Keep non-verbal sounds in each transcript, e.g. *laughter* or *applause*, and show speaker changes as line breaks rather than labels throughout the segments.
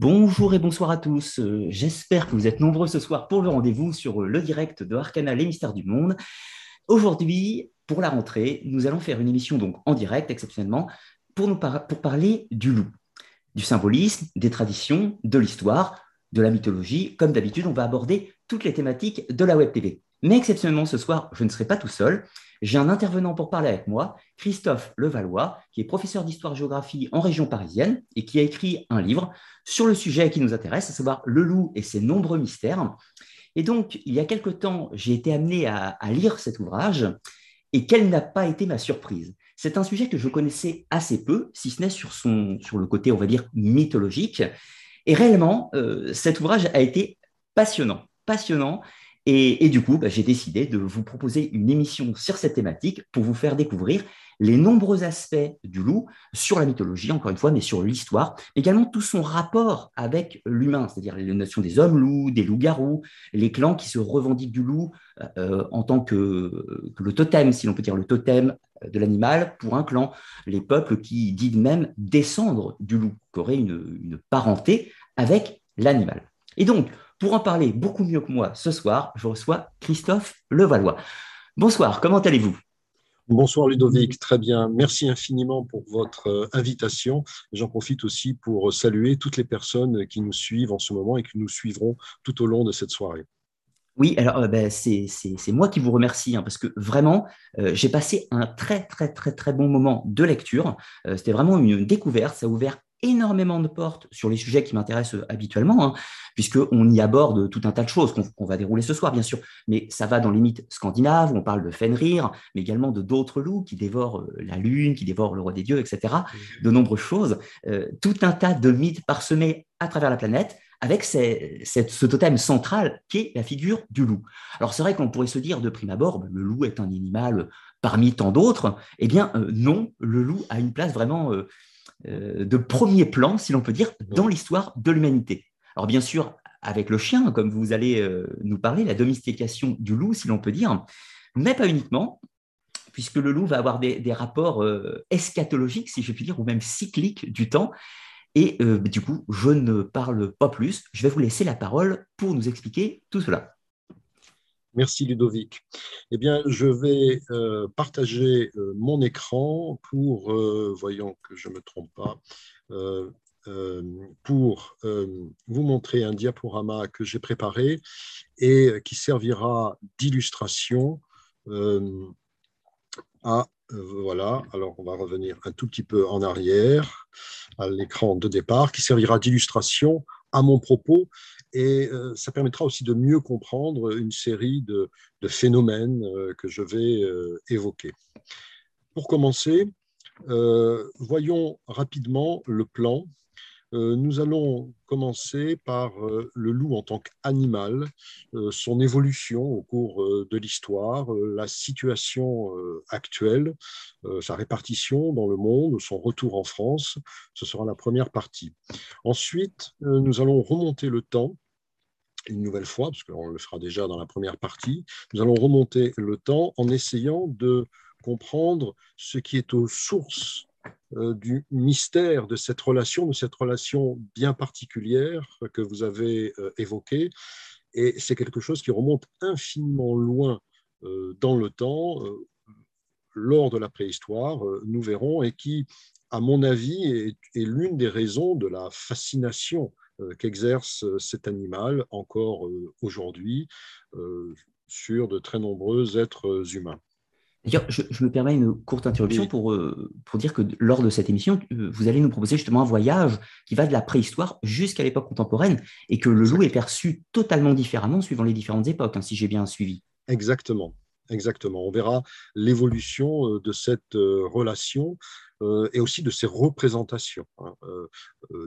Bonjour et bonsoir à tous. Euh, J'espère que vous êtes nombreux ce soir pour le rendez-vous sur euh, le direct de Arcana, les mystères du monde. Aujourd'hui, pour la rentrée, nous allons faire une émission donc en direct exceptionnellement pour, nous pour parler du loup, du symbolisme, des traditions, de l'histoire, de la mythologie. Comme d'habitude, on va aborder toutes les thématiques de la Web TV. Mais exceptionnellement ce soir, je ne serai pas tout seul. J'ai un intervenant pour parler avec moi, Christophe Levallois, qui est professeur d'histoire-géographie en région parisienne et qui a écrit un livre sur le sujet qui nous intéresse, à savoir le loup et ses nombreux mystères. Et donc, il y a quelque temps, j'ai été amené à, lire cet ouvrage et quelle n'a pas été ma surprise? C'est un sujet que je connaissais assez peu, si ce n'est sur, son, sur le côté, on va dire, mythologique. Et réellement, euh, cet ouvrage a été passionnant, passionnant. Et, du coup, bah, j'ai décidé de vous proposer une émission sur cette thématique pour vous faire découvrir les nombreux aspects du loup sur la mythologie, encore une fois, mais sur l'histoire, également tout son rapport avec l'humain, c'est-à-dire les notions des hommes-loups, des loups-garous, les clans qui se revendiquent du loup euh, en tant que, le totem, si l'on peut dire le totem de l'animal pour un clan, les peuples qui disent même descendre du loup, qui auraient une parenté avec l'animal. Et donc, pour en parler beaucoup mieux que moi ce soir, je reçois Christophe Levallois. Bonsoir, comment allez-vous?
Bonsoir Ludovic, très bien. Merci infiniment pour votre invitation. J'en profite aussi pour saluer toutes les personnes qui nous suivent en ce moment et qui nous suivront tout au long de cette soirée.
Oui, alors euh, ben, c'est moi qui vous remercie hein, parce que vraiment, euh, j'ai passé un très très très très bon moment de lecture. Euh, C'était vraiment une découverte, ça a ouvert énormément de portes sur les sujets qui m'intéressent habituellement, hein, puisqu'on y aborde tout un tas de choses qu'on qu va dérouler ce soir, bien sûr, mais ça va dans les mythes scandinaves, où on parle de Fenrir, mais également de d'autres loups qui dévorent la lune, qui dévorent le roi des dieux, etc., de nombreuses choses, euh, tout un tas de mythes parsemés à travers la planète, avec ces, ce totem central qui est la figure du loup. Alors c'est vrai qu'on pourrait se dire de prime abord, le loup est un animal parmi tant d'autres, eh bien euh, non, le loup a une place vraiment... Euh, de premier plan, si l'on peut dire, dans l'histoire de l'humanité. Alors bien sûr, avec le chien, comme vous allez euh, nous parler, la domestication du loup, si l'on peut dire, mais pas uniquement, puisque le loup va avoir des, des rapports euh, eschatologiques, si je puis dire, ou même cycliques du temps. Et euh, du coup, je ne parle pas plus, je vais vous laisser la parole pour nous expliquer tout cela.
Merci Ludovic. Eh bien, je vais euh, partager euh, mon écran pour, euh, voyons que je ne me trompe pas, pour vous montrer un diaporama que j'ai préparé et qui servira d'illustration à, voilà, alors on va revenir un tout petit peu en arrière à l'écran de départ, qui servira d'illustration à mon propos et euh, ça permettra aussi de mieux comprendre une série de, phénomènes euh, que je vais euh, évoquer. Pour commencer, voyons rapidement le plan. Nous allons commencer par le loup en tant qu'animal, son évolution au cours de l'histoire, la situation actuelle, sa répartition dans le monde, son retour en France. Ce sera la première partie. Ensuite, nous allons remonter le temps une nouvelle fois, parce qu'on le fera déjà dans la première partie, nous allons remonter le temps en essayant de comprendre ce qui est aux sources euh, du mystère de cette relation, de cette relation bien particulière que vous avez euh, évoquée. Et c'est quelque chose qui remonte infiniment loin euh, dans le temps, lors de la préhistoire, nous verrons, et qui, à mon avis, est l'une des raisons de la fascination qu'exerce cet animal encore aujourd'hui sur de très nombreux êtres humains.
D'ailleurs, je, je, me permets une courte interruption oui. pour, euh, pour dire que lors de cette émission, euh, vous allez nous proposer justement un voyage qui va de la préhistoire jusqu'à l'époque contemporaine et que le loup est perçu totalement différemment suivant les différentes époques, hein, si j'ai bien suivi.
Exactement. Exactement. On verra l'évolution de cette relation et aussi de ses représentations hein,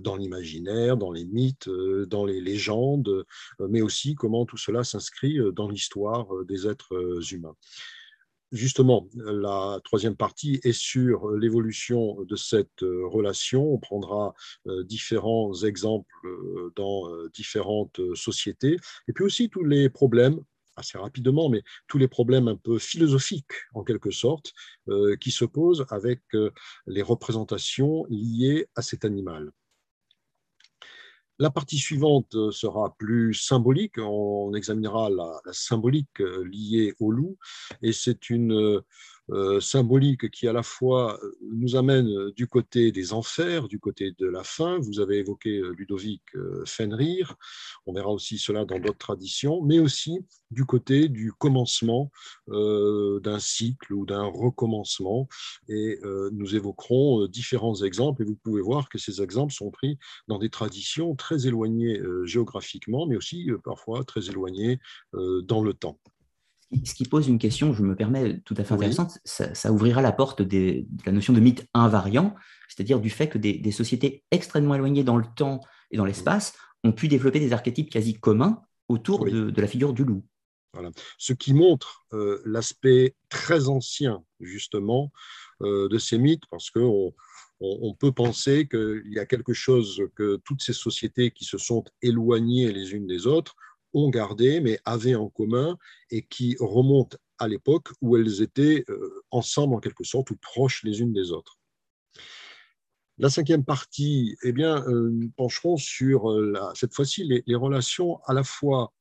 dans l'imaginaire, dans les mythes, dans les légendes, mais aussi comment tout cela s'inscrit dans l'histoire des êtres humains. Justement, la troisième partie est sur l'évolution de cette relation. On prendra différents exemples dans différentes sociétés et puis aussi tous les problèmes assez rapidement, mais tous les problèmes un peu philosophiques, en quelque sorte, euh, qui se posent avec euh, les représentations liées à cet animal. La partie suivante sera plus symbolique. On examinera la, symbolique liée au loup. Et c'est une euh, symbolique qui à la fois euh, nous amène euh, du côté des enfers, du côté de la fin. Vous avez évoqué Ludovic Fenrir, on verra aussi cela dans d'autres traditions, mais aussi du côté du commencement d'un cycle ou d'un recommencement. Et nous évoquerons différents exemples, et vous pouvez voir que ces exemples sont pris dans des traditions très éloignées géographiquement, mais aussi parfois très éloignées dans le temps
ce qui pose une question, je me permets, tout à fait intéressante, ça, ouvrira la porte de la notion de mythe invariant, c'est-à-dire du fait que des, sociétés extrêmement éloignées dans le temps et dans l'espace ont pu développer des archétypes quasi communs autour de, la figure du loup.
Voilà. Ce qui montre euh, l'aspect très ancien, justement, euh, de ces mythes, parce qu'on on, peut penser qu'il y a quelque chose que toutes ces sociétés qui se sont éloignées les unes des autres ont gardé, mais avaient en commun et qui remontent à l'époque où elles étaient euh, ensemble en quelque sorte ou proches les unes des autres. La cinquième partie, eh bien, euh, nous pencherons sur euh, cette fois-ci les, relations à la fois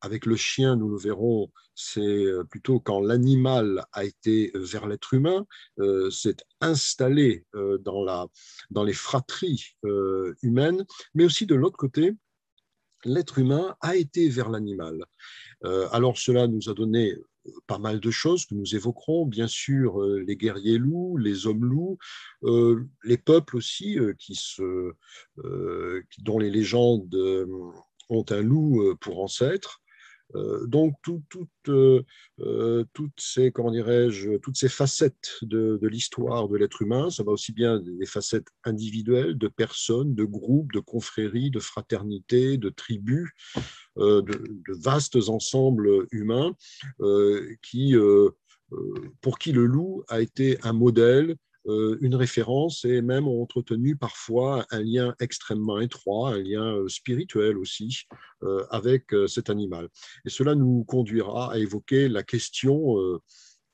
avec le chien, nous le verrons, c'est plutôt quand l'animal a été vers l'être humain, s'est installé dans, la, dans les fratries humaines, mais aussi de l'autre côté, l'être humain a été vers l'animal. Euh, alors cela nous a donné euh, pas mal de choses que nous évoquerons, bien sûr euh, les guerriers loups, les hommes loups, les peuples aussi qui se, dont les légendes ont un loup pour ancêtre. Euh, donc euh, euh, toutes ces comment dirais-je toutes ces facettes de, l'histoire de l'être humain, ça va aussi bien des facettes individuelles, de personnes, de groupes, de confréries, de fraternités, de tribus, de, vastes ensembles humains qui pour qui le loup a été un modèle une référence et même ont entretenu parfois un lien extrêmement étroit, un lien euh, spirituel aussi euh, avec cet animal. Et cela nous conduira à évoquer la question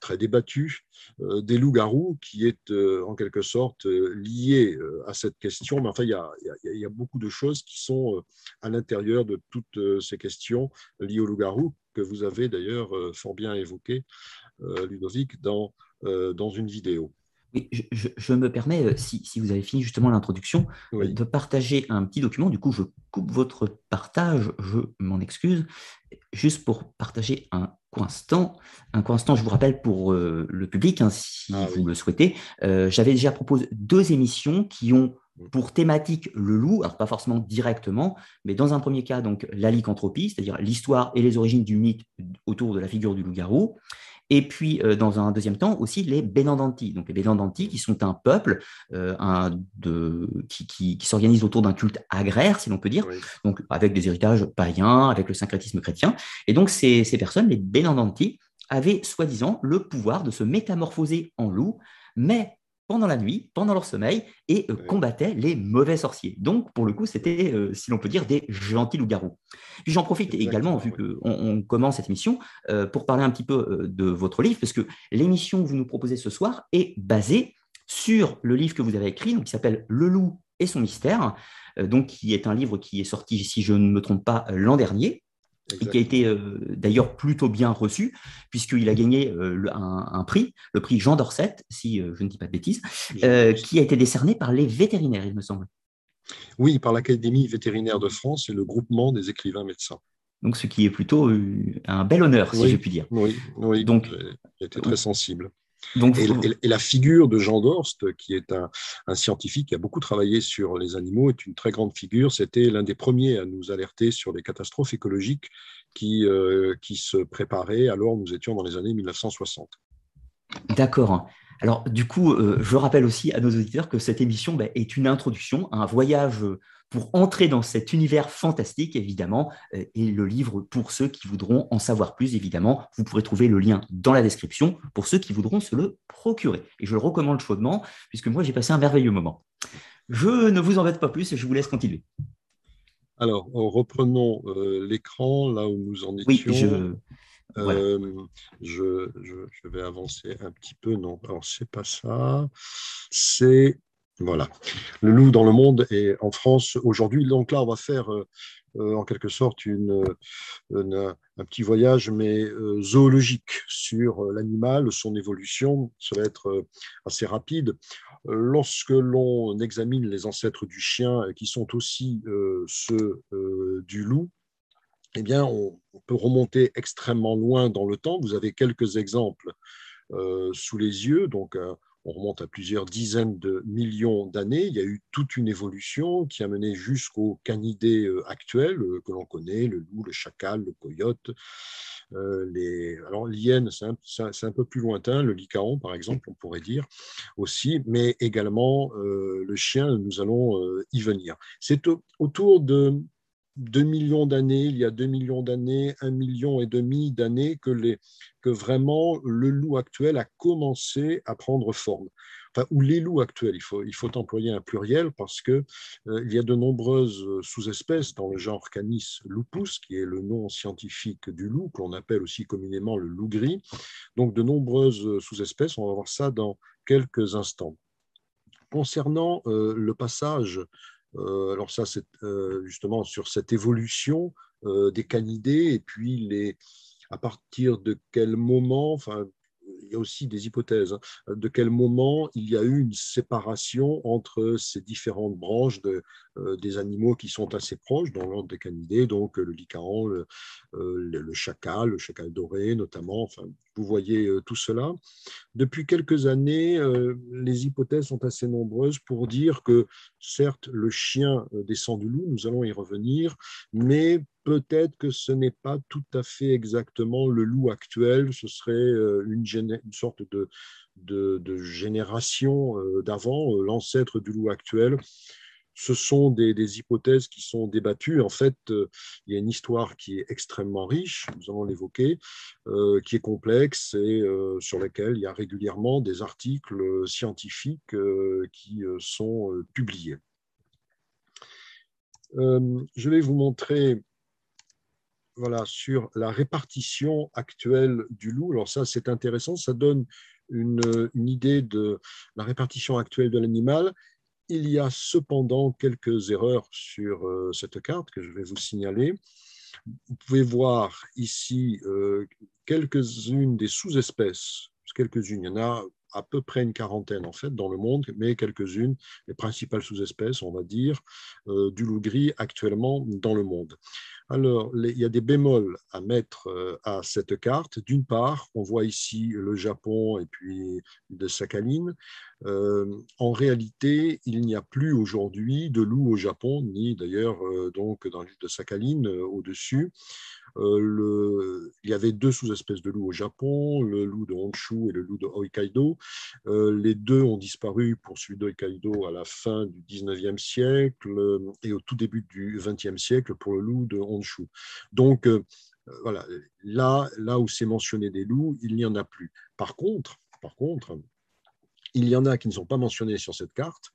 très débattue des loups-garous, qui est en quelque sorte liée à cette question. Mais enfin, il y, a, beaucoup de choses qui sont à l'intérieur de toutes ces questions liées aux loups-garous, que vous avez d'ailleurs fort bien évoqué, Ludovic, dans, dans une vidéo.
Oui, je, me permets, euh, si, vous avez fini justement l'introduction, euh, de partager un petit document. Du coup, je coupe votre partage, je m'en excuse, juste pour partager un court instant. Un court instant, je vous rappelle pour euh, le public, hein, si ah vous le souhaitez, j'avais déjà proposé deux émissions qui ont mm. pour thématique le loup, alors pas forcément directement, mais dans un premier cas, donc la lycanthropie, c'est-à-dire l'histoire et les origines du mythe autour de la figure du loup-garou. Et puis, euh, dans un deuxième temps, aussi les Benandanti. Donc, les Benandanti, qui sont un peuple euh, un, de, qui, qui, s'organise autour d'un culte agraire, si l'on peut dire, donc avec des héritages païens, avec le syncrétisme chrétien. Et donc, ces, ces personnes, les Benandanti, avaient soi-disant le pouvoir de se métamorphoser en loup, mais pendant la nuit, pendant leur sommeil, et euh, combattaient les mauvais sorciers. Donc, pour le coup, c'était, euh, si l'on peut dire, des gentils loups-garous. Puis j'en profite également, vu qu'on on commence cette émission, euh, pour parler un petit peu de votre livre, parce que l'émission que vous nous proposez ce soir est basée sur le livre que vous avez écrit, donc, qui s'appelle Le loup et son mystère, donc qui est un livre qui est sorti, si je ne me trompe pas, l'an dernier, et qui a été euh, d'ailleurs plutôt bien reçu, puisqu'il a gagné euh, un, prix, le prix Jean Dorset, si euh, je ne dis pas de bêtises, qui a été décerné par les vétérinaires, il me semble.
Oui, par l'Académie vétérinaire de France et le groupement des écrivains médecins.
Donc, ce qui est plutôt un bel honneur, si je puis dire.
Oui, oui. Donc, j'étais très sensible et, la figure de Jean Dorst, qui est un, scientifique qui a beaucoup travaillé sur les animaux, est une très grande figure. C'était l'un des premiers à nous alerter sur les catastrophes écologiques qui, euh, qui se préparaient. Alors, nous étions dans les années 1960.
D'accord. Alors, du coup, euh, je rappelle aussi à nos auditeurs que cette émission bah, est une introduction un voyage pour entrer dans cet univers fantastique, évidemment, euh, et le livre pour ceux qui voudront en savoir plus, évidemment. Vous pourrez trouver le lien dans la description pour ceux qui voudront se le procurer. Et je le recommande chaudement, puisque moi, j'ai passé un merveilleux moment. Je ne vous embête pas plus et je vous laisse continuer.
Alors, reprenons euh, l'écran là où nous en étions.
Oui, je...
Euh, je, je, vais avancer un petit peu. Non, alors c'est pas ça. C'est Voilà. Le loup dans le monde et en France aujourd'hui. Donc là, on va faire euh, euh, en quelque sorte un petit voyage, mais euh, zoologique sur l'animal, son évolution. Ça va être assez rapide. Lorsque l'on examine les ancêtres du chien, qui sont aussi ceux du loup, eh bien, on, peut remonter extrêmement loin dans le temps. Vous avez quelques exemples sous les yeux. Donc, on remonte à plusieurs dizaines de millions d'années. Il y a eu toute une évolution qui a mené jusqu'aux canidés euh, actuels euh, que l'on connaît, le loup, le chacal, le coyote. Euh, les... Alors, l'hyène, c'est un, peu plus lointain, le lycaon, par exemple, on pourrait dire aussi, mais également le chien, nous allons y venir. C'est autour de 2 millions d'années, il y a 2 millions d'années, 1 million et demi d'années que, que vraiment le loup actuel a commencé à prendre forme. Enfin, ou les loups actuels, il faut, il faut employer un pluriel parce qu'il euh, il y a de nombreuses sous-espèces dans le genre Canis lupus, qui est le nom scientifique du loup, qu'on appelle aussi communément le loup gris. Donc de nombreuses sous-espèces, on va voir ça dans quelques instants. Concernant euh, le passage euh, alors ça, c'est euh, justement sur cette évolution euh, des canidés et puis les, à partir de quel moment, il y a aussi des hypothèses, hein, de quel moment il y a eu une séparation entre ces différentes branches de, des animaux qui sont assez proches dans l'ordre des canidés, donc le lycaon, le, le, chacal, le chacal doré notamment, vous voyez tout cela. Depuis quelques années, les hypothèses sont assez nombreuses pour dire que certes, le chien descend du loup, nous allons y revenir, mais peut-être que ce n'est pas tout à fait exactement le loup actuel, ce serait une, une sorte de, de, génération d'avant, l'ancêtre du loup actuel ce sont des, hypothèses qui sont débattues. En fait, euh, il y a une histoire qui est extrêmement riche, nous allons l'évoquer, euh, qui est complexe et euh, sur laquelle il y a régulièrement des articles scientifiques qui sont publiés. je vais vous montrer voilà, sur la répartition actuelle du loup. Alors ça, c'est intéressant, ça donne une, idée de la répartition actuelle de l'animal il y a cependant quelques erreurs sur euh, cette carte que je vais vous signaler. Vous pouvez voir ici euh, quelques-unes des sous-espèces, quelques-unes, il y en a à peu près une quarantaine en fait dans le monde, mais quelques-unes, les principales sous-espèces, on va dire, euh, du loup gris actuellement dans le monde. Alors, il y a des bémols à mettre euh, à cette carte. D'une part, on voit ici le Japon et puis de Sakhalin. Euh, en réalité, il n'y a plus aujourd'hui de loup au Japon, ni d'ailleurs donc dans l'île de Sakhalin au-dessus. Le, il y avait deux sous-espèces de loup au Japon, le loup de Honshu et le loup de Hokkaido. Euh, les deux ont disparu pour celui d'Hokkaido à la fin du 19e siècle euh, et au tout début du 20e siècle pour le loup de Honshu. Donc, euh, voilà, là, là où c'est mentionné des loups, il n'y en a plus. Par contre, par contre, il y en a qui ne sont pas mentionnés sur cette carte.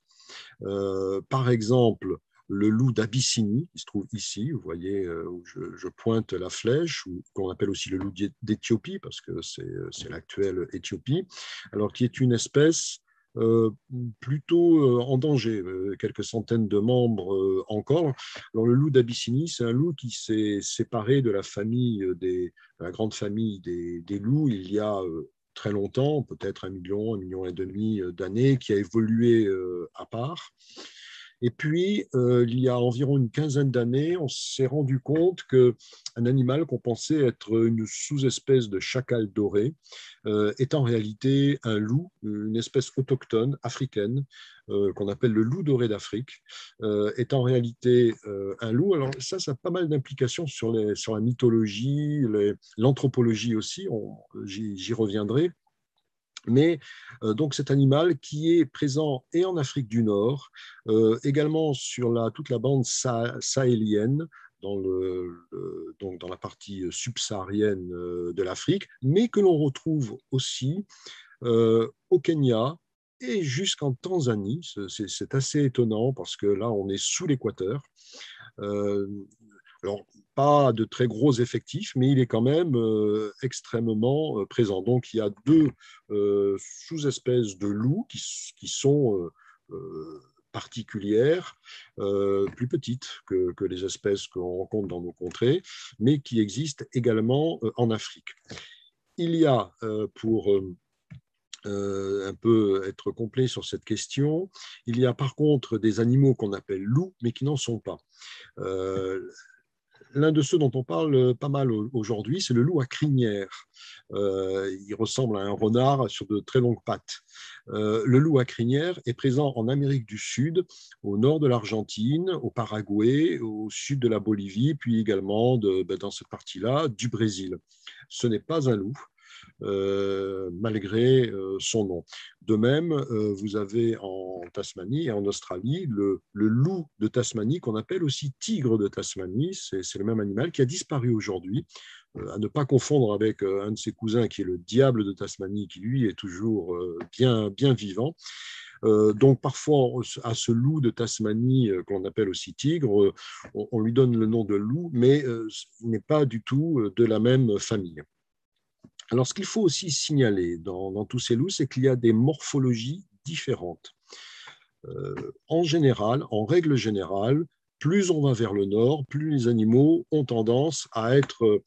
par exemple, le loup d'Abyssinie, qui se trouve ici, vous voyez euh, où je, pointe la flèche, qu'on appelle aussi le loup d'Éthiopie, parce que c'est l'actuelle Éthiopie, alors qui est une espèce euh, plutôt euh, en danger, quelques centaines de membres encore. Alors, le loup d'Abyssinie, c'est un loup qui s'est séparé de la famille des, la grande famille des, des loups il y a très longtemps, peut-être un million, un million et demi d'années, qui a évolué à part. Et puis, euh, il y a environ une quinzaine d'années, on s'est rendu compte qu'un animal qu'on pensait être une sous-espèce de chacal doré euh, est en réalité un loup, une espèce autochtone africaine euh, qu'on appelle le loup doré d'Afrique, est en réalité un loup. Alors ça, ça a pas mal d'implications sur, sur la mythologie, l'anthropologie aussi, j'y reviendrai. Mais euh, donc cet animal qui est présent et en Afrique du Nord, euh, également sur la, toute la bande sahélienne, dans, donc dans la partie subsaharienne euh, de l'Afrique, mais que l'on retrouve aussi au Kenya et jusqu'en Tanzanie. C'est assez étonnant parce que là, on est sous l'équateur. Alors, pas de très gros effectifs, mais il est quand même euh, extrêmement euh, présent. Donc, il y a deux euh, sous-espèces de loups qui, sont particulières, plus petites que, les espèces qu'on rencontre dans nos contrées, mais qui existent également en Afrique. Il y a, pour un peu être complet sur cette question. Il y a par contre des animaux qu'on appelle loups, mais qui n'en sont pas. L'un de ceux dont on parle pas mal aujourd'hui, c'est le loup à crinière. Euh, il ressemble à un renard sur de très longues pattes. le loup à crinière est présent en Amérique du Sud, au nord de l'Argentine, au Paraguay, au sud de la Bolivie, puis également ben, dans cette partie-là du Brésil. Ce n'est pas un loup, euh, malgré euh, son nom. De même, euh, vous avez en Tasmanie et en Australie le, loup de Tasmanie, qu'on appelle aussi tigre de Tasmanie. C'est le même animal qui a disparu aujourd'hui, à ne pas confondre avec un de ses cousins qui est le diable de Tasmanie, qui lui est toujours bien, bien vivant. donc parfois, à ce loup de Tasmanie, qu'on appelle aussi tigre, on, lui donne le nom de loup, mais il n'est pas du tout de la même famille. Alors, ce qu'il faut aussi signaler dans, tous ces loups, c'est qu'il y a des morphologies différentes. Euh, en général, en règle générale, plus on va vers le nord, plus les animaux ont tendance à être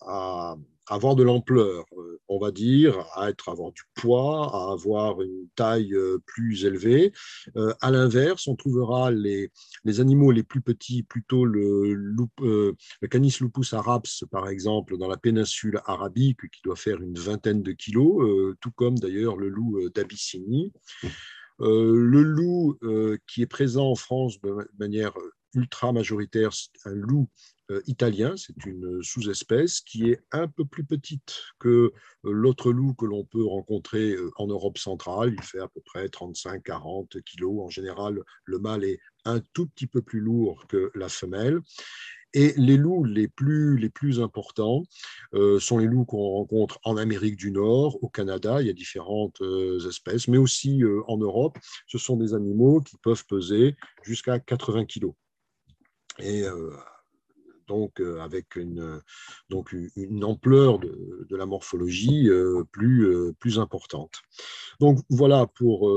à, avoir de l'ampleur, euh, on va dire, à être avoir du poids, à avoir une taille euh, plus élevée. Euh, à l'inverse, on trouvera les, les, animaux les plus petits, plutôt le, le Canis lupus araps, par exemple, dans la péninsule arabique, qui doit faire une vingtaine de kilos, tout comme d'ailleurs le loup d'Abyssinie. le loup qui est présent en France de manière ultra majoritaire, un loup euh, italien, c'est une sous-espèce qui est un peu plus petite que euh, l'autre loup que l'on peut rencontrer euh, en Europe centrale. Il fait à peu près 35-40 kilos. En général, le mâle est un tout petit peu plus lourd que la femelle. Et les loups les plus, les plus importants sont les loups qu'on rencontre en Amérique du Nord, au Canada, il y a différentes espèces, mais aussi en Europe. Ce sont des animaux qui peuvent peser jusqu'à 80 kilos. Et donc euh, avec une, donc une ampleur de, la morphologie euh, plus, euh, plus importante. Donc voilà pour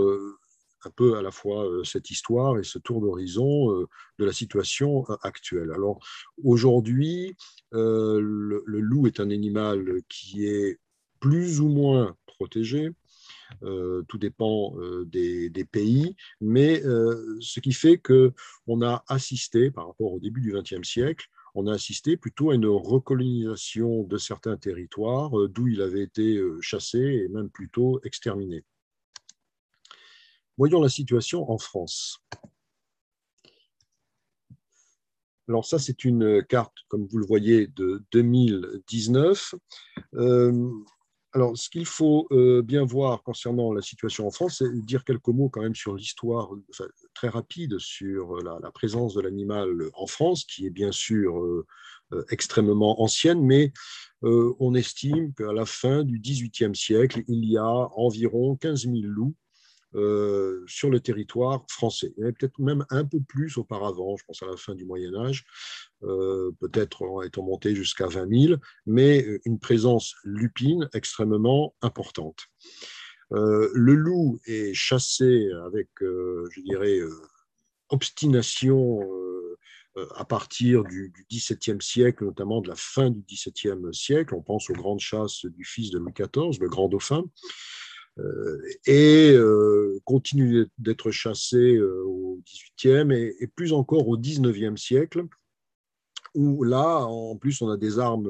un peu à la fois cette histoire et ce tour d'horizon de la situation actuelle. Alors aujourd'hui, le, loup est un animal qui est plus ou moins protégé. tout dépend des, des, pays, mais ce qui fait que on a assisté par rapport au début du XXe siècle on a assisté plutôt à une recolonisation de certains territoires euh, d'où il avait été euh, chassé et même plutôt exterminé. Voyons la situation en France. Alors ça, c'est une carte, comme vous le voyez, de 2019. Alors, ce qu'il faut euh, bien voir concernant la situation en France, c'est dire quelques mots quand même sur l'histoire très rapide sur euh, la, présence de l'animal en France, qui est bien sûr euh, extrêmement ancienne, mais on estime qu'à la fin du XVIIIe siècle, il y a environ 15 000 loups euh, sur le territoire français. Il y avait peut-être même un peu plus auparavant, je pense à la fin du Moyen Âge, euh, peut-être étant monté jusqu'à 20 000, mais euh, une présence lupine extrêmement importante. le loup est chassé avec, je dirais, obstination à partir du, XVIIe siècle, notamment de la fin du XVIIe siècle. On pense aux grandes chasses du fils de Louis XIV, le grand dauphin. Euh, et euh, continue d'être chassé euh, au XVIIIe et, et, plus encore au XIXe siècle, où là, en plus, on a des armes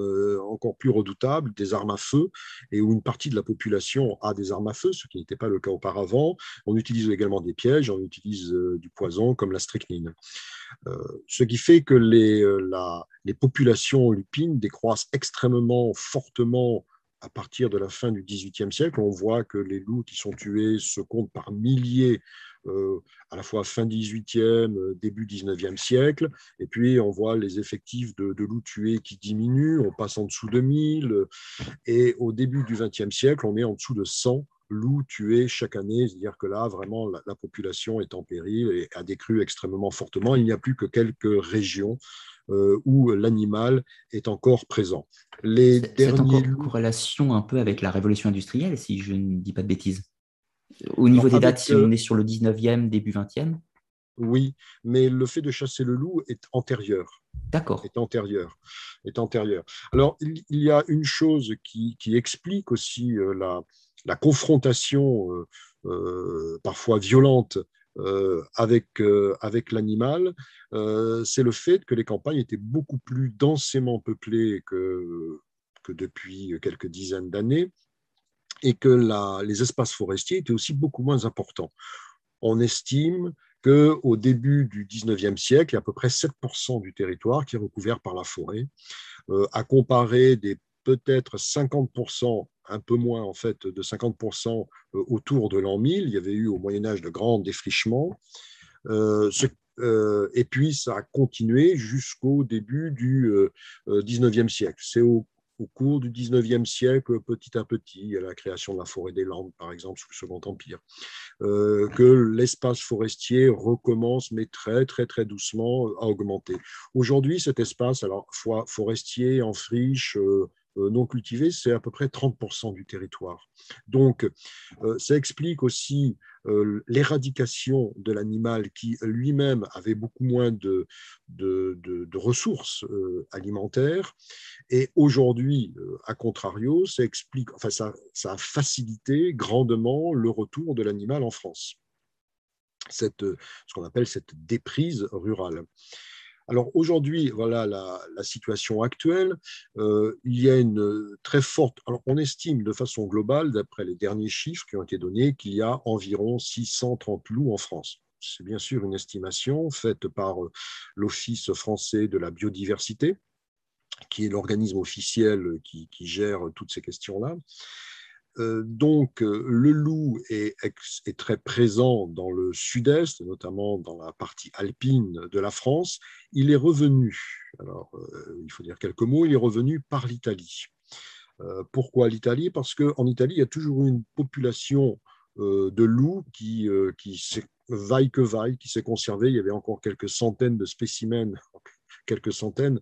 encore plus redoutables, des armes à feu, et où une partie de la population a des armes à feu, ce qui n'était pas le cas auparavant. On utilise également des pièges, on utilise du poison comme la strychnine. ce qui fait que les, les populations lupines décroissent extrêmement fortement à partir de la fin du XVIIIe siècle, on voit que les loups qui sont tués se comptent par milliers, euh, à la fois fin XVIIIe, euh, début XIXe siècle. Et puis, on voit les effectifs de, loups tués qui diminuent, on passe en dessous de 1000. Et au début du XXe siècle, on est en dessous de 100 loups tués chaque année. C'est-à-dire que là, vraiment, la, la, population est en péril et a décru extrêmement fortement. Il n'y a plus que quelques régions euh, où l'animal est encore présent.
Les derniers... encore une corrélation un peu avec la révolution industrielle, si je ne dis pas de bêtises. Au niveau des dates, si on est sur le 19e, début 20e
Oui, mais le fait de chasser le loup est antérieur.
D'accord.
Est antérieur. Est antérieur. Alors, il, y a une chose qui, explique aussi la, la, confrontation parfois violente euh, avec, euh, avec l'animal, euh, c'est le fait que les campagnes étaient beaucoup plus densément peuplées que, que depuis quelques dizaines d'années et que les espaces forestiers étaient aussi beaucoup moins importants. On estime qu'au début du 19e siècle, il y a à peu près 7% du territoire qui est recouvert par la forêt, à comparer des peut-être 50% un peu moins en fait de 50% euh, autour de l'an 1000. Il y avait eu au Moyen Âge de grands défrichements. Euh, euh, et puis ça a continué jusqu'au début du 19e siècle. C'est au, cours du 19e siècle, petit à petit, à la création de la forêt des Landes, par exemple, sous le Second Empire, que l'espace forestier recommence, mais très, très, très doucement, à augmenter. Aujourd'hui, cet espace, alors forestier, en friche, non cultivés, c'est à peu près 30% du territoire. Donc, euh, ça explique aussi euh, l'éradication de l'animal qui lui-même avait beaucoup moins de, ressources alimentaires. Et aujourd'hui, à contrario, ça explique, enfin, ça, a facilité grandement le retour de l'animal en France. Cette, ce qu'on appelle cette déprise rurale. Alors aujourd'hui, voilà la, situation actuelle. Euh, il y a une très forte. Alors on estime de façon globale, d'après les derniers chiffres qui ont été donnés, qu'il y a environ 630 loups en France. C'est bien sûr une estimation faite par euh, l'Office français de la biodiversité, qui est l'organisme officiel qui, gère toutes ces questions-là. Euh, donc, euh, le loup est, très présent dans le sud-est, notamment dans la partie alpine de la France. Il est revenu, alors euh, il faut dire quelques mots, il est revenu par l'Italie. pourquoi l'Italie? Parce qu'en Italie, il y a toujours une population de loups qui vaille que vaille, qui s'est conservée. Il y avait encore quelques centaines de spécimens, *laughs* quelques centaines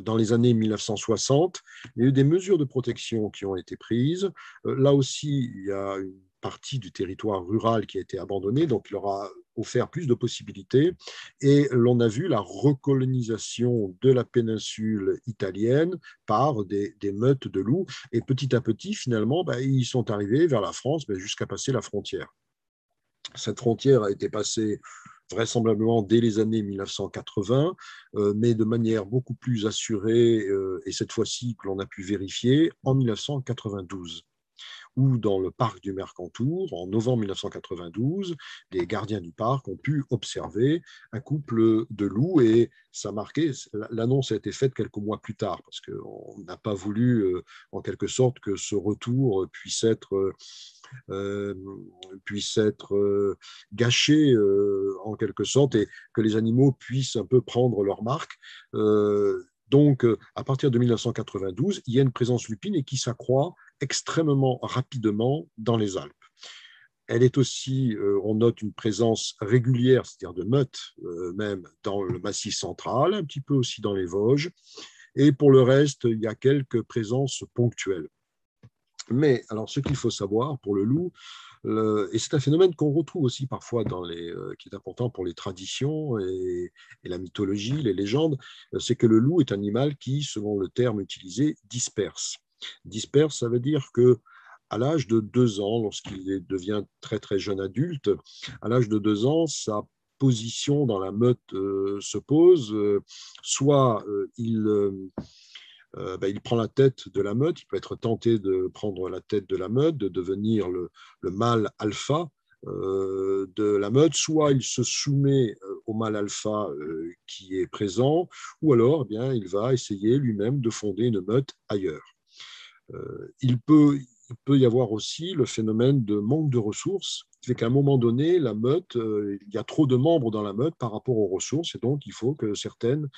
dans les années 1960. Il y a eu des mesures de protection qui ont été prises. Euh, là aussi, il y a une partie du territoire rural qui a été abandonnée, donc il leur a offert plus de possibilités. Et l'on a vu la recolonisation de la péninsule italienne par des, meutes de loups. Et petit à petit, finalement, ben, ils sont arrivés vers la France ben, jusqu'à passer la frontière. Cette frontière a été passée vraisemblablement dès les années 1980, euh, mais de manière beaucoup plus assurée, euh, et cette fois-ci que l'on a pu vérifier, en 1992 où dans le parc du Mercantour, en novembre 1992, des gardiens du parc ont pu observer un couple de loups et ça marquait, l'annonce a été faite quelques mois plus tard parce qu'on n'a pas voulu euh, en quelque sorte que ce retour puisse être euh, puisse être euh, gâché euh, en quelque sorte et que les animaux puissent un peu prendre leur marque. donc, à partir de 1992, il y a une présence lupine et qui s'accroît extrêmement rapidement dans les Alpes. Elle est aussi, on note une présence régulière, c'est-à-dire de meutes même dans le massif central, un petit peu aussi dans les Vosges. Et pour le reste, il y a quelques présences ponctuelles. Mais alors, ce qu'il faut savoir pour le loup, et c'est un phénomène qu'on retrouve aussi parfois dans les, euh, qui est important pour les traditions et, la mythologie, les légendes, euh, c'est que le loup est un animal qui, selon le terme utilisé, disperse. Disperse, ça veut dire que à l'âge de deux ans, lorsqu'il devient très très jeune adulte, à l'âge de deux ans, sa position dans la meute euh, se pose. soit il euh, ben, il prend la tête de la meute, il peut être tenté de prendre la tête de la meute, de devenir le, mâle alpha euh, de la meute, soit il se soumet euh, au mâle alpha qui est présent, ou alors eh bien, il va essayer lui-même de fonder une meute ailleurs. Il peut il peut y avoir aussi le phénomène de manque de ressources, qui fait qu'à un moment donné, la meute, euh, il y a trop de membres dans la meute par rapport aux ressources, et donc il faut que certaines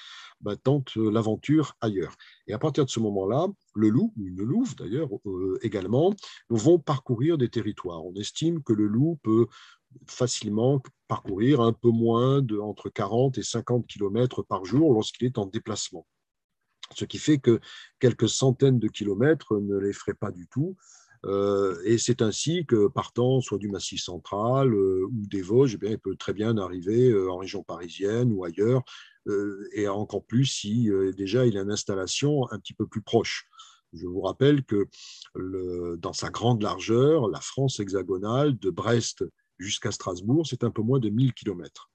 bah, tentent l'aventure ailleurs. Et à partir de ce moment-là, le loup, ou une louve d'ailleurs euh, également, vont parcourir des territoires. On estime que le loup peut facilement parcourir un peu moins de entre 40 et 50 km par jour lorsqu'il est en déplacement. Ce qui fait que quelques centaines de kilomètres ne les ferait pas du tout. et c'est ainsi que partant soit du Massif central ou des Vosges, eh bien, il peut très bien arriver en région parisienne ou ailleurs, et encore plus si déjà il a une installation un petit peu plus proche. Je vous rappelle que dans sa grande largeur, la France hexagonale, de Brest jusqu'à Strasbourg, c'est un peu moins de 1000 km.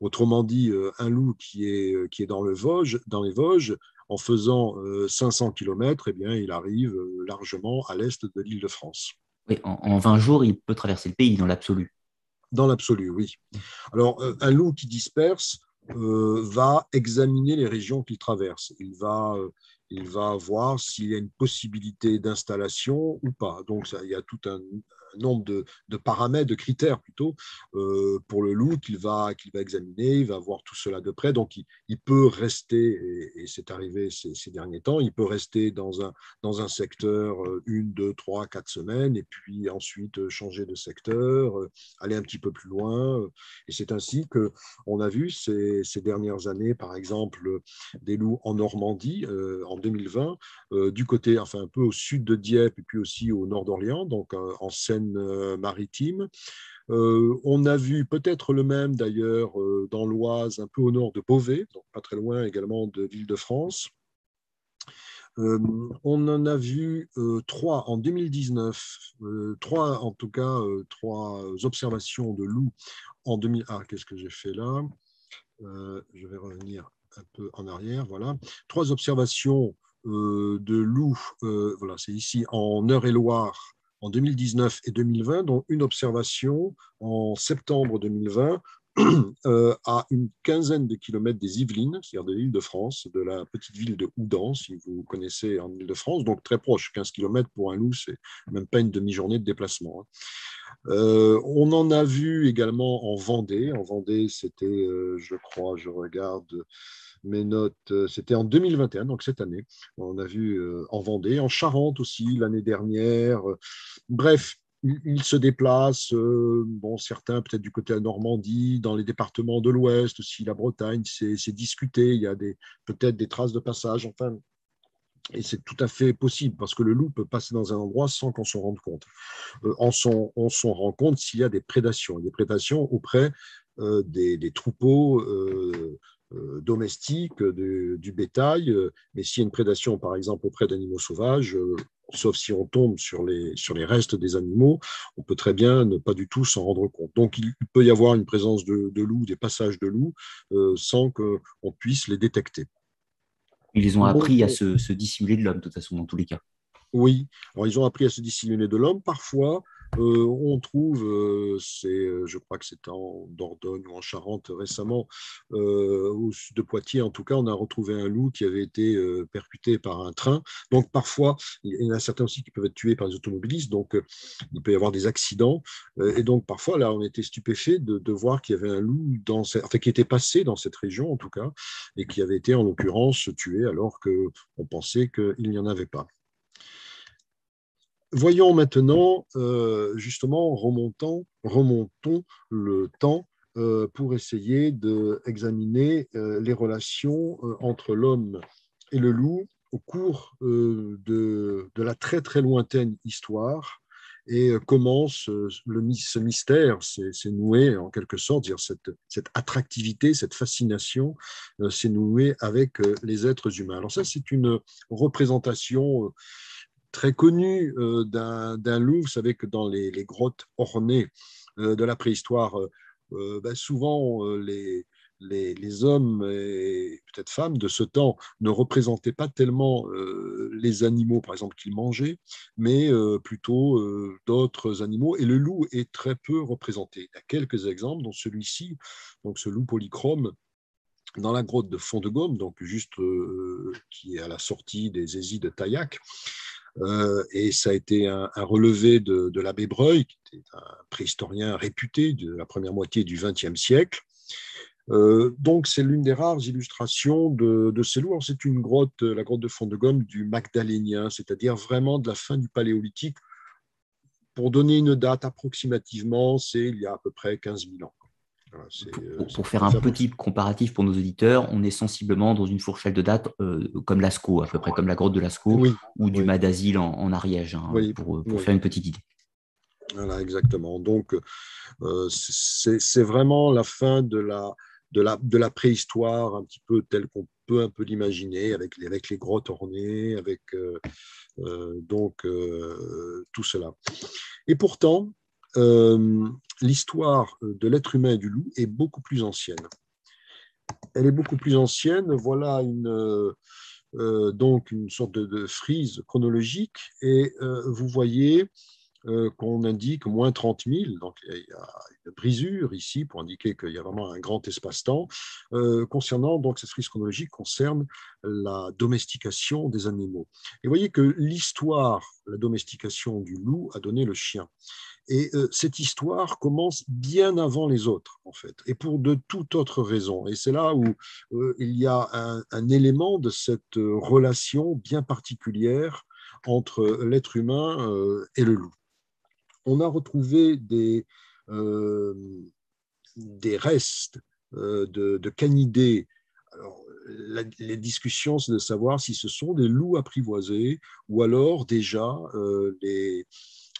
Autrement dit, euh, un loup qui est, euh, qui est dans, le Vosges, dans les Vosges, en faisant 500 euh, km, eh bien, il arrive largement à l'est de l'île de France.
Oui, en, 20 jours, il peut traverser le pays dans l'absolu.
Dans l'absolu, oui. Alors, un loup qui disperse va examiner les régions qu'il traverse. Il va, il va voir s'il y a une possibilité d'installation ou pas. Donc, ça, il y a tout un, nombre de, paramètres, de critères plutôt, euh, pour le loup qu'il va, qu'il va examiner, il va voir tout cela de près. Donc, il, peut rester, et, c'est arrivé ces, derniers temps, il peut rester dans un, dans un secteur euh, une, deux, trois, quatre semaines, et puis ensuite euh, changer de secteur, aller un petit peu plus loin. Et c'est ainsi qu'on a vu ces, ces, dernières années, par exemple, des loups en Normandie en 2020, du côté, enfin un peu au sud de Dieppe, et puis aussi au nord d'Orléans, donc en Seine euh, maritime. Euh, on a vu peut-être le même d'ailleurs euh, dans l'Oise, un peu au nord de Beauvais, donc pas très loin également de l'Île-de-France. on en a vu trois en 2019, trois en tout cas, trois observations de loups en 2000. Ah, qu'est-ce que j'ai fait là? Je vais revenir un peu en arrière. Voilà, trois observations de loups. voilà, c'est ici en Eure-et-Loire en 2019 et 2020, dont une observation en septembre 2020 *clears throat* euh, à une quinzaine de kilomètres des Yvelines, c'est-à-dire de l'île de France, de la petite ville de Houdan, si vous connaissez en île de France, donc très proche, 15 kilomètres pour un loup, c'est même pas une demi-journée de déplacement. Hein. Euh, on en a vu également en Vendée. En Vendée, c'était, euh, je crois, je regarde, mes notes, euh, c'était en 2021, donc cette année. On a vu euh, en Vendée, en Charente aussi l'année dernière. Bref, ils se déplacent, euh, bon, certains peut-être du côté de la Normandie, dans les départements de l'Ouest aussi, la Bretagne, c'est discuté, il y a peut-être des traces de passage, enfin, et c'est tout à fait possible parce que le loup peut passer dans un endroit sans qu'on s'en rende compte. on s'en rend compte s'il y a des prédations, des prédations auprès des, des, troupeaux euh, domestique du bétail, euh, mais s'il y a une prédation, par exemple, auprès d'animaux sauvages, euh, sauf si on tombe sur les, sur les restes des animaux, on peut très bien ne pas du tout s'en rendre compte. Donc il peut y avoir une présence de, loups, des passages de loups, sans qu'on puisse les détecter.
Ils ont appris à se, se dissimuler de l'homme, de toute façon, dans tous les cas.
Oui, alors ils ont appris à se dissimuler de l'homme. Parfois, euh, on trouve, euh, euh, je crois que c'est en Dordogne ou en Charente récemment, au sud de Poitiers en tout cas, on a retrouvé un loup qui avait été percuté par un train. Donc parfois, il y en a certains aussi qui peuvent être tués par les automobilistes, donc il peut y avoir des accidents. et donc parfois, là, on était stupéfait de, voir qu'il y avait un loup dans enfin, qui était passé dans cette région en tout cas, et qui avait été en l'occurrence tué alors qu'on pensait qu'il n'y en avait pas. Voyons maintenant, euh, justement, remontons, remontons le temps euh, pour essayer d'examiner euh, les relations entre l'homme et le loup au cours de, la très très lointaine histoire et comment ce, ce mystère s'est noué en quelque sorte, dire cette, cette attractivité, cette fascination s'est nouée avec les êtres humains. Alors ça, c'est une représentation très connu euh, d'un loup. Vous savez que dans les, grottes ornées euh, de la préhistoire, euh, ben, souvent les, hommes et peut-être femmes de ce temps ne représentaient pas tellement les animaux, par exemple, qu'ils mangeaient, mais plutôt d'autres animaux. Et le loup est très peu représenté. Il y a quelques exemples, dont celui-ci, donc ce loup polychrome, dans la grotte de Fond de Gomme, donc juste qui est à la sortie des Hésies de Taillac. Euh, et ça a été un, relevé de, l'abbé Breuil, qui était un préhistorien réputé de la première moitié du XXe siècle. Euh, donc, c'est l'une des rares illustrations de, ces loups. C'est une grotte, la grotte de Fond de Gomme du Magdalénien, c'est-à-dire vraiment de la fin du Paléolithique. Pour donner une date approximativement, c'est il y a à peu près 15 000 ans.
Pour, faire un petit comparatif pour nos auditeurs, on est sensiblement dans une fourchette de date comme Lascaux, à peu près comme la grotte de Lascaux ou du Madasil en, Ariège, hein, pour, pour faire une petite idée.
Voilà, exactement. Donc, c'est vraiment la fin de la, de la, de la préhistoire, un petit peu telle qu'on peut un peu l'imaginer, avec les, avec les grottes ornées, avec euh, euh, donc euh, tout cela. Et pourtant, l'histoire de l'être humain et du loup est beaucoup plus ancienne. Elle est beaucoup plus ancienne. Voilà une, donc une sorte de, frise chronologique, et vous voyez euh, qu'on indique moins 30 000. Donc, il y a une brisure ici pour indiquer qu'il y a vraiment un grand espace-temps. Euh, concernant, donc, cette frise chronologique concerne la domestication des animaux. Et vous voyez que l'histoire, la domestication du loup a donné le chien. Et euh, cette histoire commence bien avant les autres, en fait, et pour de toute autre raison. Et c'est là où il y a un, élément de cette relation bien particulière entre l'être humain et le loup on a retrouvé des, euh, restes euh, de, canidés. Alors, les discussions, c'est de savoir si ce sont des loups apprivoisés ou alors déjà euh, les,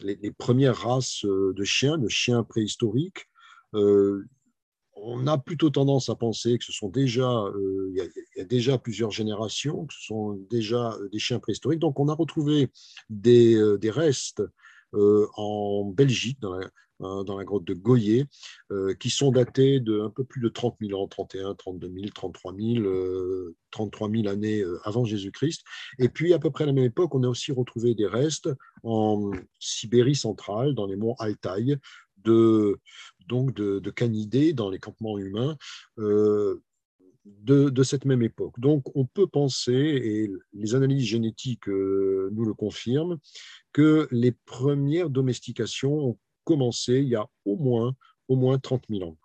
les, premières races de chiens, de chiens préhistoriques. on a plutôt tendance à penser que ce sont déjà, il y, a déjà plusieurs générations, que ce sont déjà des chiens préhistoriques. Donc, on a retrouvé des, des restes euh, en Belgique, dans la, euh, dans la grotte de Goyer, euh, qui sont datés de un peu plus de 30 000 ans, 31, 32 000, 33 000, 33 000 années avant Jésus-Christ. Et puis, à peu près à la même époque, on a aussi retrouvé des restes en Sibérie centrale, dans les monts Altaï, de, donc de, canidés dans les campements humains. de, de, cette même époque. Donc, on peut penser, et les analyses génétiques nous le confirment, que les premières domestications ont commencé il y a au moins, au moins 30 000 ans.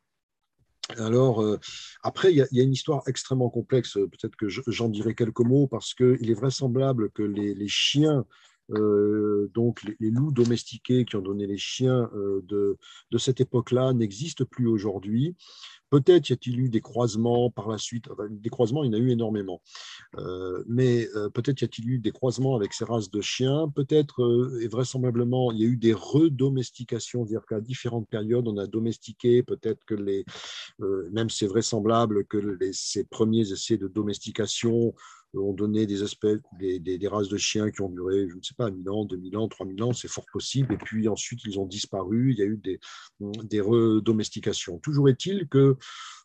Alors, euh, après, il y, a, une histoire extrêmement complexe. Peut-être que j'en dirai quelques mots parce qu'il est vraisemblable que les, chiens, euh, donc les, loups domestiqués qui ont donné les chiens euh, de, de, cette époque-là, n'existent plus aujourd'hui. Peut-être y a-t-il eu des croisements par la suite. des croisements, il y en a eu énormément. Euh, mais euh, peut-être y a-t-il eu des croisements avec ces races de chiens. Peut-être, euh, et vraisemblablement, il y a eu des redomestications, c'est-à-dire qu'à différentes périodes, on a domestiqué. Peut-être que les, même c'est vraisemblable que les, ces premiers essais de domestication ont donné des espèces, des, des, races de chiens qui ont duré, je ne sais pas, 1000 ans, 2000 ans, 3000 ans, c'est fort possible. Et puis ensuite, ils ont disparu. Il y a eu des, des redomestications. Toujours est-il que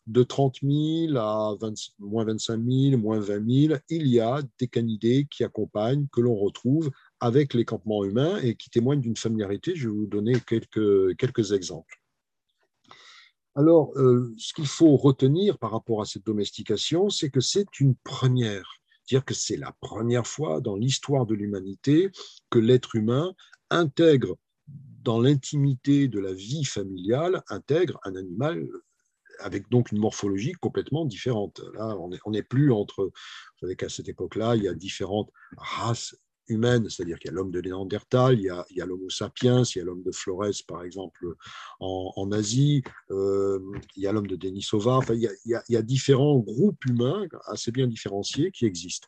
de 30 000 à moins 25 000, moins 20 000, il y a des canidés qui accompagnent, que l'on retrouve avec les campements humains et qui témoignent d'une familiarité. Je vais vous donner quelques, quelques exemples. Alors, euh, ce qu'il faut retenir par rapport à cette domestication, c'est que c'est une première dire que c'est la première fois dans l'histoire de l'humanité que l'être humain intègre dans l'intimité de la vie familiale, intègre un animal avec donc une morphologie complètement différente. Là, on n'est plus entre, vous savez qu'à cette époque-là, il y a différentes races humaine, c'est-à-dire qu'il y a l'homme de Néandertal, il y a, l'homo sapiens, il y a l'homme de Flores, par exemple, en, Asie, euh, il y a l'homme de Denisova, enfin, il, y a, différents groupes humains assez bien différenciés qui existent.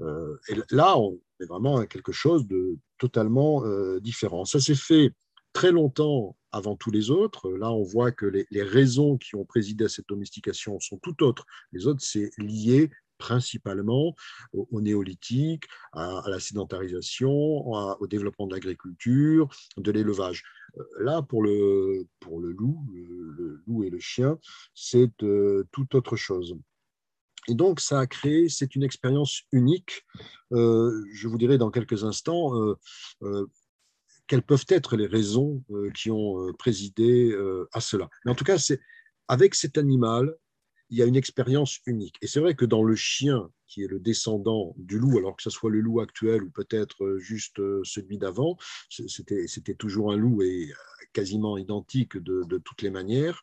Euh, et là, on est vraiment à quelque chose de totalement euh, différent. Ça s'est fait très longtemps avant tous les autres. Là, on voit que les, raisons qui ont présidé à cette domestication sont tout autres. Les autres, c'est lié principalement au, néolithique, à, la sédentarisation, au développement de l'agriculture, de l'élevage. Euh, là, pour le, pour le loup, le, loup et le chien, c'est euh, tout autre chose. Et donc, ça a créé, c'est une expérience unique. Euh, je vous dirai dans quelques instants quelles peuvent être les raisons qui ont présidé à cela. Mais en tout cas, c'est avec cet animal, il y a une expérience unique. Et c'est vrai que dans le chien, qui est le descendant du loup, alors que ce soit le loup actuel ou peut-être euh, juste euh, celui d'avant, c'était toujours un loup et euh, quasiment identique de, toutes les manières.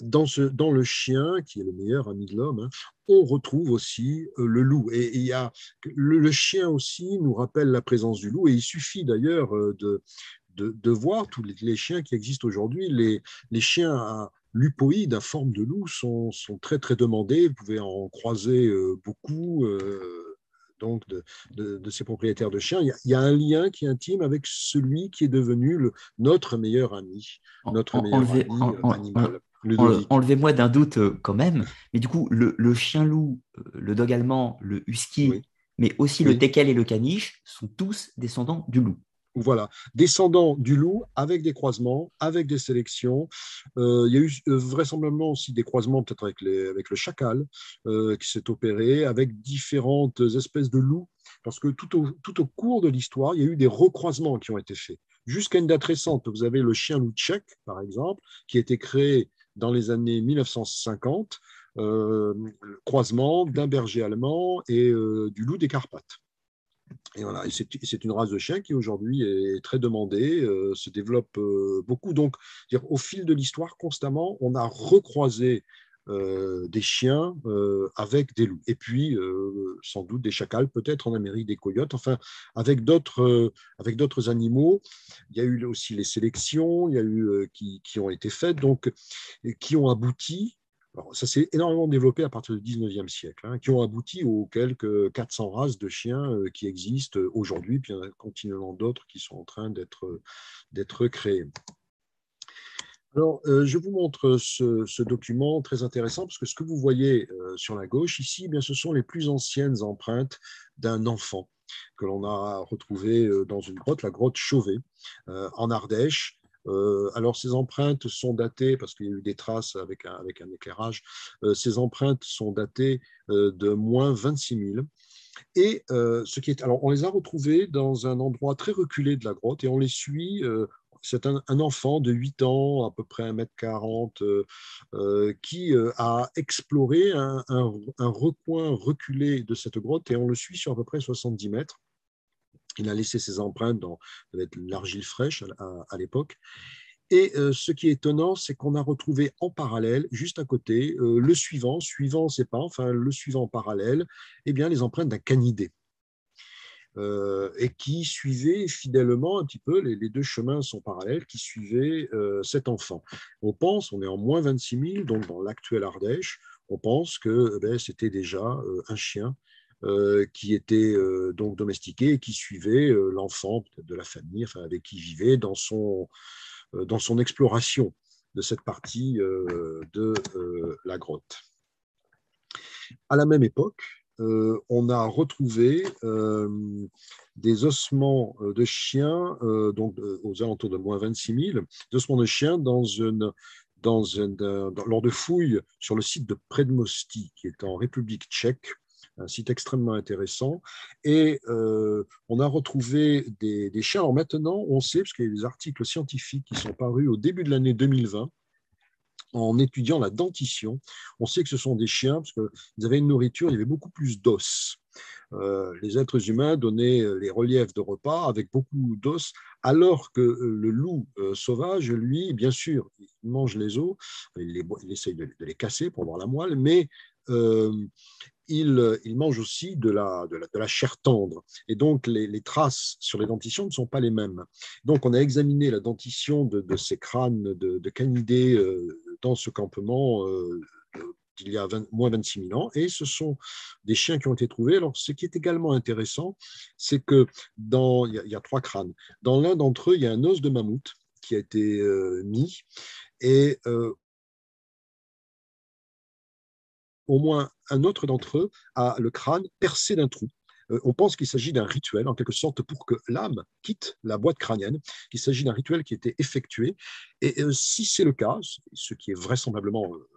dans, ce, dans, le chien, qui est le meilleur ami de l'homme, hein, on retrouve aussi le loup. Et, il y a, le, chien aussi nous rappelle la présence du loup, et il suffit d'ailleurs de, de, voir tous les, chiens qui existent aujourd'hui. Les, les chiens à lupoïdes à forme de loup sont, sont, très très demandés. Vous pouvez en croiser beaucoup donc de, de, ces propriétaires de chiens, il y, a, un lien qui est intime avec celui qui est devenu le, notre meilleur ami, notre meilleur ami euh, animal.
Enlevez-moi d'un doute euh, quand même, mais du coup, le, le chien-loup, euh, le dog allemand, le husky, mais aussi le teckel et le caniche sont tous descendants du loup.
Voilà, descendants du loup avec des croisements, avec des sélections. Euh, il y a eu euh, vraisemblablement aussi des croisements peut-être avec, avec, le chacal euh, qui s'est opéré, avec différentes espèces de loups, parce que tout au, tout au cours de l'histoire, il y a eu des recroisements qui ont été faits. Jusqu'à une date récente, vous avez le chien loup tchèque, par exemple, qui a été créé dans les années 1950, croisement d'un berger allemand et du loup des Carpates. Et voilà, c'est une race de chien qui aujourd'hui est très demandée, euh, se développe euh, beaucoup. Donc, au fil de l'histoire, constamment, on a recroisé euh, des chiens avec des loups. Et puis, sans doute, des chacals, peut-être en Amérique, des coyotes, enfin, avec d'autres animaux. Il y a eu aussi les sélections il y a eu, qui, qui, ont été faites, donc, qui ont abouti ça s'est énormément développé à partir du 19e siècle, hein, qui ont abouti aux quelques 400 races de chiens euh, qui existent aujourd'hui, puis il y en a continuellement d'autres qui sont en train d'être créés. Alors, euh, je vous montre ce, document très intéressant parce que ce que vous voyez euh, sur la gauche ici, eh bien, ce sont les plus anciennes empreintes d'un enfant que l'on a retrouvé dans une grotte, la grotte Chauvet, en Ardèche, euh, alors, ces empreintes sont datées, parce qu'il y a eu des traces avec un, éclairage, euh, ces empreintes sont datées euh, de moins 26 000. Et ce qui est, alors, on les a retrouvées dans un endroit très reculé de la grotte et on les suit. c'est un, enfant de 8 ans, à peu près 1m40, qui a exploré un recoin reculé de cette grotte et on le suit sur à peu près 70 mètres. Il a laissé ses empreintes dans l'argile fraîche à, l'époque. Et euh, ce qui est étonnant, c'est qu'on a retrouvé en parallèle, juste à côté, euh, le suivant, suivant, c'est pas, enfin le suivant en parallèle, eh bien les empreintes d'un canidé. Euh, et qui suivait fidèlement un petit peu, les, deux chemins sont parallèles, qui suivaient cet enfant. On pense, on est en moins 26 000, donc dans l'actuel Ardèche, on pense que eh ben, c'était déjà un chien euh, qui était euh, donc domestiqué et qui suivait euh, l'enfant de la famille, enfin, avec qui vivait dans son, dans son exploration de cette partie de la grotte. À la même époque, on a retrouvé des ossements de chiens, donc aux alentours de moins 26 000, des ossements de chiens dans une, dans lors de fouilles sur le site de Predmosti, qui est en République tchèque, un site extrêmement intéressant. Et euh, on a retrouvé des, chiens. Alors maintenant, on sait, parce qu'il y a des articles scientifiques qui sont parus au début de l'année 2020, en étudiant la dentition, on sait que ce sont des chiens parce qu'ils avaient une nourriture, il y avait beaucoup plus d'os. Euh, les êtres humains donnaient les reliefs de repas avec beaucoup d'os, alors que le loup euh, sauvage, lui, bien sûr, il mange les os, il, essaye de, les casser pour avoir la moelle, mais il, mange aussi de la, chair tendre. Et donc, les, traces sur les dentitions ne sont pas les mêmes. Donc, on a examiné la dentition de, ces crânes de, canidés euh, dans ce campement euh, il y a moins 26 000 ans, et ce sont des chiens qui ont été trouvés. Alors, ce qui est également intéressant, c'est que dans, il y, a, trois crânes. Dans l'un d'entre eux, il y a un os de mammouth qui a été euh, mis, et au moins un autre d'entre eux a le crâne percé d'un trou. Euh, on pense qu'il s'agit d'un rituel, en quelque sorte, pour que l'âme quitte la boîte crânienne, qu'il s'agit d'un rituel qui a été effectué. Et euh, si c'est le cas, ce qui est vraisemblablement euh,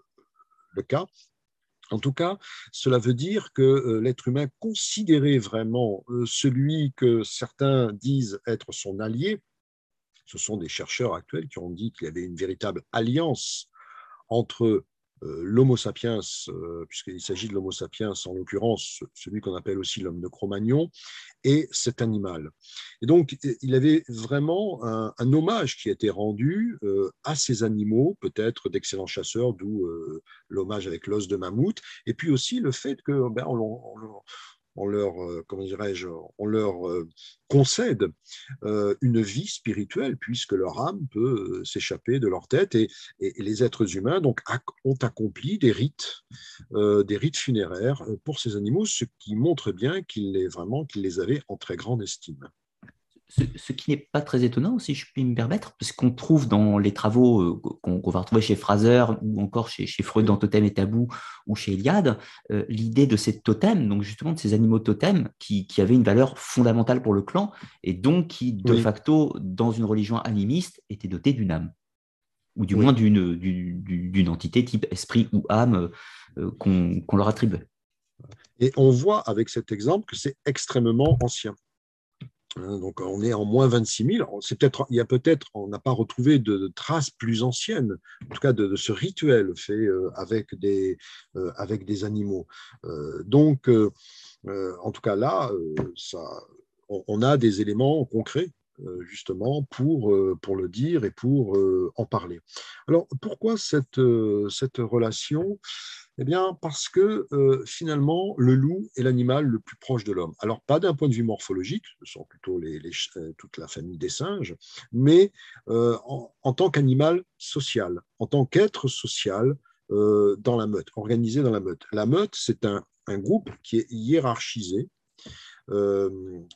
le cas, en tout cas, cela veut dire que l'être humain considérait vraiment celui que certains disent être son allié. Ce sont des chercheurs actuels qui ont dit qu'il y avait une véritable alliance entre l'Homo sapiens, euh, puisqu'il s'agit de l'Homo sapiens, en l'occurrence celui qu'on appelle aussi l'homme de Cro-Magnon, et cet animal. Et donc, il avait vraiment un, hommage qui a été rendu euh, à ces animaux, peut-être d'excellents chasseurs, d'où l'hommage avec l'os de mammouth, et puis aussi le fait que ben, on leur, comment dirais-je, on leur concède une vie spirituelle puisque leur âme peut s'échapper de leur tête et, les êtres humains donc ont accompli des rites, des rites funéraires pour ces animaux, ce qui montre bien qu'ils les vraiment qu'ils les avaient en très grande estime
ce, qui n'est pas très étonnant, si je puis me permettre, parce qu'on trouve dans les travaux euh, qu'on va retrouver chez Fraser ou encore chez, Freud dans Totem et Tabou ou chez Eliade, euh, l'idée de ces totems, donc justement de ces animaux totems qui, avaient une valeur fondamentale pour le clan et donc qui, de facto, dans une religion animiste, étaient dotés d'une âme ou du moins d'une entité type esprit ou âme euh, qu'on leur attribue.
Et on voit avec cet exemple que c'est extrêmement ancien. Hein, donc on est en moins 26 000. C'est peut-être, il y a peut-être, on n'a pas retrouvé de, traces plus anciennes, en tout cas de, ce rituel fait euh, avec des euh, avec des animaux. Euh, donc en tout cas là, on, a des éléments concrets justement pour, pour le dire et pour en parler. Alors pourquoi cette, cette relation? Eh bien, parce que euh, finalement, le loup est l'animal le plus proche de l'homme. Alors, pas d'un point de vue morphologique, ce sont plutôt euh, toute la famille des singes, mais euh, en, tant qu'animal social, en tant qu'être social dans la meute, organisé dans la meute. La meute, c'est un, groupe qui est hiérarchisé,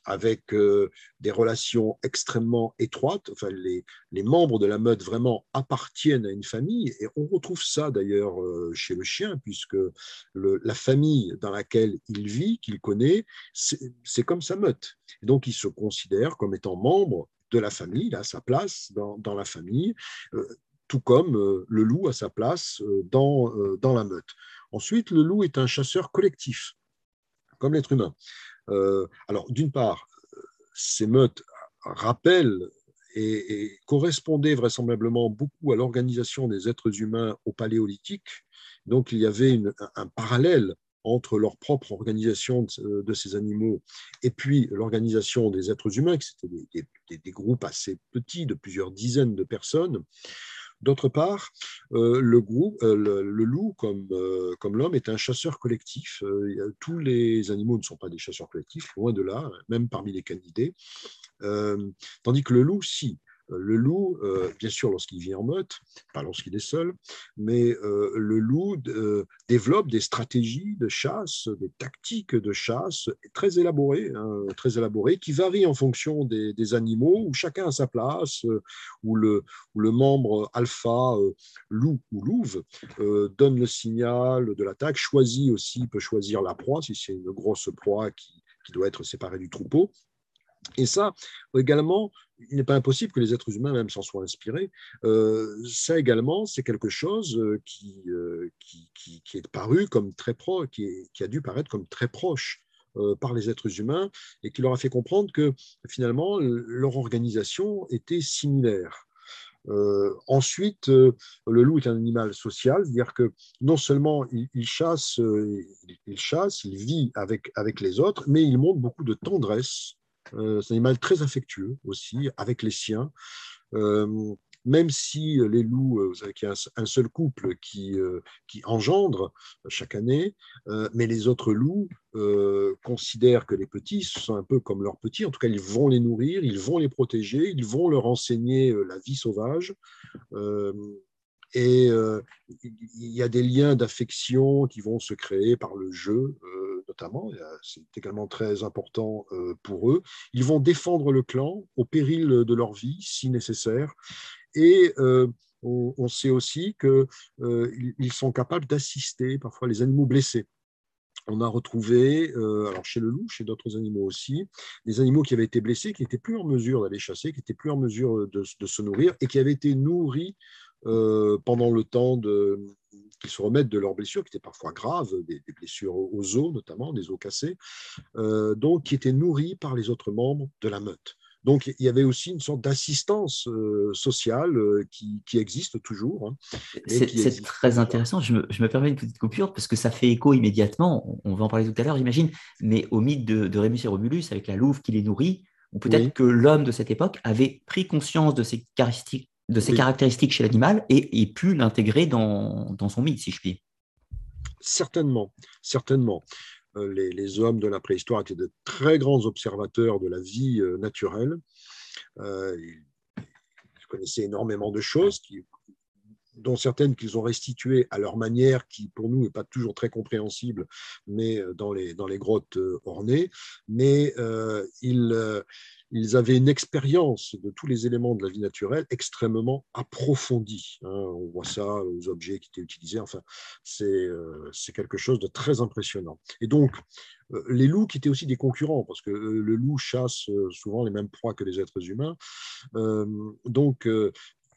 avec euh, des relations extrêmement étroites. Enfin, les, membres de la meute vraiment appartiennent à une famille, et on retrouve ça d'ailleurs euh, chez le chien, puisque la famille dans laquelle il vit, qu'il connaît, c'est comme sa meute. Donc, il se considère comme étant membre de la famille, il a sa place dans, la famille, tout comme le loup a sa place dans la meute. Ensuite, le loup est un chasseur collectif, comme l'être humain. Euh, alors, d'une part, ces meutes rappellent et, correspondaient vraisemblablement beaucoup à l'organisation des êtres humains au paléolithique. Donc, il y avait un, parallèle entre leur propre organisation de, ces animaux et puis l'organisation des êtres humains, qui étaient des, groupes assez petits de plusieurs dizaines de personnes. D'autre part, euh, le, euh, le, loup, comme, euh, comme l'homme, est un chasseur collectif. tous les animaux ne sont pas des chasseurs collectifs, loin de là, même parmi les canidés. tandis que le loup, si. Euh, le loup, euh, bien sûr, lorsqu'il vit en meute, pas lorsqu'il est seul, mais euh, le loup développe des stratégies de chasse, des tactiques de chasse très élaborées, hein, très élaborées, qui varient en fonction des, animaux, où chacun a sa place, où le, le membre alpha, loup ou louve, donne le signal de l'attaque, choisit aussi, peut choisir la proie, si c'est une grosse proie qui, qui doit être séparée du troupeau. Et ça, également, il n'est pas impossible que les êtres humains même s'en soient inspirés. Euh, ça également, c'est quelque chose euh, euh, qui, qui, qui, est paru comme très proche, qui, a dû paraître comme très proche par les êtres humains et qui leur a fait comprendre que finalement leur organisation était similaire. ensuite, le loup est un animal social, c'est-à-dire que non seulement il, il chasse, il, chasse, il vit avec, avec les autres, mais il montre beaucoup de tendresse c'est un animal très affectueux aussi, avec les siens. Euh, même si les loups, euh, vous savez qu'il y a un, seul couple qui, qui engendre chaque année, mais les autres loups considèrent que les petits sont un peu comme leurs petits. En tout cas, ils vont les nourrir, ils vont les protéger, ils vont leur enseigner la vie sauvage. et il y a des liens d'affection qui vont se créer par le jeu c'est également très important euh, pour eux. Ils vont défendre le clan au péril de leur vie, si nécessaire. Et euh, on, sait aussi qu'ils euh, sont capables d'assister parfois les animaux blessés. On a retrouvé, alors chez le loup, chez d'autres animaux aussi, des animaux qui avaient été blessés, qui n'étaient plus en mesure d'aller chasser, qui n'étaient plus en mesure de, se nourrir et qui avaient été nourris pendant le temps qu'ils se remettent de leurs blessures, qui étaient parfois graves, des, blessures aux os notamment, des os cassés, euh, donc qui étaient nourris par les autres membres de la meute. Donc il y avait aussi une sorte d'assistance euh, sociale euh, qui, existe toujours. Hein,
c'est très intéressant. Je me, permets une petite coupure parce que ça fait écho immédiatement, on, va en parler tout à l'heure, j'imagine, mais au mythe de, de, Rémus et Romulus avec la louve qui les nourrit, ou peut-être que l'homme de cette époque avait pris conscience de ces caractéristiques de ces caractéristiques chez l'animal et, et pu l'intégrer dans, son mythe, si je puis.
Certainement, certainement. les, les, hommes de la préhistoire étaient de très grands observateurs de la vie naturelle. ils connaissaient énormément de choses qui, dont certaines qu'ils ont restituées à leur manière, qui pour nous n'est pas toujours très compréhensible, mais euh, dans les, dans les grottes euh, ornées. Mais euh, ils, ils, avaient une expérience de tous les éléments de la vie naturelle extrêmement approfondie. Hein. On voit ça aux objets qui étaient utilisés. Enfin, c'est c'est quelque chose de très impressionnant. Et donc, les loups qui étaient aussi des concurrents, parce que le loup chasse souvent les mêmes proies que les êtres humains. donc,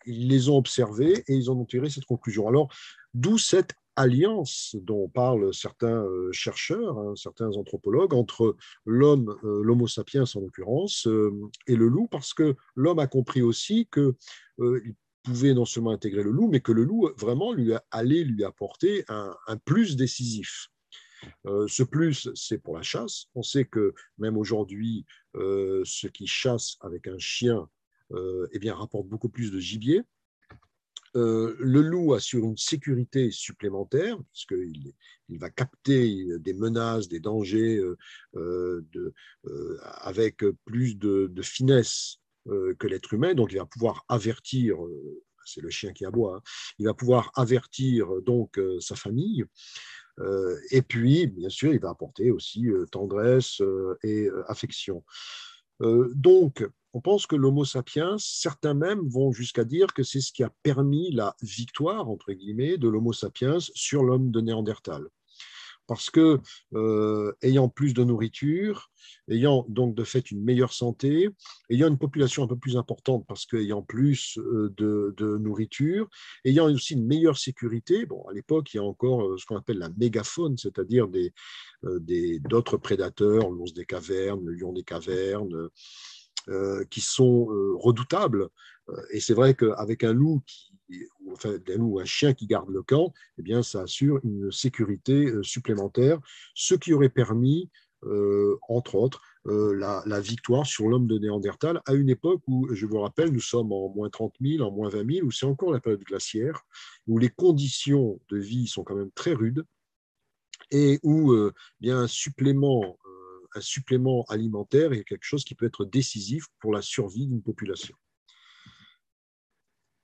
ils les ont observés et ils en ont tiré cette conclusion. Alors, d'où cette alliance dont parlent certains euh, chercheurs, hein, certains anthropologues, entre l'homme, euh, l'homo sapiens en l'occurrence, euh, et le loup, parce que l'homme a compris aussi qu'il pouvait non seulement intégrer le loup, mais que le loup vraiment lui allait lui apporter un, plus décisif. ce plus, c'est pour la chasse. On sait que même aujourd'hui, ceux qui chassent avec un chien euh, eh bien, rapporte beaucoup plus de gibier. Euh, le loup assure une sécurité supplémentaire, puisqu'il il va capter des menaces, des dangers euh, avec plus de, finesse que l'être humain, donc il va pouvoir avertir, c'est le chien qui aboie, hein, il va pouvoir avertir donc sa famille. et puis, bien sûr, il va apporter aussi tendresse et affection. donc, on pense que l'Homo sapiens, certains même vont jusqu'à dire que c'est ce qui a permis la victoire, entre guillemets, de l'Homo sapiens sur l'homme de Néandertal. Parce que, euh, ayant plus de nourriture, ayant donc de fait une meilleure santé, ayant une population un peu plus importante parce qu'ayant plus euh, de, nourriture, ayant aussi une meilleure sécurité, bon, à l'époque, il y a encore euh, ce qu'on appelle la mégafaune, c'est-à-dire d'autres des, prédateurs, l'ours des cavernes, le lion des cavernes, qui sont euh, redoutables. Euh, et c'est vrai qu'avec un loup, qui, enfin, un chien qui garde le camp, eh bien, ça assure une sécurité supplémentaire, ce qui aurait permis, entre autres, la, victoire sur l'homme de Néandertal à une époque où, je vous rappelle, nous sommes en moins 30 000, en moins 20 000, où c'est encore la période glaciaire, où les conditions de vie sont quand même très rudes et où bien un supplément un supplément alimentaire est quelque chose qui peut être décisif pour la survie d'une population.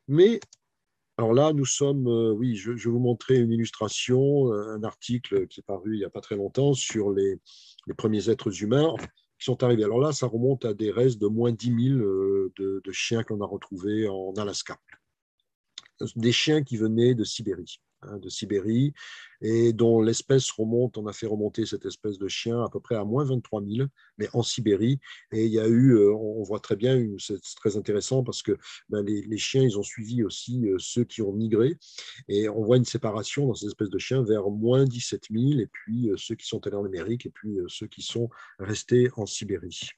Mais, alors là, nous sommes, euh, oui, je, vais vous montrer une illustration, euh, un article qui est paru il n'y a pas très longtemps sur les, premiers êtres humains qui sont arrivés. Alors là, ça remonte à des restes de moins 10 000 euh, de, de chiens qu'on a retrouvés en Alaska. Des chiens qui venaient de Sibérie. Hein, de Sibérie, et dont l'espèce remonte, on a fait remonter cette espèce de chien à peu près à moins 23 000, mais en Sibérie. Et il y a eu, euh, on voit très bien, c'est très intéressant parce que ben, les, chiens, ils ont suivi aussi euh, ceux qui ont migré, et on voit une séparation dans ces espèces de chiens vers moins 17 000, et puis euh, ceux qui sont allés en Amérique, et puis ceux qui sont restés en Sibérie.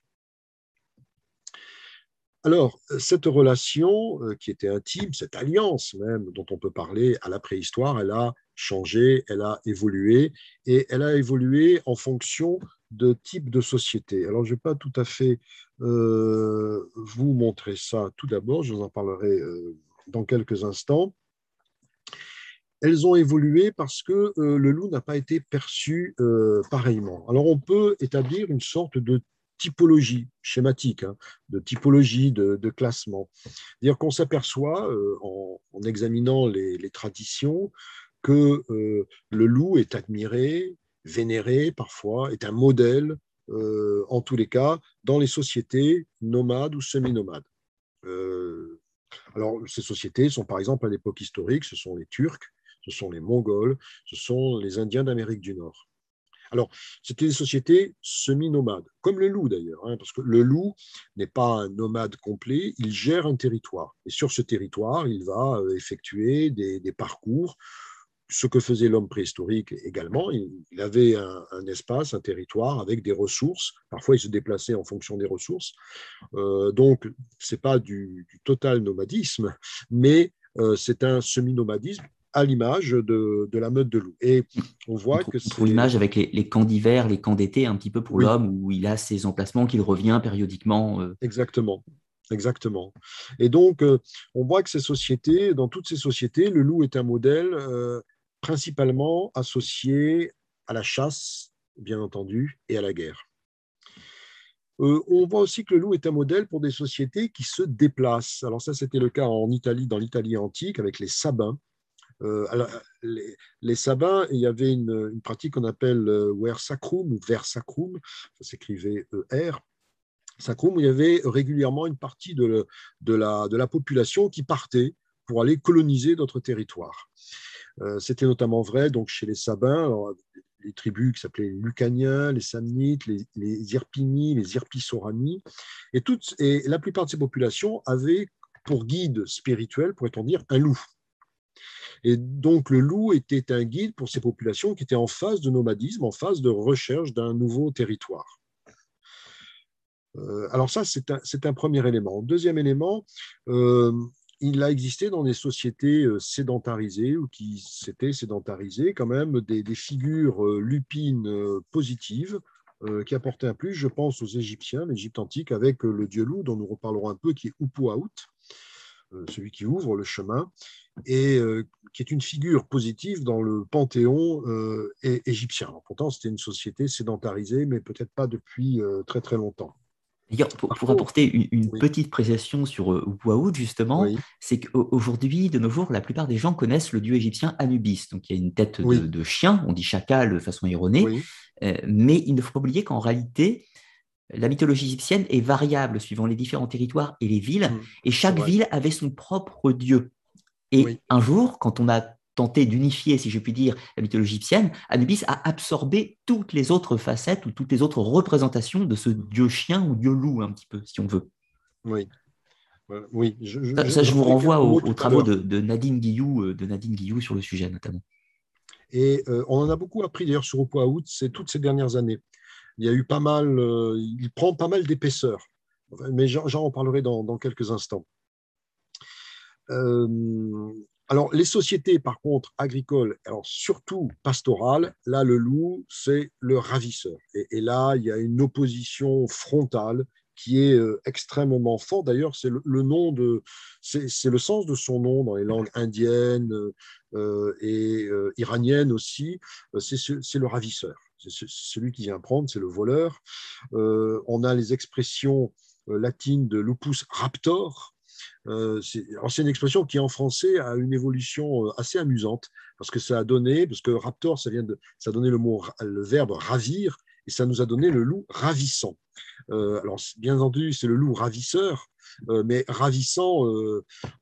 Alors, cette relation euh, qui était intime, cette alliance même dont on peut parler à la préhistoire, elle a changé, elle a évolué, et elle a évolué en fonction de type de société. Alors, je ne vais pas tout à fait euh, vous montrer ça tout d'abord, je vous en parlerai euh, dans quelques instants. Elles ont évolué parce que le loup n'a pas été perçu pareillement. Alors, on peut établir une sorte de typologie schématique, hein, de typologie de, classement. C'est-à-dire qu'on s'aperçoit euh, en, examinant les, traditions que euh, le loup est admiré, vénéré parfois, est un modèle, euh, en tous les cas, dans les sociétés nomades ou semi-nomades. alors, ces sociétés sont par exemple à l'époque historique, ce sont les Turcs, ce sont les Mongols, ce sont les Indiens d'Amérique du Nord. Alors, c'était des sociétés semi-nomades, comme le loup d'ailleurs, hein, parce que le loup n'est pas un nomade complet, il gère un territoire. Et sur ce territoire, il va euh, effectuer des, parcours, ce que faisait l'homme préhistorique également. Il, avait un, espace, un territoire avec des ressources. Parfois, il se déplaçait en fonction des ressources. Euh, donc, ce n'est pas du, total nomadisme, mais euh, c'est un semi-nomadisme à l'image de, la meute de loup. Et on voit que
Pour l'image avec les, camps d'hiver, les camps d'été, un petit peu pour l'homme, où il a ses emplacements, qu'il revient périodiquement.
Euh. Exactement. Exactement. Et donc, euh, on voit que ces sociétés, dans toutes ces sociétés, le loup est un modèle euh, principalement associé à la chasse bien entendu, et à la guerre. Euh, on voit aussi que le loup est un modèle pour des sociétés qui se déplacent. Alors ça, c'était le cas en Italie, dans l'Italie antique, avec les Sabins. Euh, les, Sabins, il y avait une, pratique qu'on appelle euh, sacrum ou ver sacrum, ça s'écrivait ER, sacrum, où il y avait régulièrement une partie de, la, population qui partait pour aller coloniser d'autres territoires. C'était notamment vrai donc chez les Sabins, les tribus qui s'appelaient les Lucaniens, les Samnites, les, les Irpini, les Irpisorani. Et, toutes, et la plupart de ces populations avaient pour guide spirituel, pourrait-on dire, un loup. Et donc le loup était un guide pour ces populations qui étaient en phase de nomadisme, en phase de recherche d'un nouveau territoire. Euh, alors ça, c'est un, premier élément. Deuxième élément, euh, il a existé dans des sociétés euh, sédentarisées ou qui s'étaient sédentarisées quand même des, figures lupines positives qui apportaient un plus. Je pense aux Égyptiens, l'Égypte antique, avec le dieu loup dont nous reparlerons un peu, qui est Upuaout, celui qui ouvre le chemin, et qui est une figure positive dans le panthéon égyptien. pourtant, c'était une société sédentarisée, mais peut-être pas depuis très très longtemps.
D'ailleurs, pour, apporter une, petite précision sur euh, justement, c'est qu'aujourd'hui, de nos jours, la plupart des gens connaissent le dieu égyptien Anubis. Donc, il y a une tête de, chien, on dit chacal de façon erronée, euh, mais il ne faut pas oublier qu'en réalité, la mythologie égyptienne est variable suivant les différents territoires et les villes, mmh, et chaque ville avait son propre dieu. Et un jour, quand on a tenté d'unifier, si je puis dire, la mythologie égyptienne, Anubis a absorbé toutes les autres facettes ou toutes les autres représentations de ce dieu chien ou dieu loup, un petit peu, si on veut.
Oui. oui
je, ça, je, vous renvoie aux, travaux de, Nadine Guillou, euh, de Nadine Guillou sur le sujet notamment.
Et euh, on en a beaucoup appris d'ailleurs sur Opoaout c'est toutes ces dernières années. Il y a eu pas mal, euh, il prend pas mal d'épaisseur, mais j'en reparlerai dans, dans quelques instants. Euh, alors, les sociétés, par contre, agricoles, alors surtout pastorales, là, le loup, c'est le ravisseur. Et, là, il y a une opposition frontale qui est euh, extrêmement forte. D'ailleurs, c'est le, nom de, c'est le sens de son nom dans les langues indiennes euh, et iraniennes aussi. C'est le ravisseur. C'est celui qui vient prendre, c'est le voleur. on a les expressions latines de lupus raptor, c'est une expression qui en français a une évolution euh, assez amusante parce que ça a donné, parce que raptor, ça vient de, ça a donné le mot, le verbe ravir et ça nous a donné le loup ravissant. Euh, alors bien entendu, c'est le loup ravisseur, mais ravissant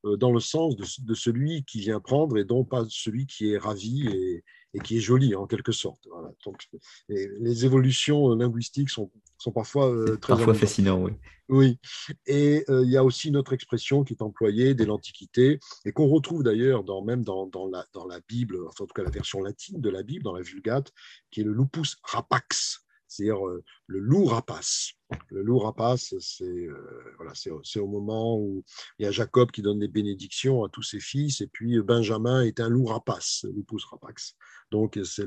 dans le sens de, celui qui vient prendre et non pas celui qui est ravi et qui est joli en quelque sorte. Donc, les évolutions linguistiques sont, sont parfois euh, très
parfois fascinantes. Oui.
Oui, et euh, il y a aussi une autre expression qui est employée dès l'Antiquité et qu'on retrouve d'ailleurs dans, même dans, dans, la, dans la Bible, enfin, en tout cas la version latine de la Bible, dans la Vulgate, qui est le lupus rapax, c'est-à-dire euh, le loup rapace. Le loup rapace, c'est voilà, c'est au moment où il y a Jacob qui donne des bénédictions à tous ses fils, et puis Benjamin est un loup rapace, lupus rapax. Donc, c'est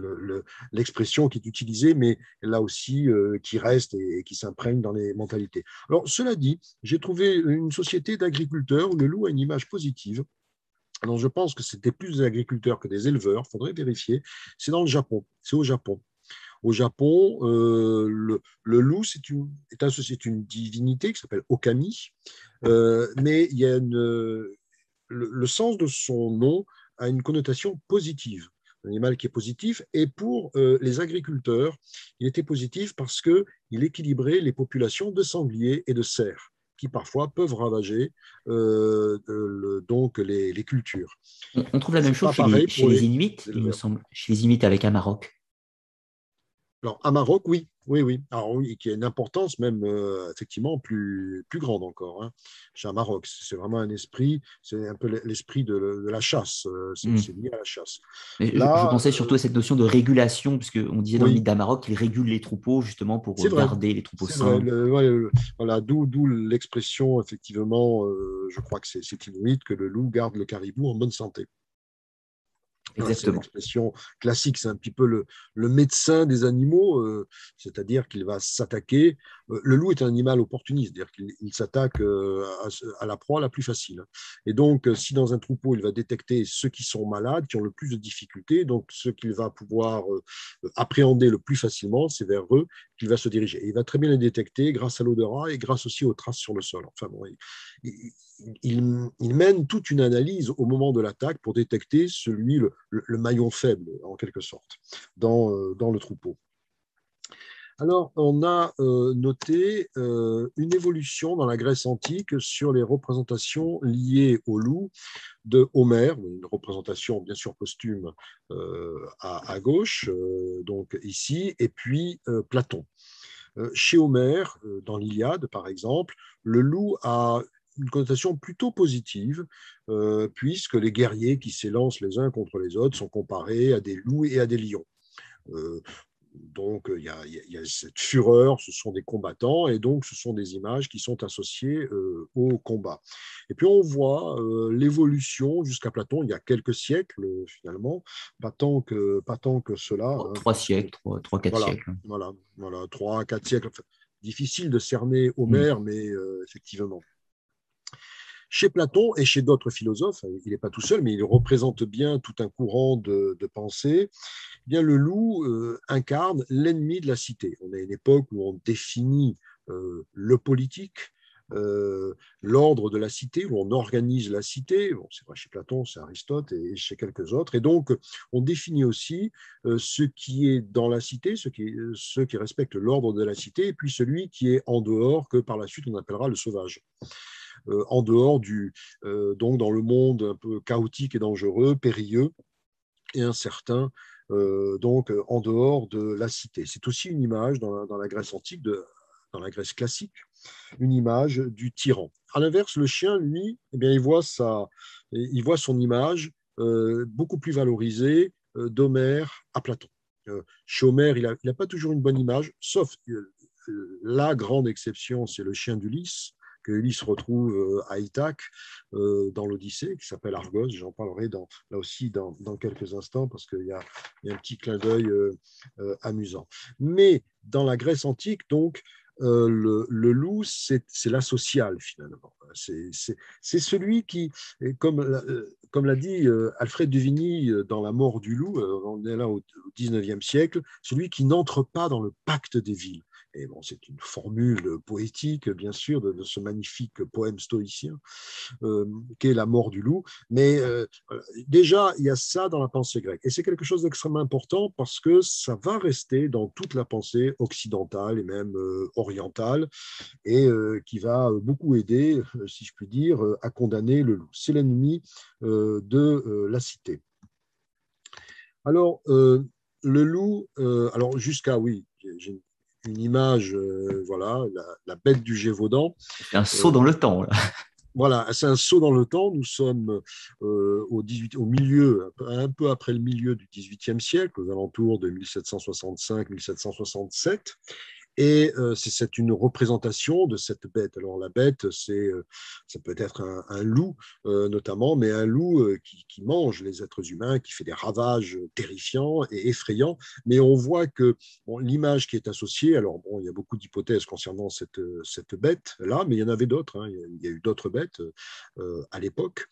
l'expression qui est utilisée, mais là aussi euh, qui reste et, qui s'imprègne dans les mentalités. Alors, cela dit, j'ai trouvé une société d'agriculteurs où le loup a une image positive. Alors, je pense que c'était plus des agriculteurs que des éleveurs, il faudrait vérifier. C'est dans le Japon, c'est au Japon. Au Japon, euh, le, loup, c'est une, est, une divinité qui s'appelle Okami, euh, mais il y a le, le, sens de son nom a une connotation positive un animal qui est positif. Et pour euh, les agriculteurs, il était positif parce qu'il équilibrait les populations de sangliers et de cerfs qui parfois peuvent ravager euh, donc les, cultures.
On, trouve la même chose chez, les, Inuits, il me semble, chez les Inuits avec un Maroc.
Alors, à Maroc, oui, oui, oui. Alors, oui, qui a une importance même euh, effectivement plus, plus grande encore hein, chez un Maroc. C'est vraiment un esprit, c'est un peu l'esprit de, la chasse. Euh, hmm. c'est lié à la chasse.
je, pensais surtout à cette notion de régulation, puisqu'on disait dans le mythe d'Amaroc qu'il régule les troupeaux justement pour garder les troupeaux sains.
voilà, d'où l'expression, effectivement, euh, je crois que c'est inuit, que le loup garde le caribou en bonne santé. C'est une expression classique, c'est un petit peu le, médecin des animaux, euh, c'est-à-dire qu'il va s'attaquer Euh, le loup est un animal opportuniste, c'est-à-dire qu'il s'attaque euh, à, la proie la plus facile. Et donc, si dans un troupeau, il va détecter ceux qui sont malades, qui ont le plus de difficultés, donc ceux qu'il va pouvoir appréhender le plus facilement, c'est vers eux qu'il va se diriger. il va très bien les détecter grâce à l'odorat et grâce aussi aux traces sur le sol. Enfin bon, il, mène toute une analyse au moment de l'attaque pour détecter celui, le, maillon faible, en quelque sorte, dans, dans le troupeau. Alors, on a euh, noté euh, une évolution dans la Grèce antique sur les représentations liées au loup de Homère, une représentation bien sûr posthume euh, à, gauche, donc ici, et puis Platon. Chez Homère, dans l'Iliade par exemple, le loup a une connotation plutôt positive, puisque les guerriers qui s'élancent les uns contre les autres sont comparés à des loups et à des lions donc il y, a, cette fureur, ce sont des combattants, et donc ce sont des images qui sont associées euh, au combat. Et puis on voit euh, l'évolution jusqu'à Platon, il y a quelques siècles finalement, pas tant que, pas tant que cela.
Hein. Trois siècles, trois, quatre siècles.
Voilà, voilà, trois, quatre siècles. difficile de cerner Homère, mm. mais euh, effectivement. Chez Platon et chez d'autres philosophes, il n'est pas tout seul, mais il représente bien tout un courant de, pensée, eh bien le loup euh, incarne l'ennemi de la cité. On est à une époque où on définit euh, le politique, euh, l'ordre de la cité, où on organise la cité. Bon, c'est vrai chez Platon, c'est Aristote et chez quelques autres. Et donc, on définit aussi ce qui est dans la cité, ce qui, ceux qui l'ordre de la cité, et puis celui qui est en dehors, que par la suite on appellera le sauvage. Euh, en dehors du, euh, donc dans le monde un peu chaotique et dangereux, périlleux et incertain, euh, donc en dehors de la cité. C'est aussi une image dans la, Grèce antique, dans la Grèce classique, une image du tyran. À l'inverse, le chien, lui, eh bien, il, voit sa, il voit son image beaucoup plus valorisée d'Homère à Platon. chez Homère, il n'a pas toujours une bonne image, sauf la grande exception, c'est le chien d'Ulysse, que Ulysse retrouve euh, à Ithaque euh, dans l'Odyssée, qui s'appelle Argos. J'en parlerai là aussi dans, quelques instants parce qu'il y, a un petit clin d'œil euh, amusant. Mais dans la Grèce antique, donc, le, loup, c'est la sociale finalement. C'est celui qui, comme, comme l'a dit Alfred Duvigny dans La mort du loup, on est là au, au 19e siècle, celui qui n'entre pas dans le pacte des villes. Et bon, c'est une formule poétique, bien sûr, de, ce magnifique poème stoïcien euh, qu'est La mort du loup. Mais euh, déjà, il y a ça dans la pensée grecque. Et c'est quelque chose d'extrêmement important parce que ça va rester dans toute la pensée occidentale et même euh, orientale et qui va beaucoup aider, si je puis dire, à condamner le loup. C'est l'ennemi de la cité. Alors, le loup, alors jusqu'à, oui, j'ai une image, euh, voilà, la, bête du Gévaudan.
C'est un saut dans le temps. Là.
Voilà, c'est un saut dans le temps. Nous sommes euh, au, 18, au milieu, un peu après le milieu du XVIIIe siècle, aux alentours de 1765-1767. Et euh, c'est une représentation de cette bête. Alors la bête, c'est, euh, ça peut être un, loup euh, notamment, mais un loup qui, mange les êtres humains, qui fait des ravages terrifiants et effrayants. Mais on voit que l'image qui est associée, alors bon, il y a beaucoup d'hypothèses concernant cette, cette bête-là, mais il y en avait d'autres. Hein. il y a eu d'autres bêtes à l'époque.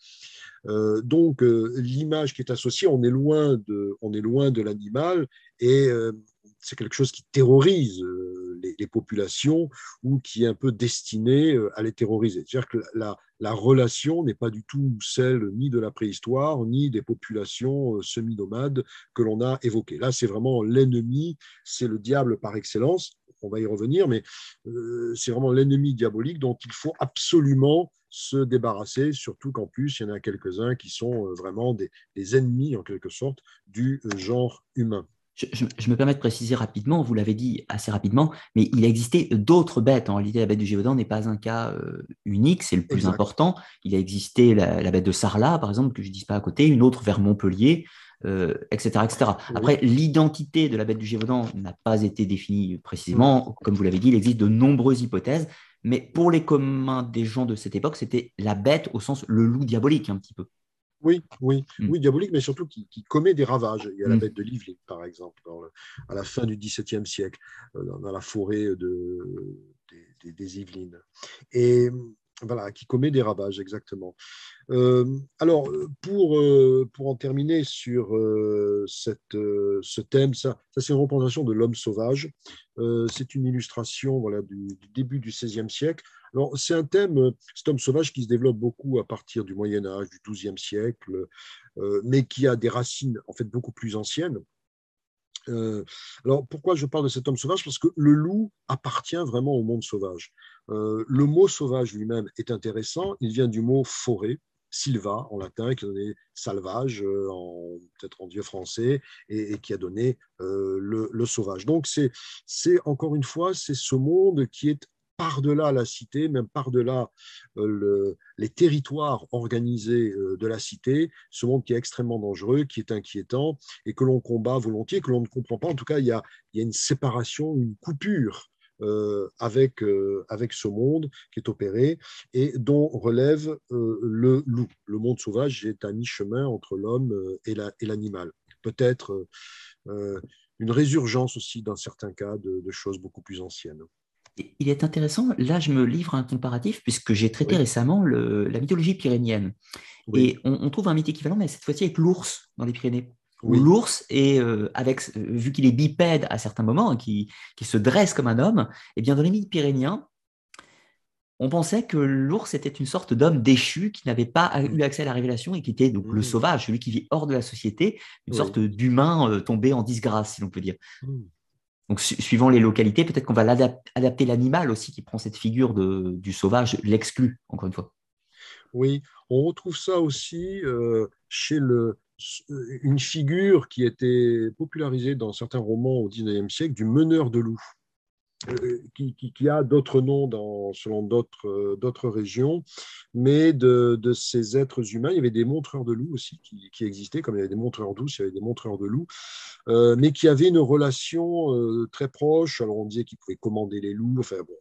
donc l'image qui est associée, on est loin de, on est loin de l'animal et c'est quelque chose qui terrorise euh, les, populations ou qui est un peu destiné euh, à les terroriser. C'est-à-dire que la, relation n'est pas du tout celle ni de la préhistoire, ni des populations euh, semi-nomades que l'on a évoquées. Là, c'est vraiment l'ennemi, c'est le diable par excellence. On va y revenir, mais c'est vraiment l'ennemi diabolique dont il faut absolument se débarrasser, surtout qu'en plus, il y en a quelques-uns qui sont vraiment des ennemis, en quelque sorte, du genre humain.
Je, me permets de préciser rapidement, vous l'avez dit assez rapidement, mais il existait d'autres bêtes. En réalité, la bête du Gévaudan n'est pas un cas euh, unique, c'est le plus important. Il a existé la, bête de Sarlat, par exemple, que je ne dis pas à côté, une autre vers Montpellier, etc. Euh, etc. Après, l'identité de la bête du Gévaudan n'a pas été définie précisément. Comme vous l'avez dit, il existe de nombreuses hypothèses, mais pour les communs des gens de cette époque, c'était la bête au sens le loup diabolique, un petit peu.
Oui, oui, mm. oui, diabolique, mais surtout qui, commet des ravages. Il y a la mm. bête de Lively, par exemple, à la fin du XVIIe siècle, euh, dans, la forêt de, des Yvelines. Et voilà, qui commet des ravages, exactement. Euh, alors, pour, euh, pour en terminer sur euh, cette, ce thème, ça, ça c'est une représentation de l'homme sauvage. c'est une illustration voilà, du, début du XVIe siècle. Alors, c'est un thème, cet homme sauvage, qui se développe beaucoup à partir du Moyen Âge, du XIIe siècle, mais qui a des racines en fait beaucoup plus anciennes. Alors, pourquoi je parle de cet homme sauvage? Parce que le loup appartient vraiment au monde sauvage. Euh, le mot sauvage lui-même est intéressant. Il vient du mot forêt, silva en latin, qui a donné salvage, euh, peut-être en dieu français, et, qui a donné euh, le, sauvage. Donc, c'est encore une fois, c'est ce monde qui est par-delà la cité, même par-delà les territoires organisés de la cité, ce monde qui est extrêmement dangereux, qui est inquiétant et que l'on combat volontiers, que l'on ne comprend pas. En tout cas, il y a, une séparation, une coupure euh, avec, euh, avec ce monde qui est opéré et dont relève euh, le loup. Le monde sauvage est à mi-chemin entre l'homme et l'animal. Peut-être une résurgence aussi, dans certains cas, de, choses beaucoup plus anciennes.
Il est intéressant, là je me livre un comparatif puisque j'ai traité récemment la mythologie pyrénéenne. Et on, on, trouve un mythe équivalent, mais cette fois-ci avec l'ours dans les Pyrénées l'ours est, euh, avec, euh, vu qu'il est bipède à certains moments, qui, qui, se dresse comme un homme, et eh bien dans les mythes pyrénéens, on pensait que l'ours était une sorte d'homme déchu qui n'avait pas eu accès à la révélation et qui était donc le mmh. sauvage, celui qui vit hors de la société, une sorte d'humain euh, tombé en disgrâce, si l'on peut dire. Mmh. Donc, suivant les localités, peut-être qu'on va adapter l'animal aussi qui prend cette figure de, du sauvage, l'exclut, encore une fois.
Oui, on retrouve ça aussi chez le, une figure qui était popularisée dans certains romans au XIXe siècle du meneur de loup. Euh, qui, qui, a d'autres noms dans, selon d'autres, d'autres régions, mais de, de, ces êtres humains. Il y avait des montreurs de loups aussi qui, qui, existaient, comme il y avait des montreurs douces, il y avait des montreurs de loups, euh, mais qui avaient une relation euh, très proche. Alors on disait qu'ils pouvaient commander les loups, enfin bon,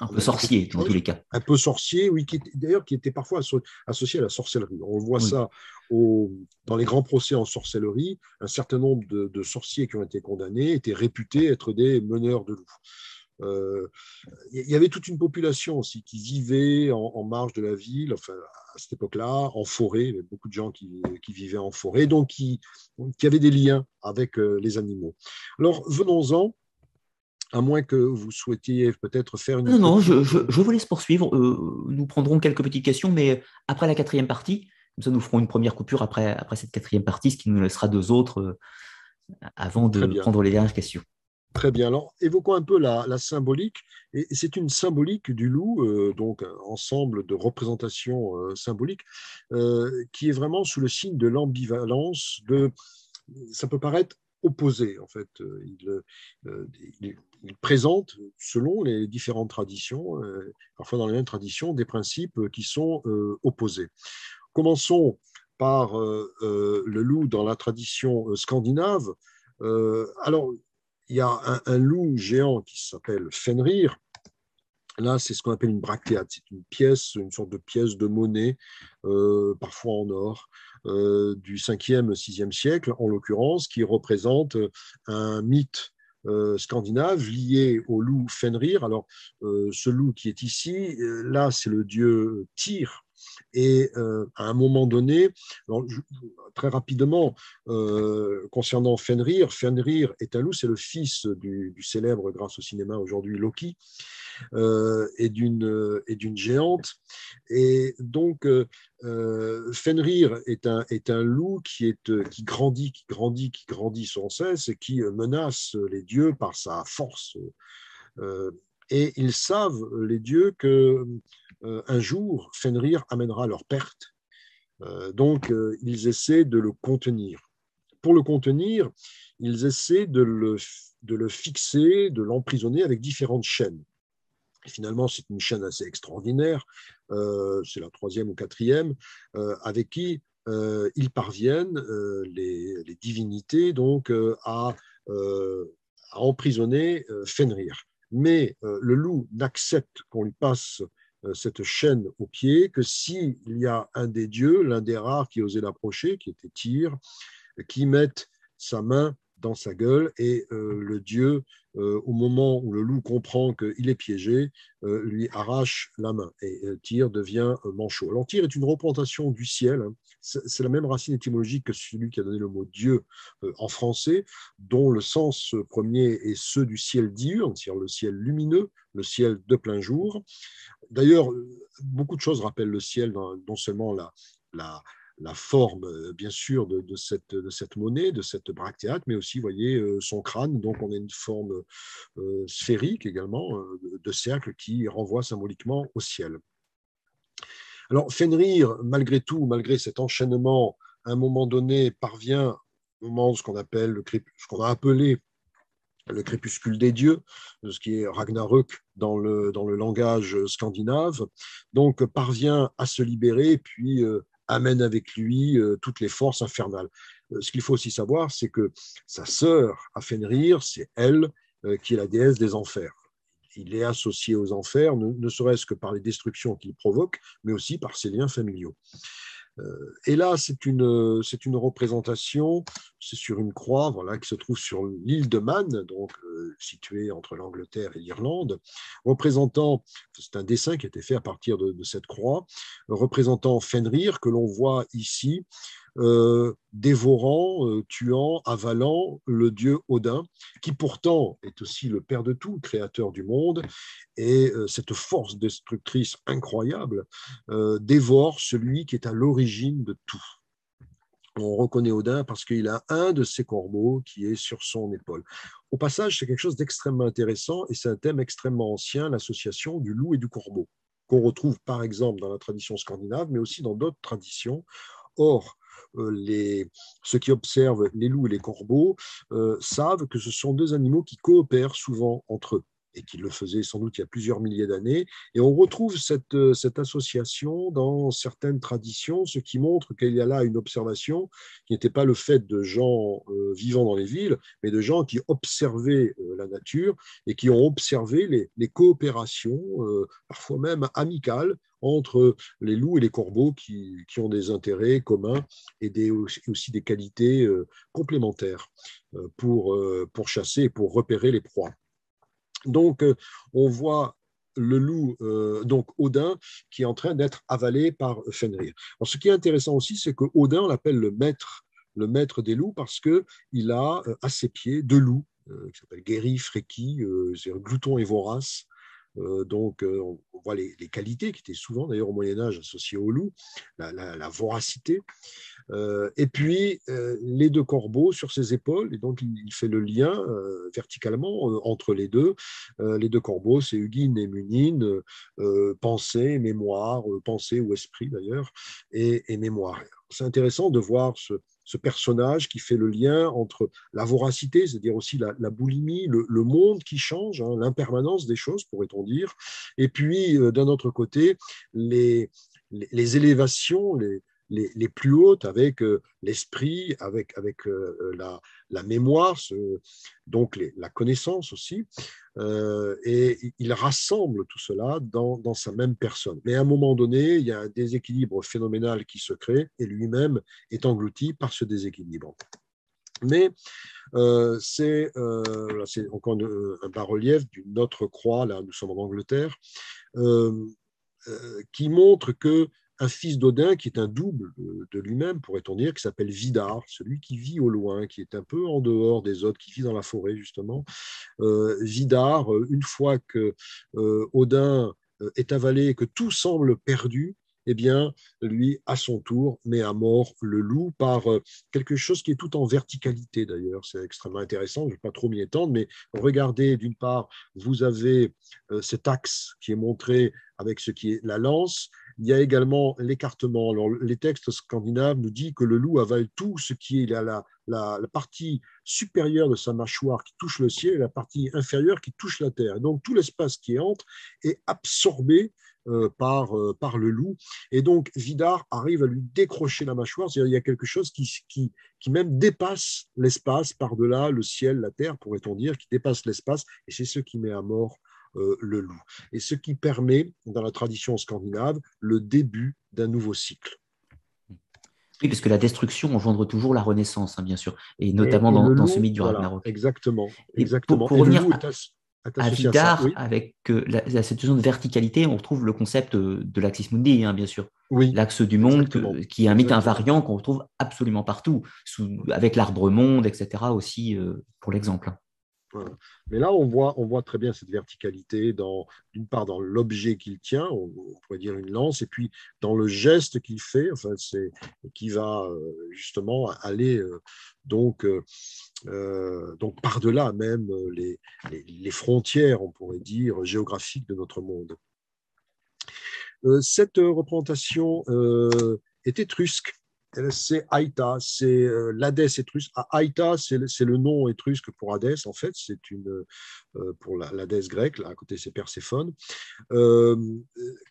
un peu sorcier, dans tous les cas.
Un peu sorcier, oui, d'ailleurs qui était parfois associé à la sorcellerie. On voit ça au, dans les grands procès en sorcellerie. Un certain nombre de, sorciers qui ont été condamnés étaient réputés être des meneurs de loups. Euh, il y avait toute une population aussi qui vivait en, marge de la ville, enfin, à cette époque-là, en forêt. Il y avait beaucoup de gens qui, vivaient en forêt, donc qui, qui avaient des liens avec euh, les animaux. Alors, venons-en à moins que vous souhaitiez peut-être faire une...
Non, non, je, vous laisse poursuivre. Euh, nous prendrons quelques petites questions, mais après la quatrième partie, comme ça nous ferons une première coupure après, après cette quatrième partie, ce qui nous laissera deux autres euh, avant de prendre les dernières questions.
Très bien. Alors, évoquons un peu la, symbolique. Et c'est une symbolique du loup, euh, donc un ensemble de représentations symboliques, qui est vraiment sous le signe de l'ambivalence. De, ça peut paraître opposé, en fait. Il, il, présente, selon les différentes traditions, euh, parfois dans les mêmes traditions, des principes qui sont euh, opposés. Commençons par euh, le loup dans la tradition scandinave. alors, il y a un, loup géant qui s'appelle Fenrir. Là, c'est ce qu'on appelle une bractéate. C'est une pièce, une sorte de pièce de monnaie, parfois en or, du 5e, 6e siècle, en l'occurrence, qui représente un mythe euh, scandinave lié au loup Fenrir. Alors, euh, ce loup qui est ici, euh, là, c'est le dieu Tyr. Et à un moment donné, très rapidement, concernant Fenrir, Fenrir est un loup, c'est le fils du, célèbre, grâce au cinéma aujourd'hui, Loki. Euh, et d'une d'une géante. Et donc euh, Fenrir est un est un loup qui est qui grandit, qui grandit, qui grandit sans cesse et qui menace les dieux par sa force. Euh, et ils savent les dieux que un jour Fenrir amènera leur perte. donc ils essaient de le contenir. Pour le contenir, ils essaient de le, de le fixer, de l'emprisonner avec différentes chaînes finalement, c'est une chaîne assez extraordinaire, euh, c'est la troisième ou quatrième, euh, avec qui euh, ils parviennent, les, divinités, donc, à, emprisonner Fenrir. Mais le loup n'accepte qu'on lui passe cette chaîne au pied que s'il y a un des dieux, l'un des rares qui osait l'approcher, qui était Tyr, qui mette sa main dans sa gueule et le dieu, au moment où le loup comprend qu'il est piégé, lui arrache la main et Tyr devient manchot. Alors Tyr est une représentation du ciel, hein. c'est la même racine étymologique que celui qui a donné le mot Dieu en français, dont le sens premier est ceux du ciel diurne, c'est-à-dire le ciel lumineux, le ciel de plein jour. D'ailleurs, beaucoup de choses rappellent le ciel, non seulement la, la forme, euh, bien sûr, de, cette, de cette monnaie, de cette bractéate, mais aussi, vous voyez, euh, son crâne. Donc, on a une forme euh, sphérique également, de cercle, qui renvoie symboliquement au ciel. Alors, Fenrir, malgré tout, malgré cet enchaînement, à un moment donné, parvient au moment ce qu'on appelle le ce qu'on a appelé le crépuscule des dieux, ce qui est Ragnarök dans le, dans le langage scandinave, donc parvient à se libérer, puis amène avec lui euh, toutes les forces infernales. Euh, ce qu'il faut aussi savoir, c'est que sa sœur, Fenrir, c'est elle euh, qui est la déesse des enfers. Il est associé aux enfers, ne serait-ce que par les destructions qu'il provoque, mais aussi par ses liens familiaux. Euh, et là, c'est une, c'est une représentation, c'est sur une croix voilà, qui se trouve sur l'île de Man, donc euh, située entre l'Angleterre et l'Irlande, représentant, c'est un dessin qui a été fait à partir de, de cette croix, représentant Fenrir, que l'on voit ici, euh, dévorant, euh, tuant, avalant le dieu Odin, qui pourtant est aussi le père de tout, créateur du monde, et euh, cette force destructrice incroyable dévore celui qui est à l'origine de tout. On reconnaît Odin parce qu'il a un de ses corbeaux qui est sur son épaule. Au passage, c'est quelque chose d'extrêmement intéressant et c'est un thème extrêmement ancien, l'association du loup et du corbeau, qu'on retrouve par exemple dans la tradition scandinave, mais aussi dans d'autres traditions. Or, les, ceux qui observent les loups et les corbeaux euh, savent que ce sont deux animaux qui coopèrent souvent entre eux et qui le faisaient sans doute il y a plusieurs milliers d'années. Et on retrouve cette, euh, cette, association dans certaines traditions, ce qui montre qu'il y a là une observation qui n'était pas le fait de gens vivant dans les villes, mais de gens qui observaient la nature et qui ont observé les, les coopérations, parfois même amicales, entre les loups et les corbeaux qui, ont des intérêts communs et des, aussi des qualités euh, complémentaires euh, pour, euh, pour chasser et pour repérer les proies. Donc, on voit le loup, donc Odin, qui est en train d'être avalé par Fenrir. ce qui est intéressant aussi, c'est que Odin, on l'appelle le maître, le maître des loups, parce qu'il a à ses pieds deux loups, qui s'appellent Geri, Freki, c'est un glouton et vorace, euh, donc, euh, on, voit les, qualités qui étaient souvent, d'ailleurs, au Moyen Âge associées au loup, la, voracité. Euh, et puis, les deux corbeaux sur ses épaules. Et donc, il, fait le lien verticalement entre les deux. les deux corbeaux, c'est Hugin et Munine, pensée, mémoire, pensée ou esprit d'ailleurs, et mémoire. C'est intéressant de voir ce, ce personnage qui fait le lien entre la voracité, c'est-à-dire aussi la, boulimie, le, monde qui change, hein, l'impermanence des choses, pourrait-on dire, et puis euh, d'un autre côté, les, les, élévations, les, les, plus hautes avec euh, l'esprit, avec, avec euh, la, la, mémoire, donc la connaissance aussi. Euh, et il rassemble tout cela dans, dans, sa même personne. Mais à un moment donné, il y a un déséquilibre phénoménal qui se crée et lui-même est englouti par ce déséquilibre. Mais c'est encore un bas-relief d'une autre croix, là nous sommes en Angleterre, qui montre que un fils d'Odin qui est un double de lui-même, pourrait-on dire, qui s'appelle Vidar, celui qui vit au loin, qui est un peu en dehors des autres, qui vit dans la forêt, justement. Euh, Vidar, euh, une fois que euh, Odin est avalé et que tout semble perdu, eh bien, lui, à son tour, met à mort le loup par quelque chose qui est tout en verticalité d'ailleurs. C'est extrêmement intéressant, je ne vais pas trop m'y étendre, mais regardez, d'une part, vous avez cet axe qui est montré avec ce qui est la lance, il y a également l'écartement. Alors, les textes scandinaves nous disent que le loup avale tout ce qui est la, la, la, partie supérieure de sa mâchoire qui touche le ciel et la partie inférieure qui touche la terre. donc, tout l'espace qui entre est absorbé euh, par, euh, par le loup. Et donc, Vidar arrive à lui décrocher la mâchoire. C'est-à-dire, il y a quelque chose qui, qui, qui même dépasse l'espace par-delà le ciel, la terre, pourrait-on dire, qui dépasse l'espace. Et c'est ce qui met à mort le loup. Et ce qui permet, dans la tradition scandinave, le début d'un nouveau cycle.
Oui, parce que la destruction engendre toujours la renaissance, hein, bien sûr, et notamment dans, ce mythe du Ragnarok.
Exactement. exactement.
pour, revenir à, Vidar, avec euh, la, situation de verticalité, on retrouve le concept de l'Axis Mundi, hein, bien sûr.
Oui.
L'axe du monde, qui est un mythe invariant qu'on retrouve absolument partout, avec l'arbre monde, etc. aussi, euh, pour l'exemple.
Mais là, on voit, très bien cette verticalité, d'une part dans l'objet qu'il tient, on, pourrait dire une lance, et puis dans le geste qu'il fait, enfin, qui va euh, justement aller euh, euh, donc par-delà même les, les, frontières, on pourrait dire, géographiques de notre monde. cette représentation est étrusque c'est Aïta, c'est euh, l'Hadès étrusque. Ah, Aïta, c'est le, nom étrusque pour Hadès, en fait, c'est une euh, pour l'Hadès grec, là, à côté c'est Perséphone. Euh,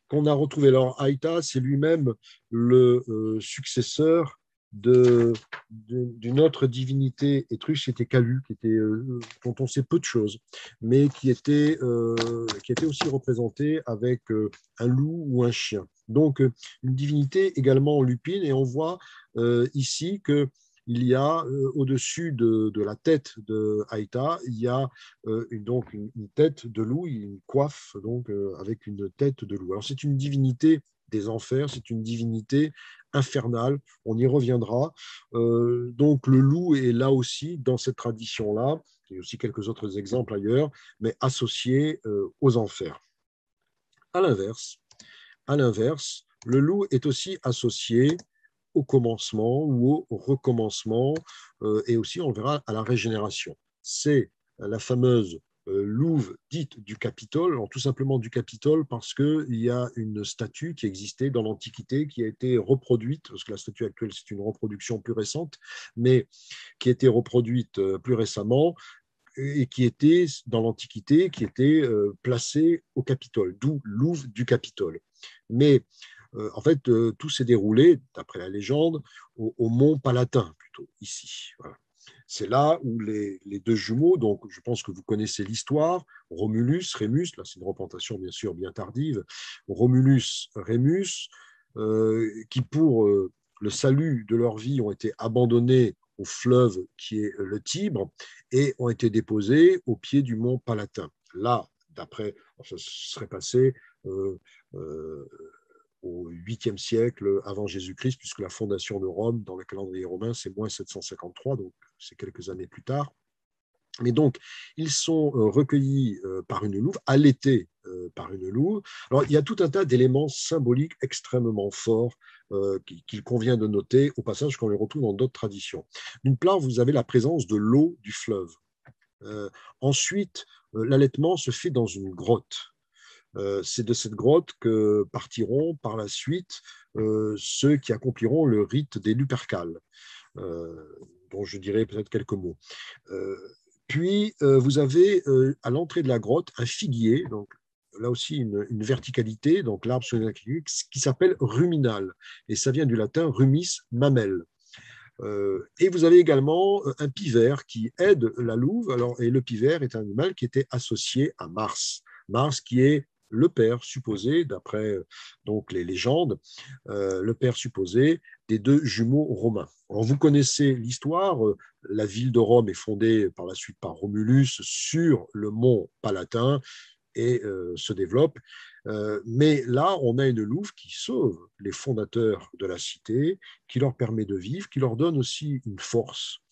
qu'on a retrouvé alors Aïta, c'est lui-même le successeur d'une autre divinité étrusque, c'était Calu, qui était, dont on sait peu de choses, mais qui était, qui était aussi représenté avec un loup ou un chien. Donc, euh, une divinité également lupine, et on voit euh, ici que il y a euh, au-dessus de, la tête de Haïta, il y a donc une, tête de loup, une coiffe donc avec une tête de loup. Alors c'est une divinité des enfers, c'est une divinité infernale, on y reviendra. donc le loup est là aussi dans cette tradition-là, il y a aussi quelques autres exemples ailleurs, mais associé aux enfers. À l'inverse, à l'inverse, le loup est aussi associé au commencement ou au recommencement euh, et aussi, on verra, à la régénération. C'est la fameuse euh, louve dite du Capitole, tout simplement du Capitole parce qu'il y a une statue qui existait dans l'Antiquité qui a été reproduite, parce que la statue actuelle c'est une reproduction plus récente, mais qui a été reproduite euh, plus récemment et qui était dans l'Antiquité, qui était placée au Capitole, d'où louve du Capitole. Mais euh, en fait, euh, tout s'est déroulé, d'après la légende, au, mont Palatin, plutôt, ici. C'est là où les, deux jumeaux, donc je pense que vous connaissez l'histoire, Romulus, Rémus, là c'est une représentation bien sûr bien tardive, Romulus, Rémus, euh, qui pour le salut de leur vie ont été abandonnés au fleuve qui est le Tibre et ont été déposés au pied du mont Palatin. Là, d'après, ça serait passé au 8e siècle avant Jésus-Christ, puisque la fondation de Rome, dans le calendrier romain, c'est moins 753, donc c'est quelques années plus tard. Mais donc, ils sont euh, recueillis par une louve, allaités par une louve. Alors, il y a tout un tas d'éléments symboliques extrêmement forts qu'il convient de noter, au passage qu'on les retrouve dans d'autres traditions. D'une part, vous avez la présence de l'eau du fleuve. ensuite, l'allaitement se fait dans une grotte. Euh, c'est de cette grotte que partiront par la suite euh, ceux qui accompliront le rite des Lupercales, euh, dont je dirai peut-être quelques mots. puis, vous avez à l'entrée de la grotte un figuier, donc là aussi une, verticalité, donc l'arbre sur qui s'appelle ruminal, et ça vient du latin rumis mamel. et vous avez également un pivert qui aide la louve. Alors, et le pivert est un animal qui était associé à Mars. Mars qui est le père supposé, d'après euh, donc les légendes, euh, le père supposé des deux jumeaux romains. Vous connaissez l'histoire, euh, la ville de Rome est fondée par la suite par Romulus sur le mont Palatin et se développe. mais là, on a une louve qui sauve les fondateurs de la cité, qui leur permet de vivre, qui leur donne aussi une force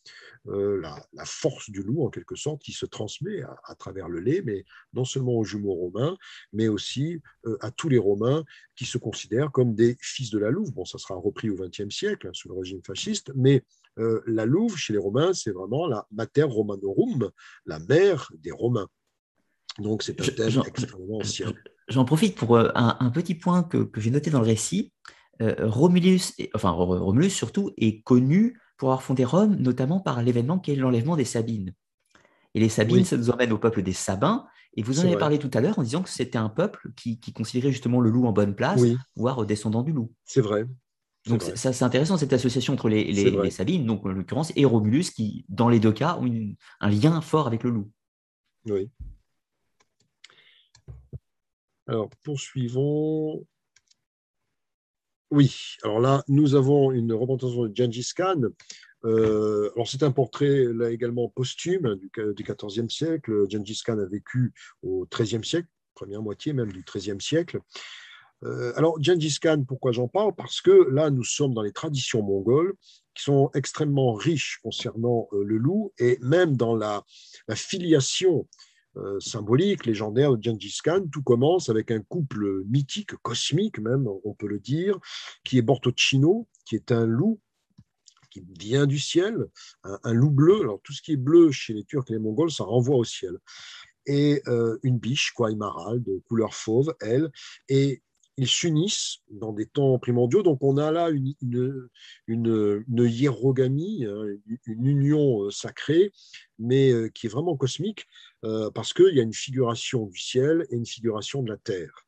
euh, la, force du loup, en quelque sorte, qui se transmet à, travers le lait, mais non seulement aux jumeaux romains, mais aussi euh, à tous les Romains qui se considèrent comme des fils de la louve. Bon, ça sera repris au XXe siècle, hein, sous le régime fasciste, mais euh, la louve, chez les Romains, c'est vraiment la mater romanorum, la mère des Romains. Donc, c'est un thème extrêmement ancien.
J'en profite pour un, petit point que, j'ai noté dans le récit. Romulus, enfin Romulus surtout, est connu pour avoir fondé Rome, notamment par l'événement qui est l'enlèvement des Sabines. Et les Sabines, ça nous emmène au peuple des Sabins. Et vous en avez parlé tout à l'heure en disant que c'était un peuple qui, considérait justement le loup en bonne place, voire descendant du loup.
C'est vrai.
Donc ça c'est intéressant cette association entre les, Sabines, donc en l'occurrence, et Romulus, qui dans les deux cas ont un lien fort avec le loup.
Oui. Alors poursuivons. Oui, alors là, nous avons une représentation de Gengis Khan. Euh, alors c'est un portrait là également posthume du, XIVe siècle. Gengis Khan a vécu au XIIIe siècle, première moitié même du XIIIe siècle. Euh, alors Gengis Khan, pourquoi j'en parle? Parce que là, nous sommes dans les traditions mongoles qui sont extrêmement riches concernant euh, le loup et même dans la, filiation symbolique, légendaire de Gengis Khan. Tout commence avec un couple mythique, cosmique même, on peut le dire, qui est Bortocino, qui est un loup qui vient du ciel, un, loup bleu. Alors tout ce qui est bleu chez les Turcs et les Mongols, ça renvoie au ciel. Et euh, une biche, quoi, de couleur fauve, elle, et ils s'unissent dans des temps primordiaux. Donc on a là une, une, hiérogamie, hein, une union euh, sacrée, mais euh, qui est vraiment cosmique, euh, parce qu'il y a une figuration du ciel et une figuration de la terre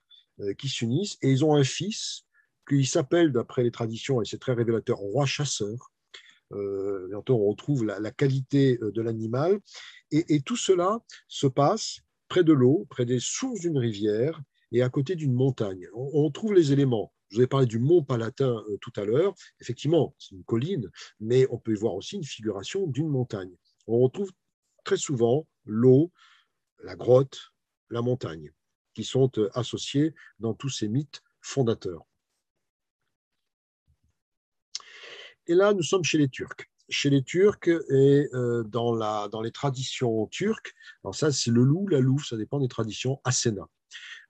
qui s'unissent. Et ils ont un fils qui s'appelle, d'après les traditions, et c'est très révélateur, roi chasseur. bientôt on retrouve la, qualité de l'animal. Et tout cela se passe près de l'eau, près des sources d'une rivière, et à côté d'une montagne. On, trouve les éléments. Je vous ai parlé du mont Palatin euh, tout à l'heure. Effectivement, c'est une colline, mais on peut y voir aussi une figuration d'une montagne. On retrouve très souvent l'eau, la grotte, la montagne, qui sont euh, associés dans tous ces mythes fondateurs. Et là, nous sommes chez les Turcs. Chez les Turcs et euh, dans, la, dans les traditions turques, alors ça c'est le loup, la louve, ça dépend des traditions, Asena.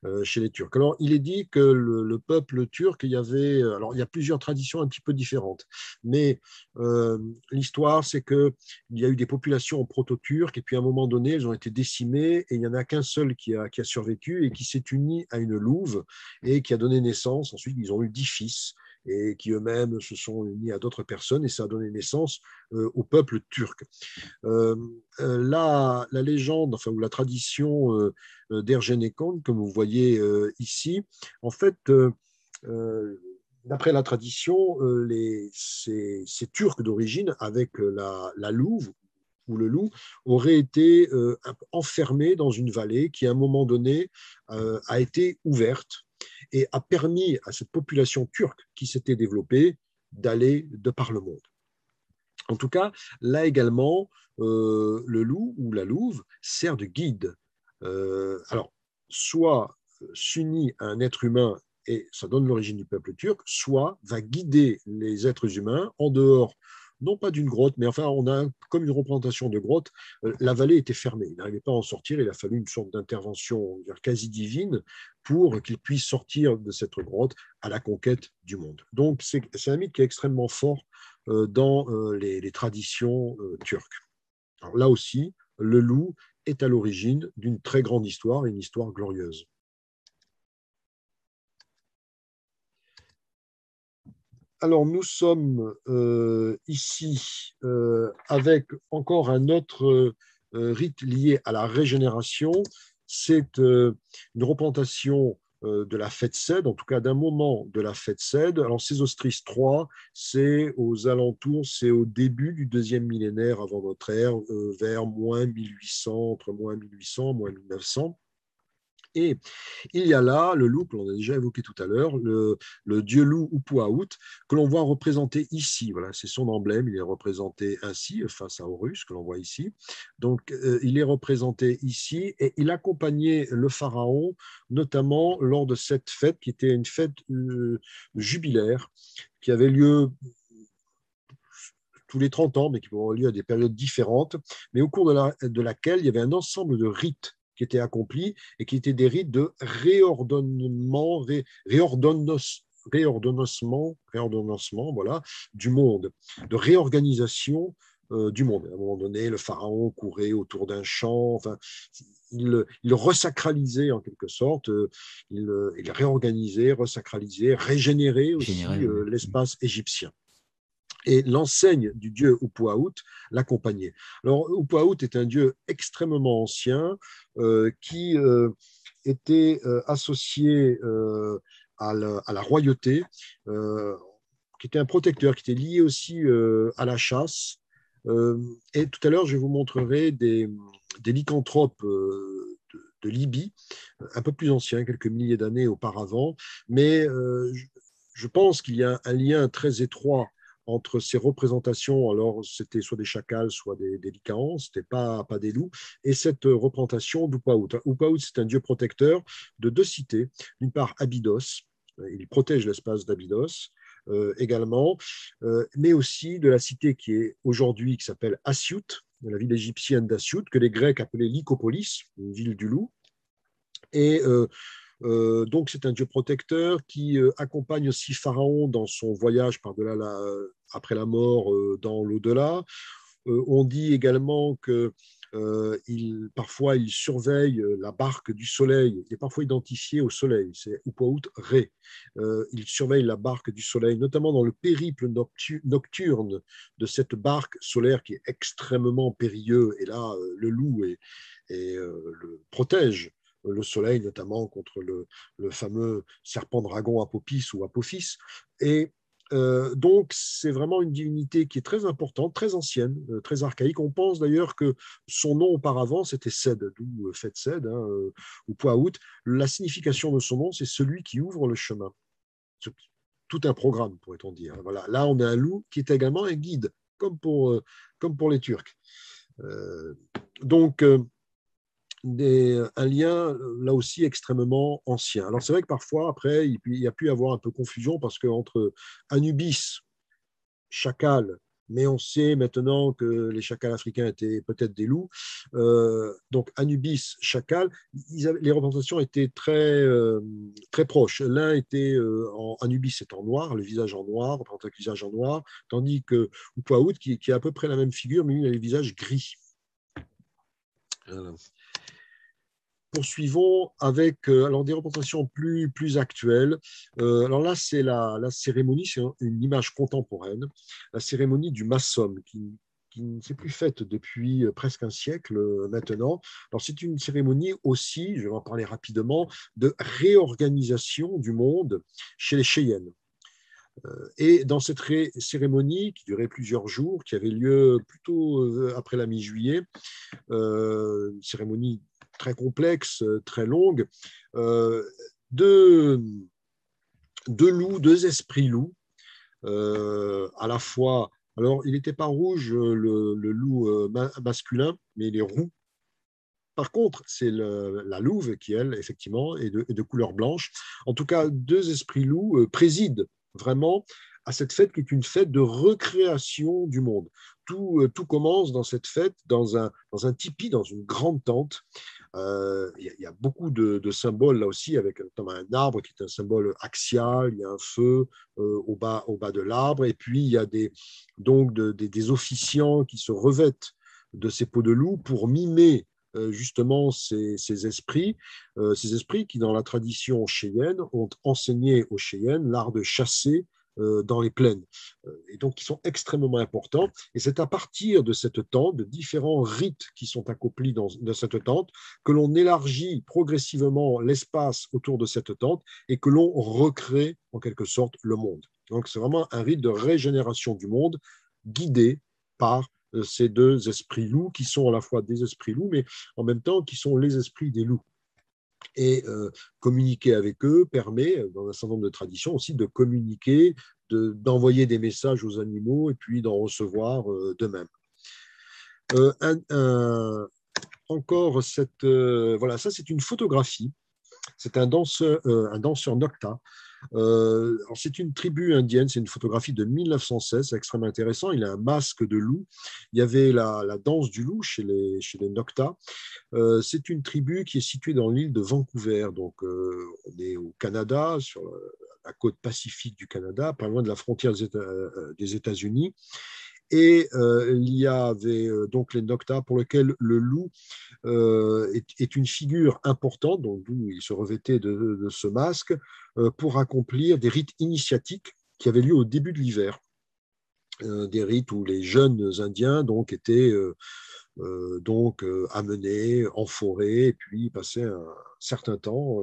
Euh, chez les Turcs. Alors, il est dit que le, peuple turc, il y avait, alors il y a plusieurs traditions un petit peu différentes, mais euh, l'histoire, c'est que il y a eu des populations proto-turques et puis à un moment donné, elles ont été décimées et il n'y en a qu'un seul qui a, qui a survécu et qui s'est uni à une louve et qui a donné naissance. Ensuite, ils ont eu dix fils et qui eux-mêmes se sont unis à d'autres personnes, et ça a donné naissance euh, au peuple turc. Euh, euh, la, légende, enfin, ou la tradition euh, d'Ergenekon, comme vous voyez ici, en fait, d'après la tradition, ces, Turcs d'origine, avec la, la louve, ou le loup, auraient été enfermés dans une vallée qui, à un moment donné, a été ouverte et a permis à cette population turque qui s'était développée d'aller de par le monde. En tout cas, là également, euh, le loup ou la louve sert de guide. Euh, alors, soit s'unit à un être humain et ça donne l'origine du peuple turc, soit va guider les êtres humains en dehors non pas d'une grotte, mais enfin, on a comme une représentation de grotte. Euh, la vallée était fermée, il n'arrivait pas à en sortir, il a fallu une sorte d'intervention quasi divine pour qu'il puisse sortir de cette grotte à la conquête du monde. Donc, c'est un mythe qui est extrêmement fort euh, dans euh, les, traditions turques. là aussi, le loup est à l'origine d'une très grande histoire, une histoire glorieuse. alors nous sommes euh, ici euh, avec encore un autre euh, rite lié à la régénération. C'est une représentation de la fête Cède, en tout cas d'un moment de la fête Cède. Alors Sésostris III, c'est aux alentours, c'est au début du deuxième millénaire avant notre ère, vers moins 1800, entre moins 1800 moins 1900. Et il y a là le loup que l'on a déjà évoqué tout à l'heure, le, dieu loup Upuaout, que l'on voit représenté ici. Voilà, c'est son emblème, il est représenté ainsi face à Horus, que l'on voit ici. Donc, euh, il est représenté ici et il accompagnait le pharaon, notamment lors de cette fête qui était une fête euh, jubilaire qui avait lieu tous les 30 ans, mais qui pouvait avoir lieu à des périodes différentes, mais au cours de, de laquelle il y avait un ensemble de rites qui étaient accomplis et qui étaient des rites de réordonnement, ré, réordonnancement, réordonnancement voilà, du monde, de réorganisation euh, du monde. À un moment donné, le pharaon courait autour d'un champ, enfin, il, il, resacralisait en quelque sorte, euh, il, il réorganisait, resacralisait, régénérait aussi euh, l'espace égyptien et l'enseigne du dieu Upuaout l'accompagnait. Alors, Upuaout est un dieu extrêmement ancien euh, qui euh, était euh, associé à la, royauté, qui était un protecteur, qui était lié aussi à la chasse. et tout à l'heure, je vous montrerai des, lycanthropes de, de, Libye, un peu plus anciens, quelques milliers d'années auparavant, mais je pense qu'il y a un lien très étroit entre ces représentations, alors c'était soit des chacals, soit des, des c'était pas, pas des loups, et cette représentation d'Upaout. Upaout, c'est un dieu protecteur de deux cités. D'une part, Abydos, il protège l'espace d'Abydos, euh, également, euh, mais aussi de la cité qui est aujourd'hui, qui s'appelle Asyut, la ville égyptienne d'Asyut, que les Grecs appelaient Lycopolis, une ville du loup. Et euh, euh, donc c'est un dieu protecteur qui euh, accompagne aussi Pharaon dans son voyage par-delà la, après la mort euh, dans l'au-delà. on dit également que parfois il surveille la barque du soleil, il est parfois identifié au soleil, c'est Upaout Ré. il surveille la barque du soleil, notamment dans le périple nocturne de cette barque solaire qui est extrêmement périlleux, et là le loup et le protège le soleil, notamment contre le, fameux serpent dragon Apopis ou Apophis. Et euh, donc, c'est vraiment une divinité qui est très importante, très ancienne, euh, très archaïque. On pense d'ailleurs que son nom auparavant, c'était Sed, d'où euh, fait Sed, hein, ou Poaout. La signification de son nom, c'est celui qui ouvre le chemin. Tout un programme, pourrait-on dire. Voilà. Là, on a un loup qui est également un guide, comme pour, comme pour les Turcs. donc, un lien là aussi extrêmement ancien. Alors c'est vrai que parfois, après, il, y a pu y avoir un peu confusion parce qu'entre Anubis, chacal, mais on sait maintenant que les chacals africains étaient peut-être des loups. Euh, donc Anubis, chacal, les représentations étaient très, euh, très proches. L'un était euh, Anubis est en noir, le visage en noir, le visage en noir, tandis que Upaout, qui, qui, a à peu près la même figure, mais il a le visage gris. Poursuivons avec euh, alors des représentations plus, plus actuelles. Euh, alors là, c'est la, cérémonie, c'est une image contemporaine, la cérémonie du massum, qui, qui ne s'est plus faite depuis euh, presque un siècle maintenant. Alors c'est une cérémonie aussi, je vais en parler rapidement, de réorganisation du monde chez les Cheyennes. Et dans cette cérémonie qui durait plusieurs jours, qui avait lieu plutôt après la mi-juillet, une cérémonie très complexe, euh, très longue, euh, deux, loups, deux esprits loups, euh, à la fois. Alors, il n'était pas rouge, le, loup masculin, mais il est roux. Par contre, c'est la louve qui, elle, effectivement, est de, couleur blanche. En tout cas, deux esprits loups président vraiment à cette fête qui est une fête de recréation du monde. Tout, tout commence dans cette fête, dans un, dans un tipi, dans une grande tente, euh, il y, a beaucoup de, symboles là aussi, avec un arbre qui est un symbole axial, il y a un feu euh, au, bas, au bas de l'arbre, et puis il y a des, donc des officiants qui se revêtent de ces peaux de loup pour mimer euh, justement ces, ces esprits, ces esprits qui, dans la tradition cheyenne, ont enseigné aux Cheyennes l'art de chasser euh, dans les plaines, euh, et donc qui sont extrêmement importants. Et c'est à partir de cette tente, de différents rites qui sont accomplis dans, cette tente, que l'on élargit progressivement l'espace autour de cette tente et que l'on recrée en quelque sorte le monde. Donc c'est vraiment un rite de régénération du monde guidé par euh, ces deux esprits loups qui sont à la fois des esprits loups, mais en même temps qui sont les esprits des loups. Et euh, communiquer avec eux permet, euh, dans un certain nombre de traditions aussi, de communiquer, d'envoyer des messages aux animaux et puis d'en recevoir euh, d'eux-mêmes. encore cette, voilà, ça c'est une photographie. C'est un danseur, un danseur nocta euh, c'est une tribu indienne, c'est une photographie de 1916, c'est extrêmement intéressant. Il a un masque de loup. Il y avait la, danse du loup chez les, chez les. Euh, c'est une tribu qui est située dans l'île de Vancouver. Donc, euh, on est au Canada, sur la côte pacifique du Canada, pas loin de la frontière des États-Unis. Et il y avait donc les Nocta pour lesquels le loup est, une figure importante, donc d'où il se revêtait de ce masque, euh, pour accomplir des rites initiatiques qui avaient lieu au début de l'hiver. Euh, des rites où les jeunes Indiens donc étaient euh, donc amenés en forêt et puis passaient un certain temps,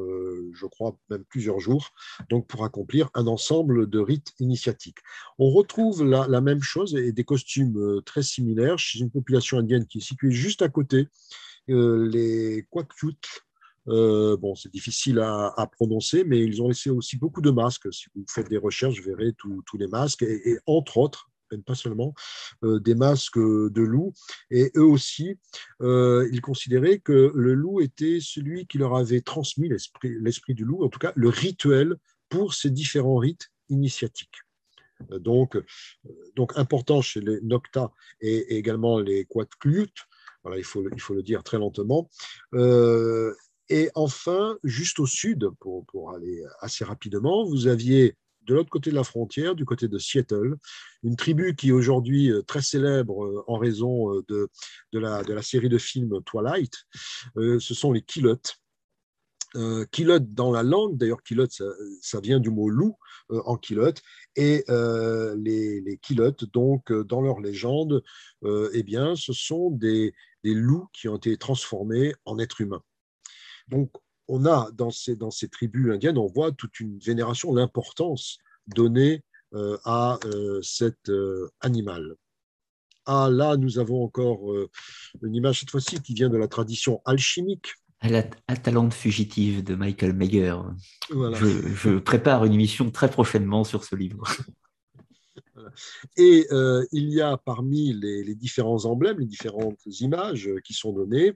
je crois même plusieurs jours, donc pour accomplir un ensemble de rites initiatiques. On retrouve la, la même chose et des costumes très similaires chez une population indienne qui est située juste à côté, les Kwakyut, bon, c'est difficile à, prononcer, mais ils ont laissé aussi beaucoup de masques. Si vous faites des recherches, vous verrez tous les masques, et, entre autres, pas seulement, des masques de loup. Et eux aussi, ils considéraient que le loup était celui qui leur avait transmis l'esprit du loup, en tout cas le rituel pour ces différents rites initiatiques. Donc, donc important chez les Nocta et, également les Quatclutes, voilà, il, faut, il faut le dire très lentement. Euh, et enfin, juste au sud, pour, pour, aller assez rapidement, vous aviez de l'autre côté de la frontière, du côté de Seattle, une tribu qui est aujourd'hui euh, très célèbre euh, en raison de, de, la, de la série de films Twilight, ce sont les Kilotes. Euh, dans la langue, d'ailleurs Kilote, ça, vient du mot loup en Kilote, et les, les donc dans leur légende, eh bien, ce sont des, des loups qui ont été transformés en êtres humains. Donc, on a dans ces, dans ces tribus indiennes, on voit toute une vénération, l'importance donnée euh, à euh, cet euh, animal. Ah, là, nous avons encore une image, cette fois-ci, qui vient de la tradition alchimique.
Atalante fugitive de Michael Mayer. Je, je, prépare une émission très prochainement sur ce livre. *laughs*
Et euh, il y a parmi les, différents emblèmes, les différentes images qui sont données,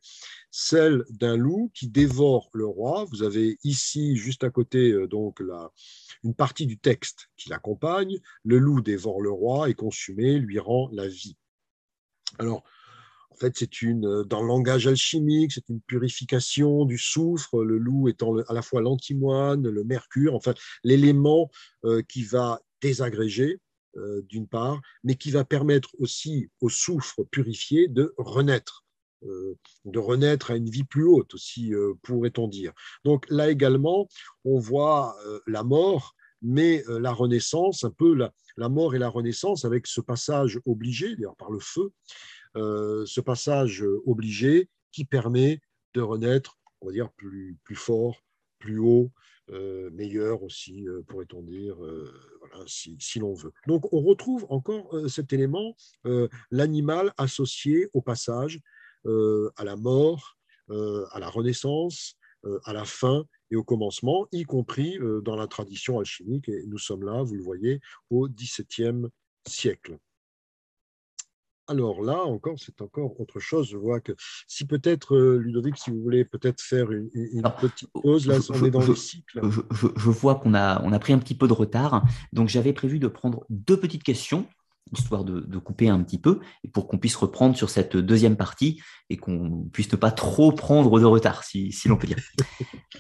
celle d'un loup qui dévore le roi. Vous avez ici, juste à côté, euh, donc la, une partie du texte qui l'accompagne. Le loup dévore le roi et consumé lui rend la vie. Alors, en fait, c'est une, dans le langage alchimique, c'est une purification du soufre, le loup étant à la fois l'antimoine, le mercure, enfin, l'élément euh, qui va désagréger euh, d'une part, mais qui va permettre aussi au soufre purifié de renaître, euh, de renaître à une vie plus haute aussi, euh, pourrait-on dire. Donc là également, on voit la mort, mais la renaissance, un peu la, mort et la renaissance avec ce passage obligé, d'ailleurs par le feu, ce passage obligé qui permet de renaître, on va dire, plus, plus fort, plus haut, euh, meilleur aussi, euh, pourrait-on dire, euh, si, si l'on veut. Donc on retrouve encore cet élément, l'animal associé au passage, à la mort, à la renaissance, à la fin et au commencement, y compris dans la tradition alchimique. Et nous sommes là, vous le voyez, au XVIIe siècle. Alors là, encore, c'est encore autre chose. Je vois que si peut-être, euh, Ludovic, si vous voulez peut-être faire une, petite pause, là, on est dans le cycle.
Je, vois qu'on a, on a pris un petit peu de retard. Donc, j'avais prévu de prendre deux petites questions, histoire de, couper un petit peu, et pour qu'on puisse reprendre sur cette deuxième partie et qu'on puisse ne pas trop prendre de retard, si, l'on peut dire.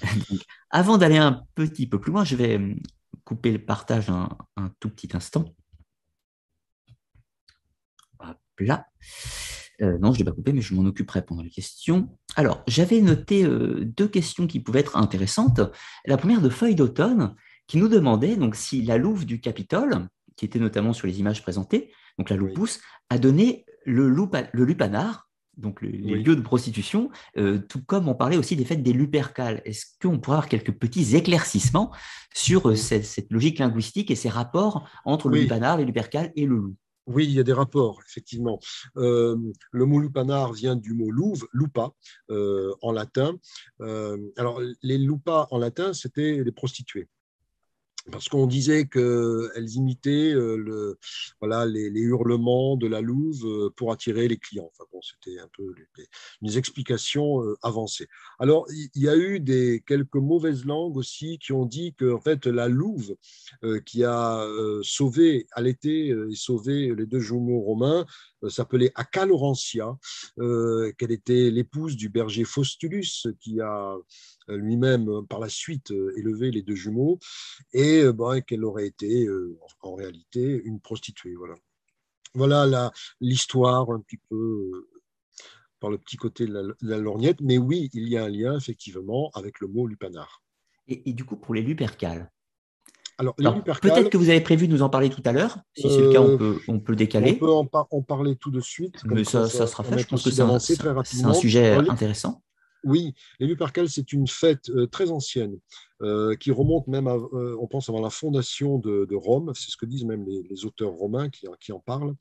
*laughs* avant d'aller un petit peu plus loin, je vais hum, couper le partage un tout petit instant Euh, non, je ne l'ai pas coupé, mais je m'en occuperai pendant les questions. Alors, j'avais noté euh, deux questions qui pouvaient être intéressantes. La première de Feuille d'automne, qui nous demandait donc si la louve du Capitole, qui était notamment sur les images présentées, donc la louve pousse, a donné le, le lupanar, donc les lieux de prostitution, euh, tout comme on parlait aussi des fêtes des lupercales. Est-ce qu'on pourrait avoir quelques petits éclaircissements sur cette, logique linguistique et ces rapports entre le lupanar, les lupercales et le loup?
Oui, il y a des rapports, effectivement. Euh, le mot lupanar vient du mot louve, lupa, euh, en latin. Euh, alors, les lupas en latin, c'était les prostituées parce qu'on disait qu'elles imitaient euh, les, hurlements de la louve euh, pour attirer les clients. Enfin bon, c'était un peu des, explications euh, avancées. Alors, il y a eu des, quelques mauvaises langues aussi qui ont dit que en fait, la louve qui a sauvé, l'été et sauvé les deux jumeaux romains s'appelait Acalorantia, qu'elle était l'épouse du berger Faustulus qui a euh, lui-même euh, par la suite euh, élevé les deux jumeaux et ben, qu'elle aurait été en réalité une prostituée. Voilà, voilà l'histoire un petit peu par le petit côté de la, lorgnette, mais oui, il y a un lien effectivement avec le mot lupanar.
Et, du coup, pour les lupercales, alors, peut-être que vous avez prévu de nous en parler tout à l'heure. Si c'est le cas, on peut, on peut décaler.
On peut en, parler tout de suite.
Mais ça, ça, sera fait. Je pense que c'est un, un, sujet intéressant.
Oui, les Lupercales, c'est une fête euh, très ancienne euh, qui remonte même, à, euh, on pense, avant la fondation de, Rome. C'est ce que disent même les, auteurs romains qui, en parlent.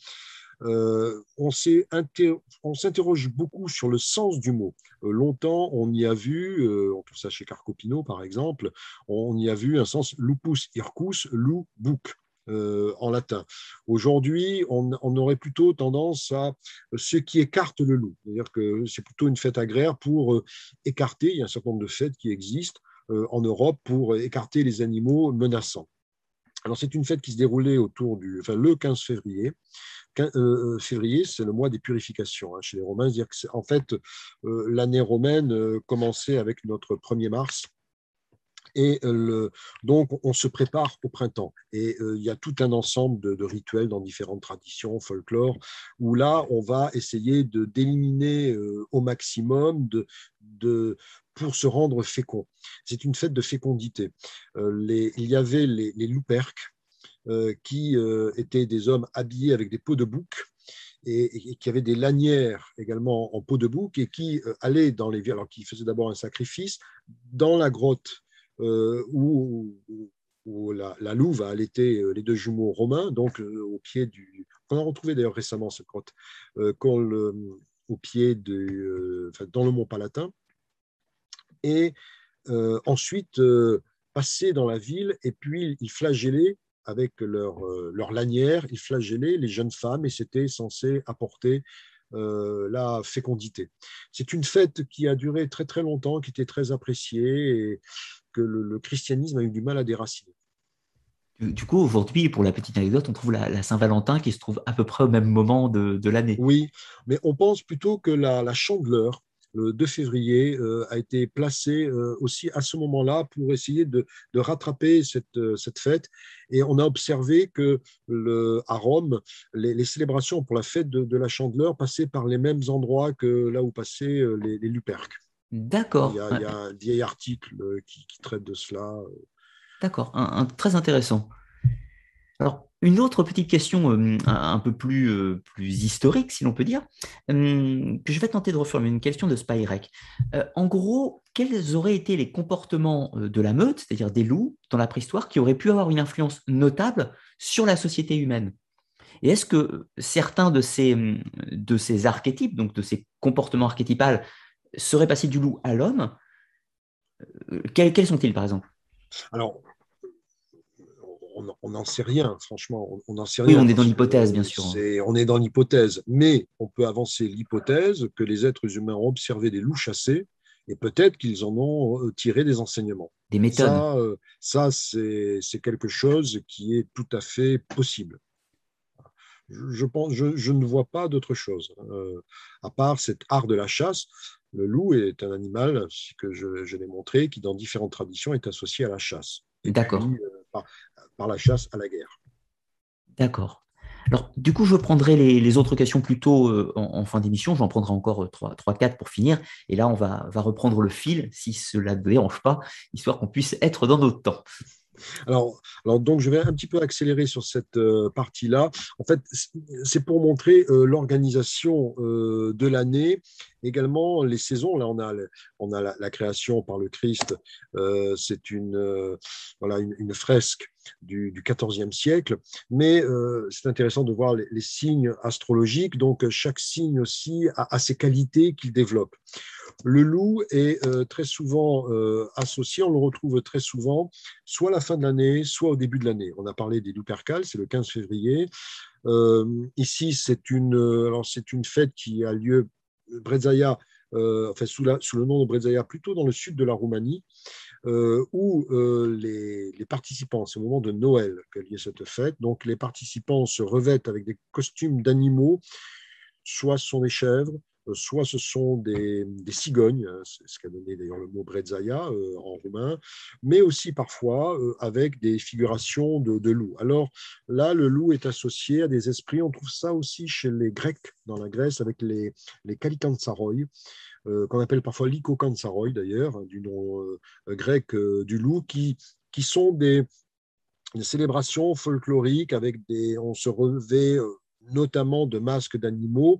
On s'interroge beaucoup sur le sens du mot. longtemps, on y a vu, on trouve ça chez Carcopino par exemple, on y a vu un sens lupus ircus, loup, bouc. Euh, en latin. Aujourd'hui, on, aurait plutôt tendance à ce qui écarte le loup. C'est-à-dire que c'est plutôt une fête agraire pour euh, écarter, il y a un certain nombre de fêtes qui existent euh, en Europe pour écarter les animaux menaçants. Alors c'est une fête qui se déroulait autour du, enfin, le 15 février. Février, c'est le mois des purifications hein, chez les Romains. C'est-à-dire que en fait, l'année romaine commençait avec notre 1er mars et donc, on se prépare au printemps. Et euh, il y a tout un ensemble de, rituels dans différentes traditions, folklore, où là, on va essayer de d'éliminer euh, au maximum de, pour se rendre fécond. C'est une fête de fécondité. Euh, il y avait les, les louperques, qui étaient des hommes habillés avec des peaux de bouc, et, qui avaient des lanières également en peau de bouc et qui allaient dans les alors qui faisaient d'abord un sacrifice dans la grotte euh, où, la, Louve a allaité euh, les deux jumeaux romains, donc euh, au pied du. On a retrouvé d'ailleurs récemment cette grotte, au pied de, dans le mont Palatin. Et ensuite, passer dans la ville et puis ils flagellaient avec leur, leur lanière, ils flagellaient les jeunes femmes et c'était censé apporter la fécondité. C'est une fête qui a duré très très longtemps, qui était très appréciée et que le, christianisme a eu du mal à déraciner.
Du coup, aujourd'hui, pour la petite anecdote, on trouve la, Saint-Valentin qui se trouve à peu près au même moment de, l'année.
Oui, mais on pense plutôt que la, chandeleur, le 2 février, euh, a été placée euh, aussi à ce moment-là pour essayer de, rattraper cette, euh, cette, fête. Et on a observé que le, à Rome, les, célébrations pour la fête de, la chandeleur passaient par les mêmes endroits que là où passaient les, les Luperques.
D'accord.
Il, y a un vieil article euh, qui, traite de cela. Euh.
D'accord, un, très intéressant. Alors, une autre petite question euh, un, peu plus, plus historique, si l'on peut dire, que je vais tenter de reformuler, une question de Spyrek. en gros, quels auraient été les comportements de la meute, c'est-à-dire des loups, dans la préhistoire, qui auraient pu avoir une influence notable sur la société humaine? Et est-ce que certains de ces, de ces archétypes, donc de ces comportements archétypaux, serait passé du loup à l'homme, euh, quels, sont-ils par exemple?
Alors, on n'en sait rien, franchement, on n'en sait
rien. Oui, on est dans l'hypothèse, bien sûr.
on est dans l'hypothèse, mais on peut avancer l'hypothèse que les êtres humains ont observé des loups chassés et peut-être qu'ils en ont euh, tiré des enseignements.
Des méthodes.
Ça, euh, c'est quelque chose qui est tout à fait possible. Je, pense, je, ne vois pas d'autre chose, à part cet art de la chasse. Le loup est un animal, que je, l'ai montré, qui dans différentes traditions est associé à la chasse.
D'accord.
Euh, par, la chasse à la guerre.
D'accord. Alors, du coup, je prendrai les, autres questions plutôt euh, en, fin d'émission. J'en prendrai encore 3-4 euh, pour finir. Et là, on va, va, reprendre le fil, si cela ne dérange pas, histoire qu'on puisse être dans notre temps.
Alors, alors, donc, je vais un petit peu accélérer sur cette euh, partie-là. En fait, c'est pour montrer euh, l'organisation de l'année, également les saisons. Là, on a, on a la, création par le Christ. c'est une, voilà, une, fresque du, XIVe siècle, mais c'est intéressant de voir les, signes astrologiques. Donc, chaque signe aussi a ses qualités qu'il développe. Le loup est euh, très souvent euh, associé, on le retrouve très souvent, soit à la fin de l'année, soit au début de l'année. On a parlé des loups percales, c'est le 15 février. Euh, ici, c'est une, alors c'est une fête qui a lieu, Brezaya, enfin sous, le nom de Brezaya, plutôt dans le sud de la Roumanie, où les, les, participants, c'est au moment de Noël qu'a lieu cette fête, donc les participants se revêtent avec des costumes d'animaux, soit ce sont des chèvres, euh, soit ce sont des, cigognes, hein, c'est ce qu'a donné d'ailleurs le mot brezaya euh, en roumain, mais aussi parfois euh, avec des figurations de, loups. Alors là, le loup est associé à des esprits, on trouve ça aussi chez les Grecs dans la Grèce avec les, les qu'on appelle parfois lykokansaroi d'ailleurs, hein, du nom grec du loup, qui, qui sont des, célébrations folkloriques avec des, on se revêt notamment de masques d'animaux,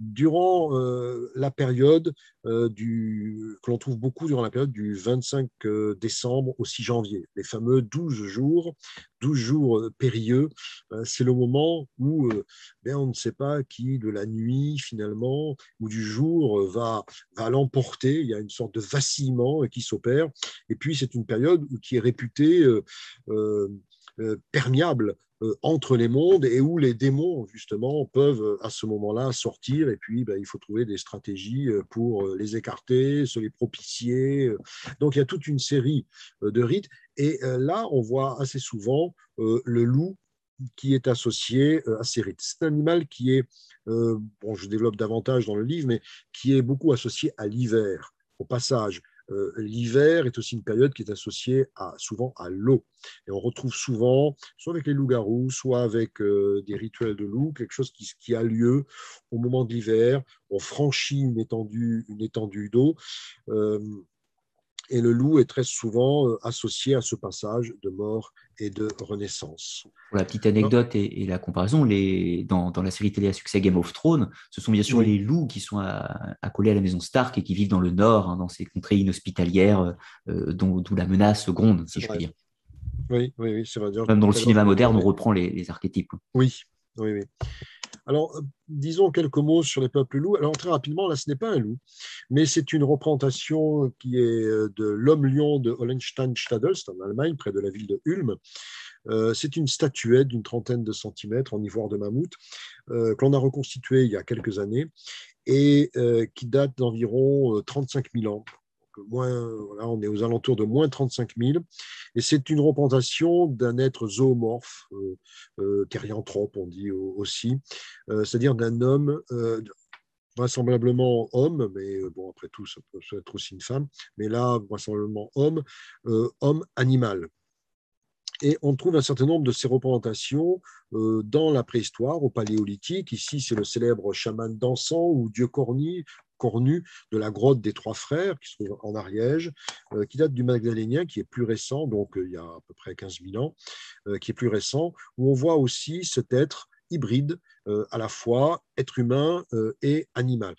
durant euh, la période euh, du, que l'on trouve beaucoup durant la période du 25 euh, décembre au 6 janvier, les fameux 12 jours, 12 jours périlleux. c'est le moment où ben, on ne sait pas qui de la nuit finalement ou du jour va, va l'emporter. Il y a une sorte de vacillement qui s'opère. Et puis c'est une période qui est réputée perméable euh, entre les mondes et où les démons, justement, peuvent euh, à ce moment-là sortir. Et puis, ben, il faut trouver des stratégies euh, pour les écarter, se les propicier. Donc, il y a toute une série de rites. Et là, on voit assez souvent le loup qui est associé à ces rites. C'est un animal qui est, bon, je développe davantage dans le livre, mais qui est beaucoup associé à l'hiver, au passage. Euh, l'hiver est aussi une période qui est associée souvent à l'eau. Et on retrouve souvent, soit avec les loups-garous, soit avec euh, des rituels de loup, quelque chose qui, a lieu au moment de l'hiver. On franchit une étendue, d'eau. Euh, et le loup est très souvent associé à ce passage de mort et de renaissance.
Pour la petite anecdote et, la comparaison, les, dans, la série télé à succès Game of Thrones, ce sont bien sûr les loups qui sont accolés à, la maison Stark et qui vivent dans le nord, hein, dans ces contrées inhospitalières euh, dont, d'où la menace gronde, si je puis dire.
Oui, oui, oui, c'est vrai.
Même dans le cinéma moderne, on reprend les, les archétypes.
Oui, oui, oui. Alors, euh, disons quelques mots sur les peuples loups. Alors, très rapidement, là, ce n'est pas un loup, mais c'est une représentation qui est euh, de l'homme-lion de Hollenstein-Stadel, en Allemagne, près de la ville de Ulm. Euh, c'est une statuette d'une trentaine de centimètres en ivoire de mammouth que l'on a reconstituée il y a quelques années et qui date d'environ 35 000 ans on est aux alentours de moins 35 000. Et c'est une représentation d'un être zoomorphe, euh, euh on dit aussi, euh, c'est-à-dire d'un homme, euh, vraisemblablement homme, mais bon, après tout, ça peut être aussi une femme, mais là, vraisemblablement homme, homme-animal. Et on trouve un certain nombre de ces représentations dans la préhistoire, au paléolithique. Ici, c'est le célèbre chaman dansant ou dieu cornu, cornu de la grotte des Trois Frères, qui se trouve en Ariège, euh, qui date du Magdalénien, qui est plus récent, donc euh, il y a à peu près 15 000 ans, euh, qui est plus récent, où on voit aussi cet être hybride, à la fois être humain et animal.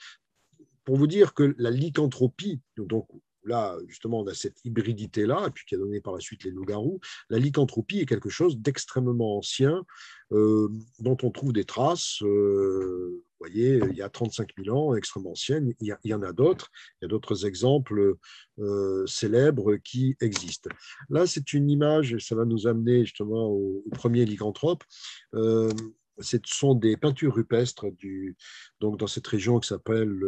Pour vous dire que la lycanthropie, donc là, justement, on a cette hybridité-là, et puis qui a donné par la suite les loups-garous. La lycanthropie est quelque chose d'extrêmement ancien, dont on trouve des traces vous voyez, il y a 35 000 ans, extrêmement ancienne, il y, en a d'autres, il y a d'autres exemples euh, célèbres qui existent. Là, c'est une image, ça va nous amener justement au, premier lycanthrope. Euh, ce sont des peintures rupestres du, donc dans cette région qui s'appelle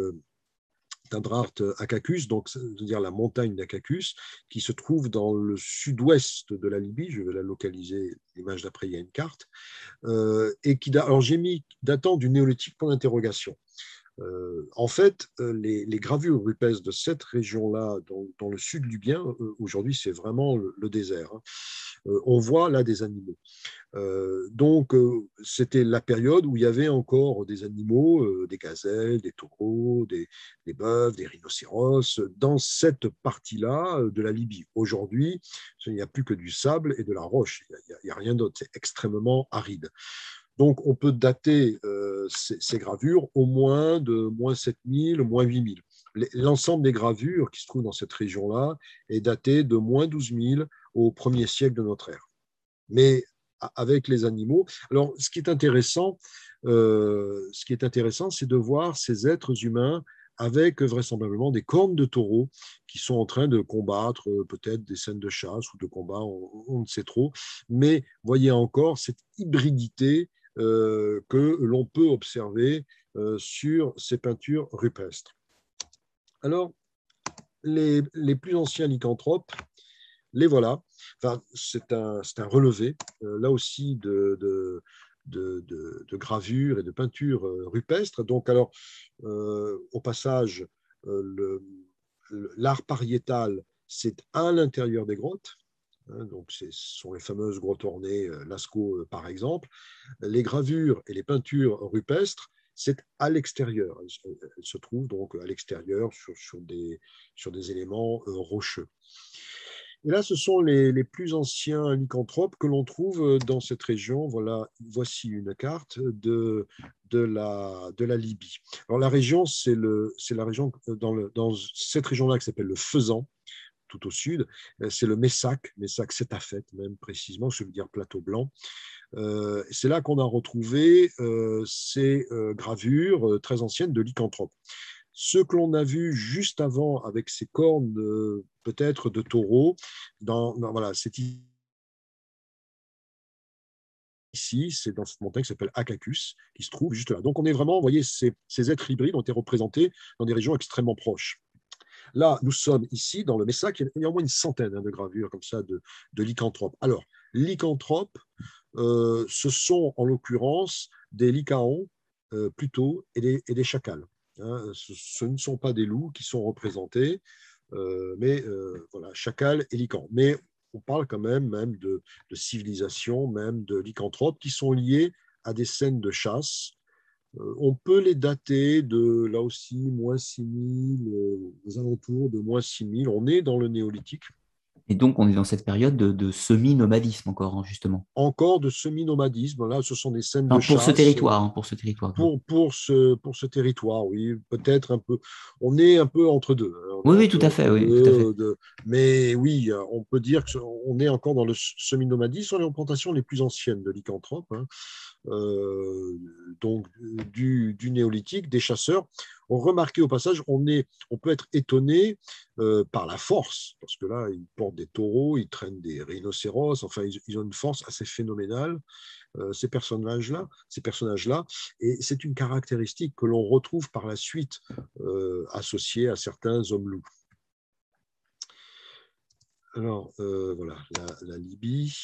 Tindrart Akakus, donc c'est-à-dire la montagne d'Akakus, qui se trouve dans le sud-ouest de la Libye. Je vais la localiser, l'image d'après, il y a une carte. Euh, et qui, alors j'ai mis datant du néolithique point d'interrogation. Euh, en fait, euh, les, gravures rupestres de cette région-là, dans, le sud libyen, aujourd'hui c'est vraiment le, désert. Hein. on voit là des animaux. Euh, donc, euh, c'était la période où il y avait encore des animaux, euh, des gazelles, des taureaux, des, des bœufs, des rhinocéros, dans cette partie-là de la Libye. Aujourd'hui, il n'y a plus que du sable et de la roche, il n'y a, rien d'autre, c'est extrêmement aride. Donc, on peut dater ces, gravures au moins de moins 7000, moins 8000. L'ensemble des gravures qui se trouvent dans cette région-là est daté de moins 12 000 au premier siècle de notre ère. Mais avec les animaux. Alors, ce qui est intéressant, euh, ce c'est de voir ces êtres humains avec vraisemblablement des cornes de taureau qui sont en train de combattre euh, peut-être des scènes de chasse ou de combat, on, ne sait trop. Mais voyez encore cette hybridité euh, que l'on peut observer sur ces peintures rupestres. Alors, les, les plus anciens lycanthropes, les voilà. Enfin, c'est un, un, relevé, euh, là aussi, de, de, de, gravures et de peintures euh, rupestres. Donc, alors, euh, au passage, l'art pariétal, c'est à l'intérieur des grottes. Hein, donc, ce sont les fameuses grottes ornées, Lascaux par exemple. Les gravures et les peintures rupestres, c'est à l'extérieur. Elles, se trouvent donc à l'extérieur sur, des, éléments rocheux. Et là, ce sont les, plus anciens lycanthropes que l'on trouve dans cette région. Voilà, voici une carte de, la, Libye. Alors la région, c'est la région dans, dans cette région-là qui s'appelle le Faisan, tout au sud. C'est le Messac, Messac fait même précisément, je veux dire plateau blanc. Euh, c'est là qu'on a retrouvé euh, ces euh, gravures très anciennes de lycanthropes. Ce que l'on a vu juste avant avec ces cornes peut-être de taureau, dans, voilà, c'est ici, c'est dans cette montagne qui s'appelle Akakus, qui se trouve juste là. Donc on est vraiment, vous voyez, ces, êtres hybrides ont été représentés dans des régions extrêmement proches. Là, nous sommes ici dans le Messac, il y a au moins une centaine hein, de gravures comme ça de, lycanthropes. Alors, lycanthropes, euh, ce sont en l'occurrence des lycaons euh, plutôt et des, et des chacals. Hein. Ce, ne sont pas des loups qui sont représentés, euh, mais voilà, chacal et lycan. Mais on parle quand même, même de, de civilisation, même de lycanthropes qui sont liés à des scènes de chasse. On peut les dater de, là aussi, moins 6000, aux alentours de moins 6000. On est dans le néolithique.
Et donc, on est dans cette période de, semi-nomadisme encore, hein, justement.
Encore de semi-nomadisme. Là, ce sont des scènes
de
pour
ce territoire, hein, pour ce territoire.
Pour, pour, ce, pour ce territoire, oui. Peut-être un peu. On est un peu entre deux.
Hein. Oui, oui, tout à fait. Oui,
mais oui, on peut dire qu'on est encore dans le semi-nomadisme sur les plantations les plus anciennes de lycanthropes. Euh, donc du, néolithique, des chasseurs, ont remarqué au passage, on, on peut être étonné euh, par la force, parce que là, ils portent des taureaux, ils traînent des rhinocéros, enfin, ils, ont une force assez phénoménale, euh, ces personnages-là, ces personnages-là, et c'est une caractéristique que l'on retrouve par la suite associée à certains hommes-loups. Alors, voilà, la Libye.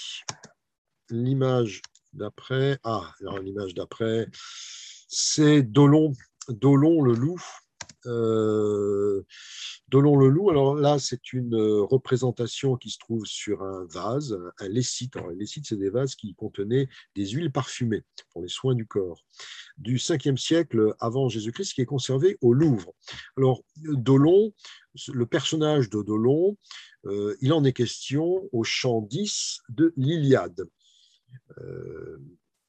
L'image d'après. Ah, alors l'image d'après, c'est Dolon, Dolon le loup. Euh, Dolon le loup, alors là, c'est une représentation qui se trouve sur un vase, un lécite. Alors, les lécites, c'est des vases qui contenaient des huiles parfumées pour les soins du corps, du 5e siècle avant Jésus-Christ, qui est conservé au Louvre. Alors, Dolon, le personnage de Dolon, euh, il en est question au chant 10 de l'Iliade. Euh,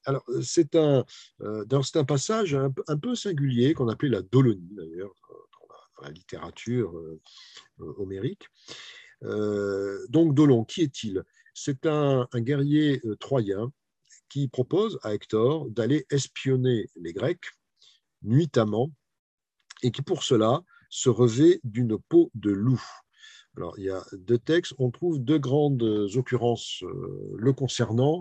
alors, c'est un, euh, un passage un, peu singulier qu'on appelait la Dolonie, d'ailleurs, dans, la littérature euh, homérique. donc, Dolon, qui est-il? C'est un, guerrier troyen qui propose à Hector d'aller espionner les Grecs nuitamment et qui, pour cela, se revêt d'une peau de loup. Alors, il y a deux textes. On trouve deux grandes occurrences euh, le concernant.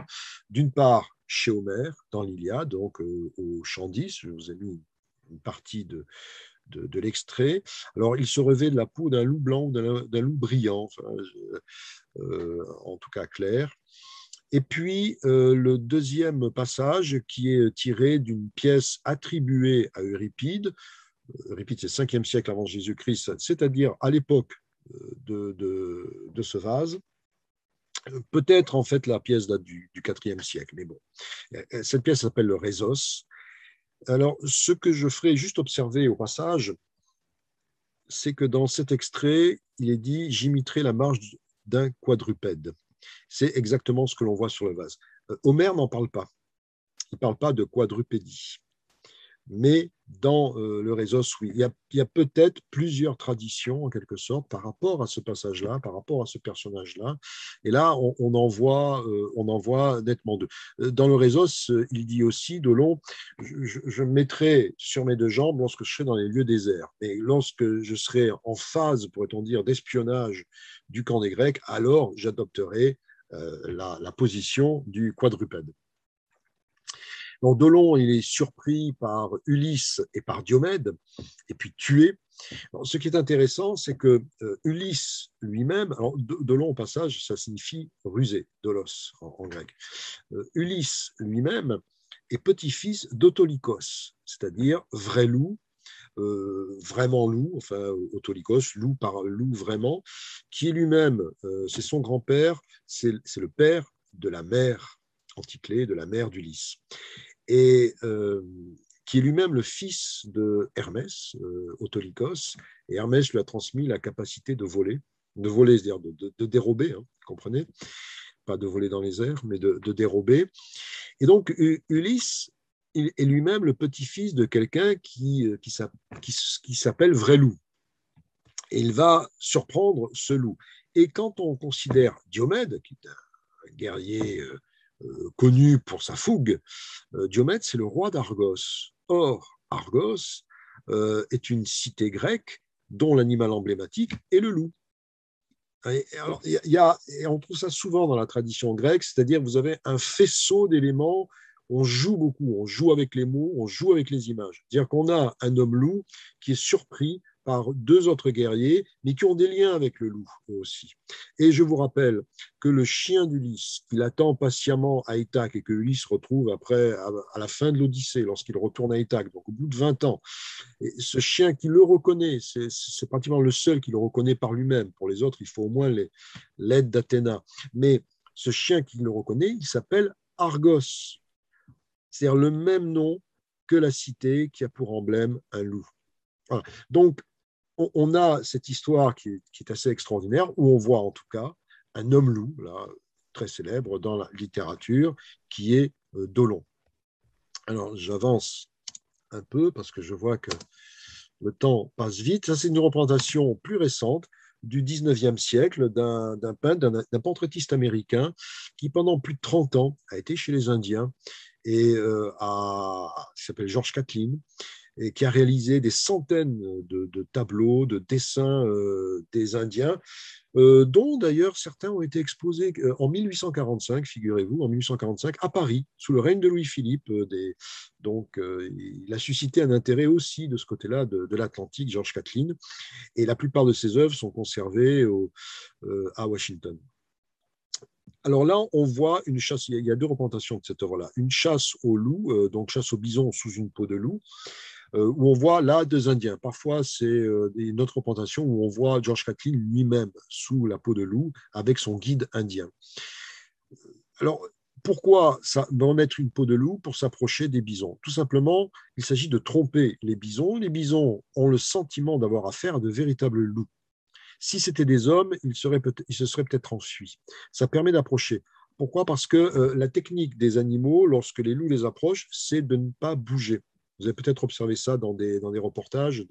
D'une part, chez Homère, dans l'Iliade, donc euh, au chant 10, je vous ai mis une partie de, de, l'extrait. Alors, il se revêt de la peau d'un loup blanc ou d'un loup brillant, euh, en tout cas clair. Et puis, le deuxième passage qui est tiré d'une pièce attribuée à Euripide. Euripide, c'est 5e siècle avant Jésus-Christ, c'est-à-dire à, l'époque de, ce vase. Peut-être en fait la pièce date du, 4e siècle, mais bon. Cette pièce s'appelle le Résos. Alors, ce que je ferai juste observer au passage, c'est que dans cet extrait, il est dit J'imiterai la marche d'un quadrupède. C'est exactement ce que l'on voit sur le vase. Euh, Homère n'en parle pas. Il ne parle pas de quadrupédie mais dans euh, le réseau oui. Il y a, peut-être plusieurs traditions, en quelque sorte, par rapport à ce passage-là, par rapport à ce personnage-là. Et là, on, en voit, euh, on en voit nettement deux. Euh, dans le réseau, il dit aussi, de long, je, je, me mettrai sur mes deux jambes lorsque je serai dans les lieux déserts. Et lorsque je serai en phase, pourrait-on dire, d'espionnage du camp des Grecs, alors j'adopterai la position du quadrupède. Donc Dolon, il est surpris par Ulysse et par Diomède, et puis tué. ce qui est intéressant, c'est que euh, Ulysse lui-même, alors Dolon au passage, ça signifie rusé, dolos en, grec. Euh, Ulysse lui-même est petit-fils d'Autolycos, c'est-à-dire vrai loup, euh, vraiment loup, enfin Autolycos, loup par loup vraiment, qui lui-même, c'est son grand-père, c'est le père de la mère Anticlée, de la mère d'Ulysse et euh, qui est lui-même le fils de Hermès, euh, Autolycos, et Hermès lui a transmis la capacité de voler, de voler, c'est-à-dire de, dérober, hein, comprenez? Pas de voler dans les airs, mais de, dérober. Et donc, Ulysse est lui-même le petit-fils de quelqu'un qui, euh, s'appelle Vrai Loup. Et il va surprendre ce loup. Et quand on considère Diomède, qui est un guerrier connu pour sa fougue, Diomède, c'est le roi d'Argos. Or, Argos est une cité grecque dont l'animal emblématique est le loup. Et, alors, y a, et on trouve ça souvent dans la tradition grecque, c'est-à-dire vous avez un faisceau d'éléments on joue beaucoup, on joue avec les mots, on joue avec les images. C'est-à-dire qu'on a un homme loup qui est surpris par deux autres guerriers, mais qui ont des liens avec le loup aussi. Et je vous rappelle que le chien d'Ulysse, qu'il attend patiemment à Ithaque et que Ulysse retrouve après, à la fin de l'Odyssée, lorsqu'il retourne à Ithaque, donc au bout de 20 ans, ce chien qui le reconnaît, c'est pratiquement le seul qui le reconnaît par lui-même. Pour les autres, il faut au moins l'aide d'Athéna. Mais ce chien qui le reconnaît, il s'appelle Argos c'est-à-dire le même nom que la cité qui a pour emblème un loup. Donc, on, a cette histoire qui est, assez extraordinaire, où on voit en tout cas un homme loup, là, très célèbre dans la littérature, qui est euh, Dolon. Alors, j'avance un peu parce que je vois que le temps passe vite. Ça, c'est une représentation plus récente du 19e siècle d'un peintre, d'un portraitiste américain qui, pendant plus de 30 ans, a été chez les Indiens et euh, s'appelle Georges Catlin, et qui a réalisé des centaines de, tableaux, de dessins euh, des Indiens, euh, dont d'ailleurs certains ont été exposés en 1845, figurez-vous, en 1845, à Paris, sous le règne de Louis-Philippe. donc, il a suscité un intérêt aussi de ce côté-là de, l'Atlantique, Georges Catlin, et la plupart de ses œuvres sont conservées à Washington. Alors là, on voit une chasse, il y a deux représentations de cette œuvre-là. Une chasse au loup, euh, donc chasse au bison sous une peau de loup, euh, où on voit là deux Indiens. Parfois, c'est euh, une autre représentation où on voit George Catlin lui-même sous la peau de loup avec son guide indien. Alors, pourquoi ça, mettre une peau de loup pour s'approcher des bisons? Tout simplement, il s'agit de tromper les bisons. Les bisons ont le sentiment d'avoir affaire à de véritables loups. Si c'était des hommes, ils, se seraient peut-être enfuis. Ça permet d'approcher. Pourquoi? Parce que euh, la technique des animaux, lorsque les loups les approchent, c'est de ne pas bouger. Vous avez peut-être observé ça dans des, dans des reportages.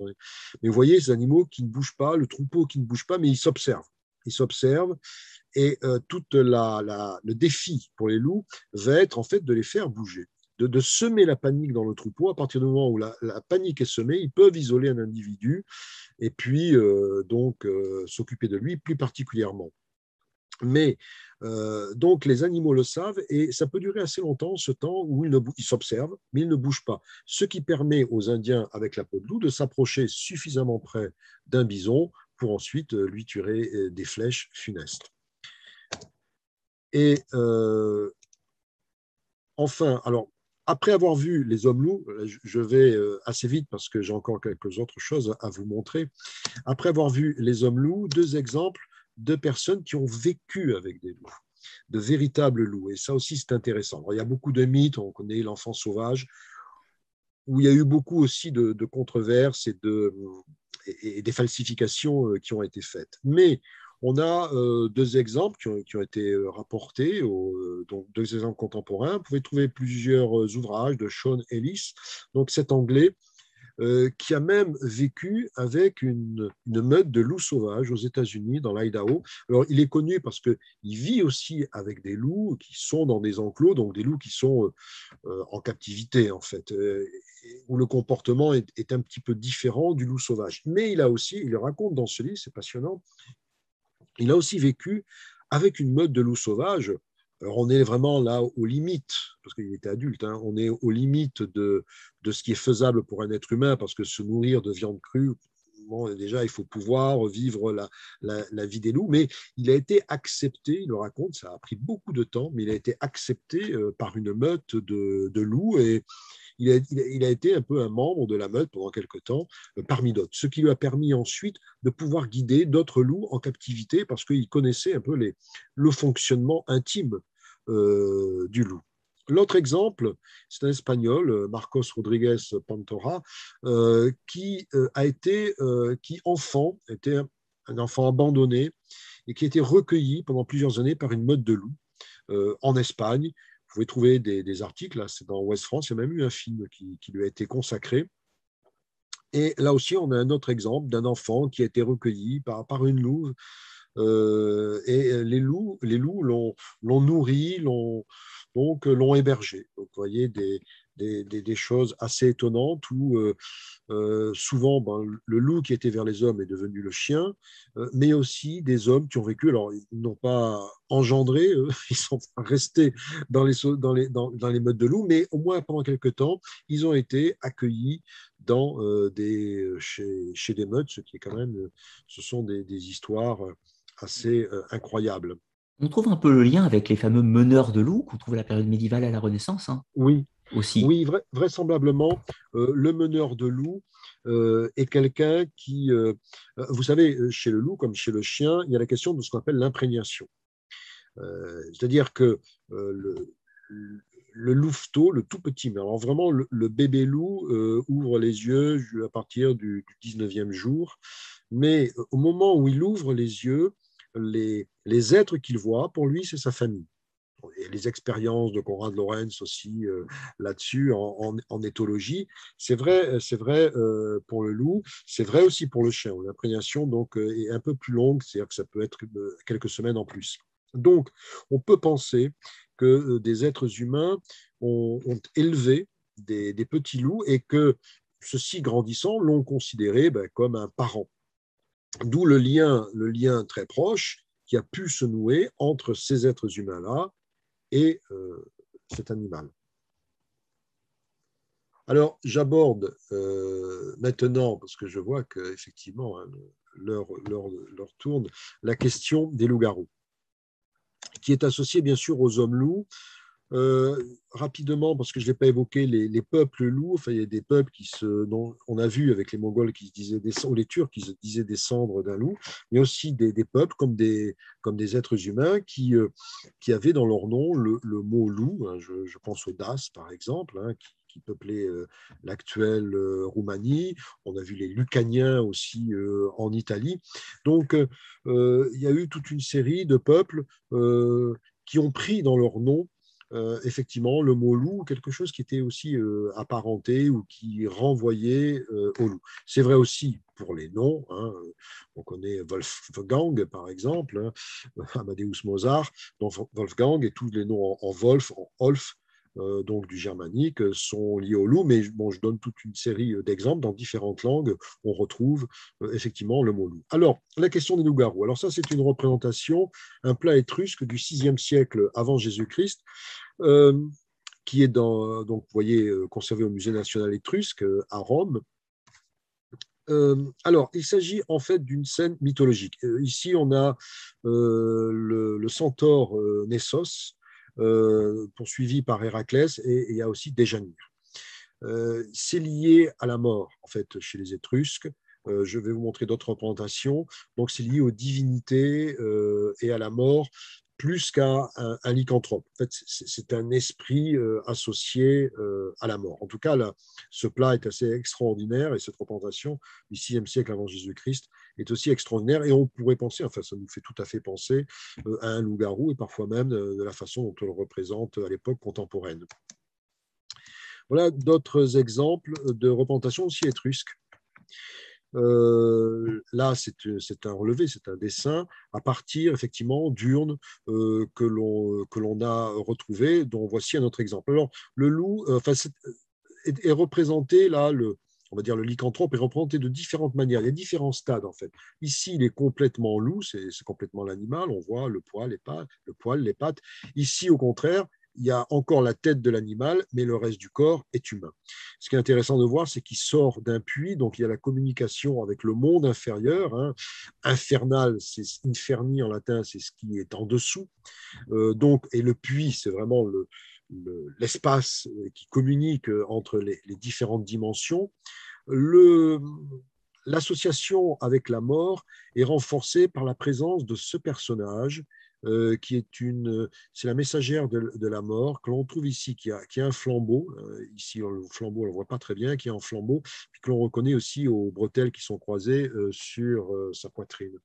Mais vous voyez, ces animaux qui ne bougent pas, le troupeau qui ne bouge pas, mais ils s'observent. Ils s'observent et euh, tout le défi pour les loups va être en fait de les faire bouger de, semer la panique dans le troupeau. À partir du moment où la, panique est semée, ils peuvent isoler un individu et puis euh, donc euh, s'occuper de lui plus particulièrement. Mais euh, donc les animaux le savent et ça peut durer assez longtemps, ce temps où ils s'observent, mais ils ne bougent pas. Ce qui permet aux Indiens, avec la peau de loup, de s'approcher suffisamment près d'un bison pour ensuite lui tirer des flèches funestes. Et enfin, alors après avoir vu les hommes loups, euh, je vais euh, assez vite parce que j'ai encore quelques autres choses à vous montrer. Après avoir vu les hommes loups, deux exemples de personnes qui ont vécu avec des loups, de véritables loups. Et ça aussi, c'est intéressant. il y a beaucoup de mythes, on connaît l'enfant sauvage, où il y a eu beaucoup aussi de, controverses et, de, et, des falsifications euh, qui ont été faites. Mais on a euh, deux exemples qui ont, été euh, rapportés, donc deux exemples contemporains. Vous pouvez trouver plusieurs ouvrages de Sean Ellis, donc cet Anglais, qui a même vécu avec une, meute de loups sauvages aux États-Unis, dans l'Idaho. Alors, il est connu parce qu'il vit aussi avec des loups qui sont dans des enclos, donc des loups qui sont en captivité, en fait, où le comportement est, est, un petit peu différent du loup sauvage. Mais il a aussi, il le raconte dans ce livre, c'est passionnant, il a aussi vécu avec une meute de loups sauvages. On est vraiment là aux limites, parce qu'il était adulte, hein. on est aux limites de, ce qui est faisable pour un être humain, parce que se nourrir de viande crue, déjà, il faut pouvoir vivre la, la, vie des loups, mais il a été accepté, il le raconte, ça a pris beaucoup de temps, mais il a été accepté euh, par une meute de, de loups et il a, été un peu un membre de la meute pendant quelque temps, euh, parmi d'autres, ce qui lui a permis ensuite de pouvoir guider d'autres loups en captivité parce qu'il connaissait un peu le fonctionnement intime euh, du loup. L'autre exemple, c'est un Espagnol, euh, Marcos Rodriguez Pantora, qui a été, qui enfant était un enfant abandonné et qui a été recueilli pendant plusieurs années par une mode de loup en Espagne. Vous pouvez trouver des, articles, là, c'est dans Ouest France, il y a même eu un film qui, lui a été consacré. Et là aussi, on a un autre exemple d'un enfant qui a été recueilli par, une louve. et les loups les loups l'ont nourri, l'ont donc l'ont hébergé. Donc, vous voyez des, des, choses assez étonnantes où euh, euh, souvent ben, le loup qui était vers les hommes est devenu le chien, euh, mais aussi des hommes qui ont vécu, alors ils n'ont pas engendré, *laughs* ils sont restés dans les, dans, les, dans, les modes de loup, mais au moins pendant quelques temps, ils ont été accueillis dans des, chez, chez, des meutes, ce qui est quand même, ce sont des, histoires assez incroyables.
On trouve un peu le lien avec les fameux meneurs de loups qu'on trouve à la période médiévale à la Renaissance. Hein.
Oui, oui, vraisemblablement, euh, le meneur de loup euh, est quelqu'un qui, euh, vous savez, chez le loup comme chez le chien, il y a la question de ce qu'on appelle l'imprégnation. C'est-à-dire que le, louveteau, le tout petit, mais alors vraiment le, bébé loup ouvre les yeux à partir du, 19e jour, mais au moment où il ouvre les yeux, les êtres qu'il voit, pour lui, c'est sa famille et les expériences de Conrad Lorenz aussi euh, là-dessus en, éthologie. C'est vrai, euh, vrai euh, pour le loup, c'est vrai aussi pour le chien. L'imprégnation donc est un peu plus longue, c'est-à-dire que ça peut être quelques semaines en plus. Donc, on peut penser que des êtres humains ont, élevé des, petits loups et que ceux-ci grandissant l'ont considéré ben, comme un parent. D'où le lien, le lien très proche qui a pu se nouer entre ces êtres humains-là et euh, cet animal. Alors, j'aborde euh, maintenant, parce que je vois qu'effectivement, hein, l'heure tourne, la question des loups-garous, qui est associée bien sûr aux hommes-loups, euh, rapidement, parce que je n'ai pas évoqué les, peuples loups, enfin, il y a des peuples qui se, dont on a vu avec les Mongols qui disaient ou les Turcs qui se disaient descendre d'un loup, mais aussi des, peuples comme des, comme des êtres humains qui, euh, qui avaient dans leur nom le, mot loup. Hein, je, pense aux Das par exemple, hein, qui, qui peuplaient euh, l'actuelle Roumanie. On a vu les Lucaniens aussi en Italie. Donc, il y a eu toute une série de peuples qui ont pris dans leur nom euh, effectivement le mot loup, quelque chose qui était aussi euh, apparenté ou qui renvoyait euh, au loup. C'est vrai aussi pour les noms. Hein. On connaît Wolfgang, par exemple, hein, *laughs* Amadeus Mozart, donc Wolfgang et tous les noms en, Wolf, en Olf, donc du germanique, sont liés au loup, mais bon, je donne toute une série d'exemples. Dans différentes langues, on retrouve effectivement le mot loup. Alors, la question des loups-garous. Alors ça, c'est une représentation, un plat étrusque du VIe siècle avant Jésus-Christ, qui est dans, donc, voyez, conservé au Musée national étrusque à Rome. alors, il s'agit en fait d'une scène mythologique. ici, on a le, centaure Nessos, euh, poursuivi par Héraclès, et, il y a aussi Déjanire. Euh, c'est lié à la mort, en fait, chez les Étrusques. Euh, je vais vous montrer d'autres représentations. Donc, c'est lié aux divinités et à la mort plus qu'à un, lycanthrope. C'est un esprit euh, associé euh, à la mort. En tout cas, ce plat est assez extraordinaire et cette représentation du VIe siècle avant Jésus-Christ est aussi extraordinaire. Et on pourrait penser, enfin, ça nous fait tout à fait penser euh, à un loup-garou et parfois même de la façon dont on le représente à l'époque contemporaine. Voilà d'autres exemples de représentation aussi étrusques. Euh, là, c'est un relevé, c'est un dessin à partir effectivement d'urnes euh, que l'on a retrouvées, dont voici un autre exemple. Alors, le loup euh, est, représenté là, on va dire le lycanthrope est représenté de différentes manières. Il y a différents stades en fait. Ici, il est complètement loup, c'est complètement l'animal. On voit le poil, les pattes, le poil, les pattes. Ici, au contraire, il y a encore la tête de l'animal, mais le reste du corps est humain. Ce qui est intéressant de voir, c'est qu'il sort d'un puits, donc il y a la communication avec le monde inférieur. Hein. Infernal, c'est inferni en latin, c'est ce qui est en dessous. Euh, donc, et le puits, c'est vraiment l'espace qui communique entre les, différentes dimensions. L'association avec la mort est renforcée par la présence de ce personnage euh, qui est une, c'est la messagère de, la mort que l'on trouve ici, qui a, qui a un flambeau. Euh, ici, le flambeau, on ne le voit pas très bien, qui a un flambeau, puis que l'on reconnaît aussi aux bretelles qui sont croisées euh, sur sa poitrine.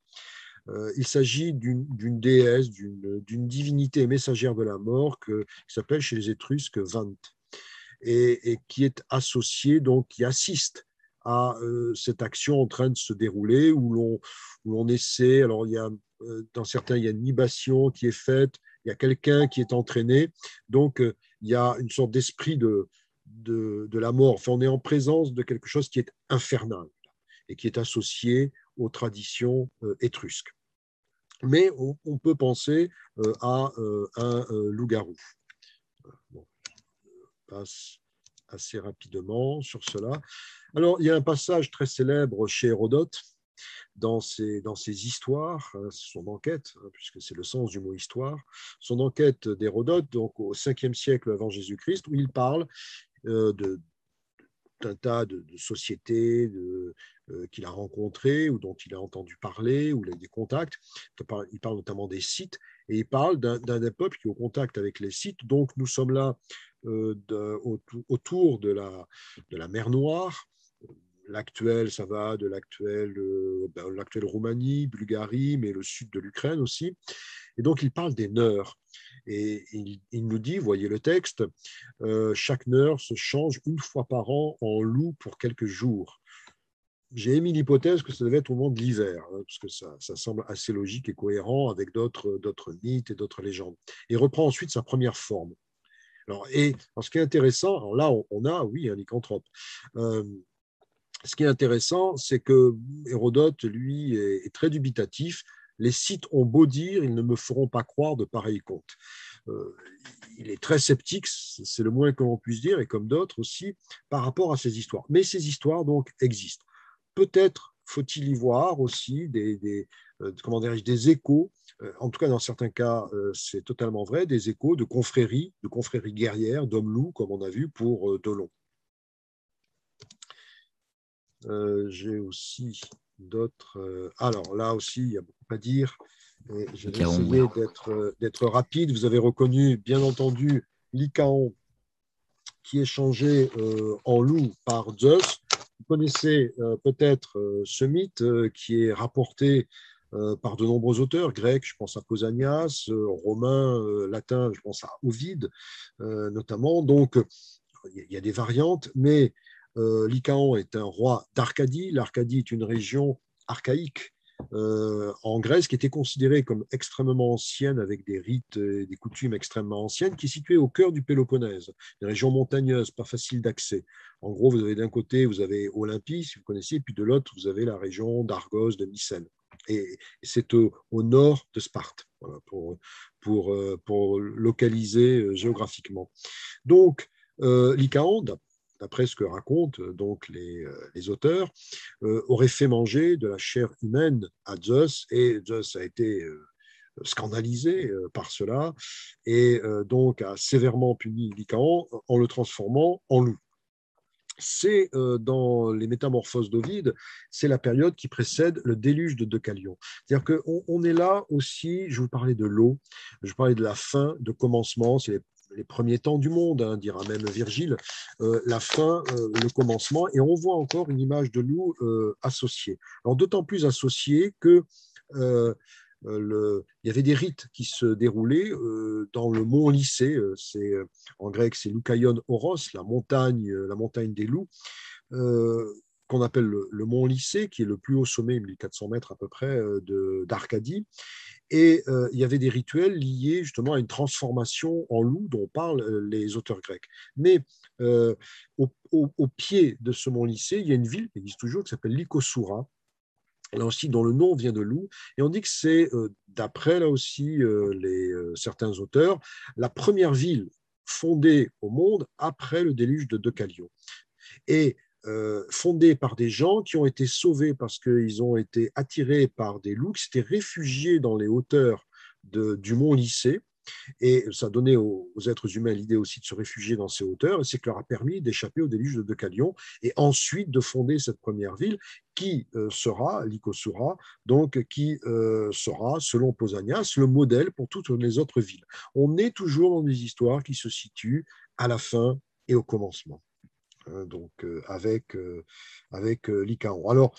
il s'agit d'une déesse, d'une divinité messagère de la mort que, qui s'appelle chez les Étrusques Vant et, qui est associée, donc qui assiste à cette action en train de se dérouler où l'on essaie, alors il y a euh, dans certains, il y a une libation qui est faite, il y a quelqu'un qui est entraîné. Donc, euh, il y a une sorte d'esprit de, de, la mort. Enfin, on est en présence de quelque chose qui est infernal et qui est associé aux traditions euh, étrusques. Mais on, peut penser à un loup-garou. Bon, passe assez rapidement sur cela. Alors, il y a un passage très célèbre chez Hérodote dans ses, histoires, hein, son enquête, hein, puisque c'est le sens du mot histoire, son enquête d'Hérodote, donc au 5e siècle avant Jésus-Christ, où il parle euh, de, d'un tas de, sociétés euh, qu'il a rencontrées ou dont il a entendu parler, ou il a des contacts. Il parle notamment des sites et il parle d'un, peuple qui est au contact avec les sites. Donc nous sommes là euh, autour de la mer Noire, l'actuel, ça va de l'actuel, euh, ben, l'actuelle Roumanie, Bulgarie, mais le sud de l'Ukraine aussi. Et donc, il parle des neurs. Et il, nous dit, voyez le texte, euh, chaque neur se change une fois par an en loup pour quelques jours. J'ai émis l'hypothèse que ça devait être au moment de l'hiver, hein, parce que ça, ça, semble assez logique et cohérent avec d'autres, d'autres mythes et d'autres légendes. Et reprend ensuite sa première forme. Alors, et ce qui est intéressant, là, on, a, oui, un lycanthrope. Euh, ce qui est intéressant, c'est que Hérodote, lui, est, très dubitatif. Les sites ont beau dire, ils ne me feront pas croire de pareils contes. Euh, il est très sceptique, c'est le moins que l'on puisse dire, et comme d'autres aussi, par rapport à ces histoires. Mais ces histoires, donc, existent. Peut-être faut-il y voir aussi des, des euh, échos, euh, en tout cas dans certains cas, c'est totalement vrai, des échos de confréries, de confréries guerrières, d'hommes-loups, comme on a vu pour Dolon. Euh, j'ai aussi d'autres. Euh, alors là aussi, il y a beaucoup à dire. Je vais essayer euh, d'être rapide. Vous avez reconnu, bien entendu, Lycaon qui est changé en loup par Zeus. Vous connaissez peut-être ce mythe qui est rapporté par de nombreux auteurs grecs, je pense à Pausanias, romain, latin, je pense à Ovide notamment. Donc, il y a des variantes, mais euh, Lycaon est un roi d'Arcadie. L'Arcadie est une région archaïque euh, en Grèce qui était considérée comme extrêmement ancienne, avec des rites et des coutumes extrêmement anciennes, qui est située au cœur du Péloponnèse, une région montagneuse, pas facile d'accès. En gros, vous avez d'un côté, vous avez Olympie, si vous connaissez, puis de l'autre, vous avez la région d'Argos, de Mycène. Et c'est au, nord de Sparte, euh, pour, localiser géographiquement. Donc, euh, Lycaon, d'après ce que racontent euh, donc les, euh, auteurs, euh, aurait fait manger de la chair humaine à Zeus et Zeus a été scandalisé par cela et donc a sévèrement puni Lycaon en le transformant en loup. C'est dans les Métamorphoses d'Ovide, c'est la période qui précède le déluge de Deucalion. C'est-à-dire qu'on on est là aussi, je vous parlais de l'eau, je vous parlais de la fin, de commencement, c'est les les premiers temps du monde, hein, dira même Virgile, euh, la fin, euh, le commencement, et on voit encore une image de loup euh, associée. Alors d'autant plus associée que il y avait des rites qui se déroulaient dans le mont Lycée, en grec c'est Loukaïon Oros, la montagne, la montagne des loups qu'on appelle le, mont Lycée, qui est le plus haut sommet, 1400 mètres à peu près, d'Arcadie. Et euh, il y avait des rituels liés justement à une transformation en loup dont parlent euh, les auteurs grecs. Mais euh, au, pied de ce mont Lycée, il y a une ville qui existe toujours, qui s'appelle Lycosoura, là aussi dont le nom vient de loup, et on dit que c'est, d'après là aussi les, certains auteurs, la première ville fondée au monde après le déluge de Deucalion. Et euh, fondée par des gens qui ont été sauvés parce qu'ils ont été attirés par des loups qui s'étaient réfugiés dans les hauteurs du mont Lycée Et ça a donné aux, êtres humains l'idée aussi de se réfugier dans ces hauteurs, et c'est que leur a permis d'échapper au déluge de Deucalion, et ensuite de fonder cette première ville qui euh, sera, Lycosura, donc qui euh, sera, selon Pausanias, le modèle pour toutes les autres villes. On est toujours dans des histoires qui se situent à la fin et au commencement. Hein, donc euh, avec, avec Lycaon. Alors,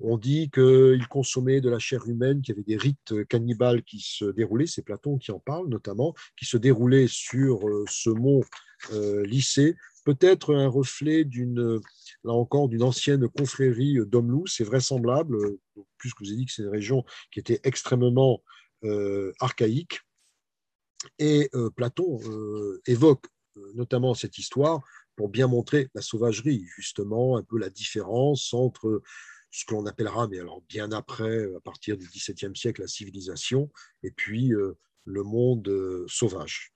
on dit qu'il consommait de la chair humaine, qu'il y avait des rites cannibales qui se déroulaient, c'est Platon qui en parle notamment, qui se déroulaient sur euh, ce mont euh, Lycée, peut-être un reflet d'une, là encore, d'une ancienne confrérie d'Omlou, c'est vraisemblable, puisque vous avez dit que c'est une région qui était extrêmement euh, archaïque. Et Platon évoque notamment cette histoire pour bien montrer la sauvagerie, justement, un peu la différence entre ce que l'on appellera, mais alors bien après, à partir du XVIIe siècle, la civilisation, et puis euh, le monde euh, sauvage.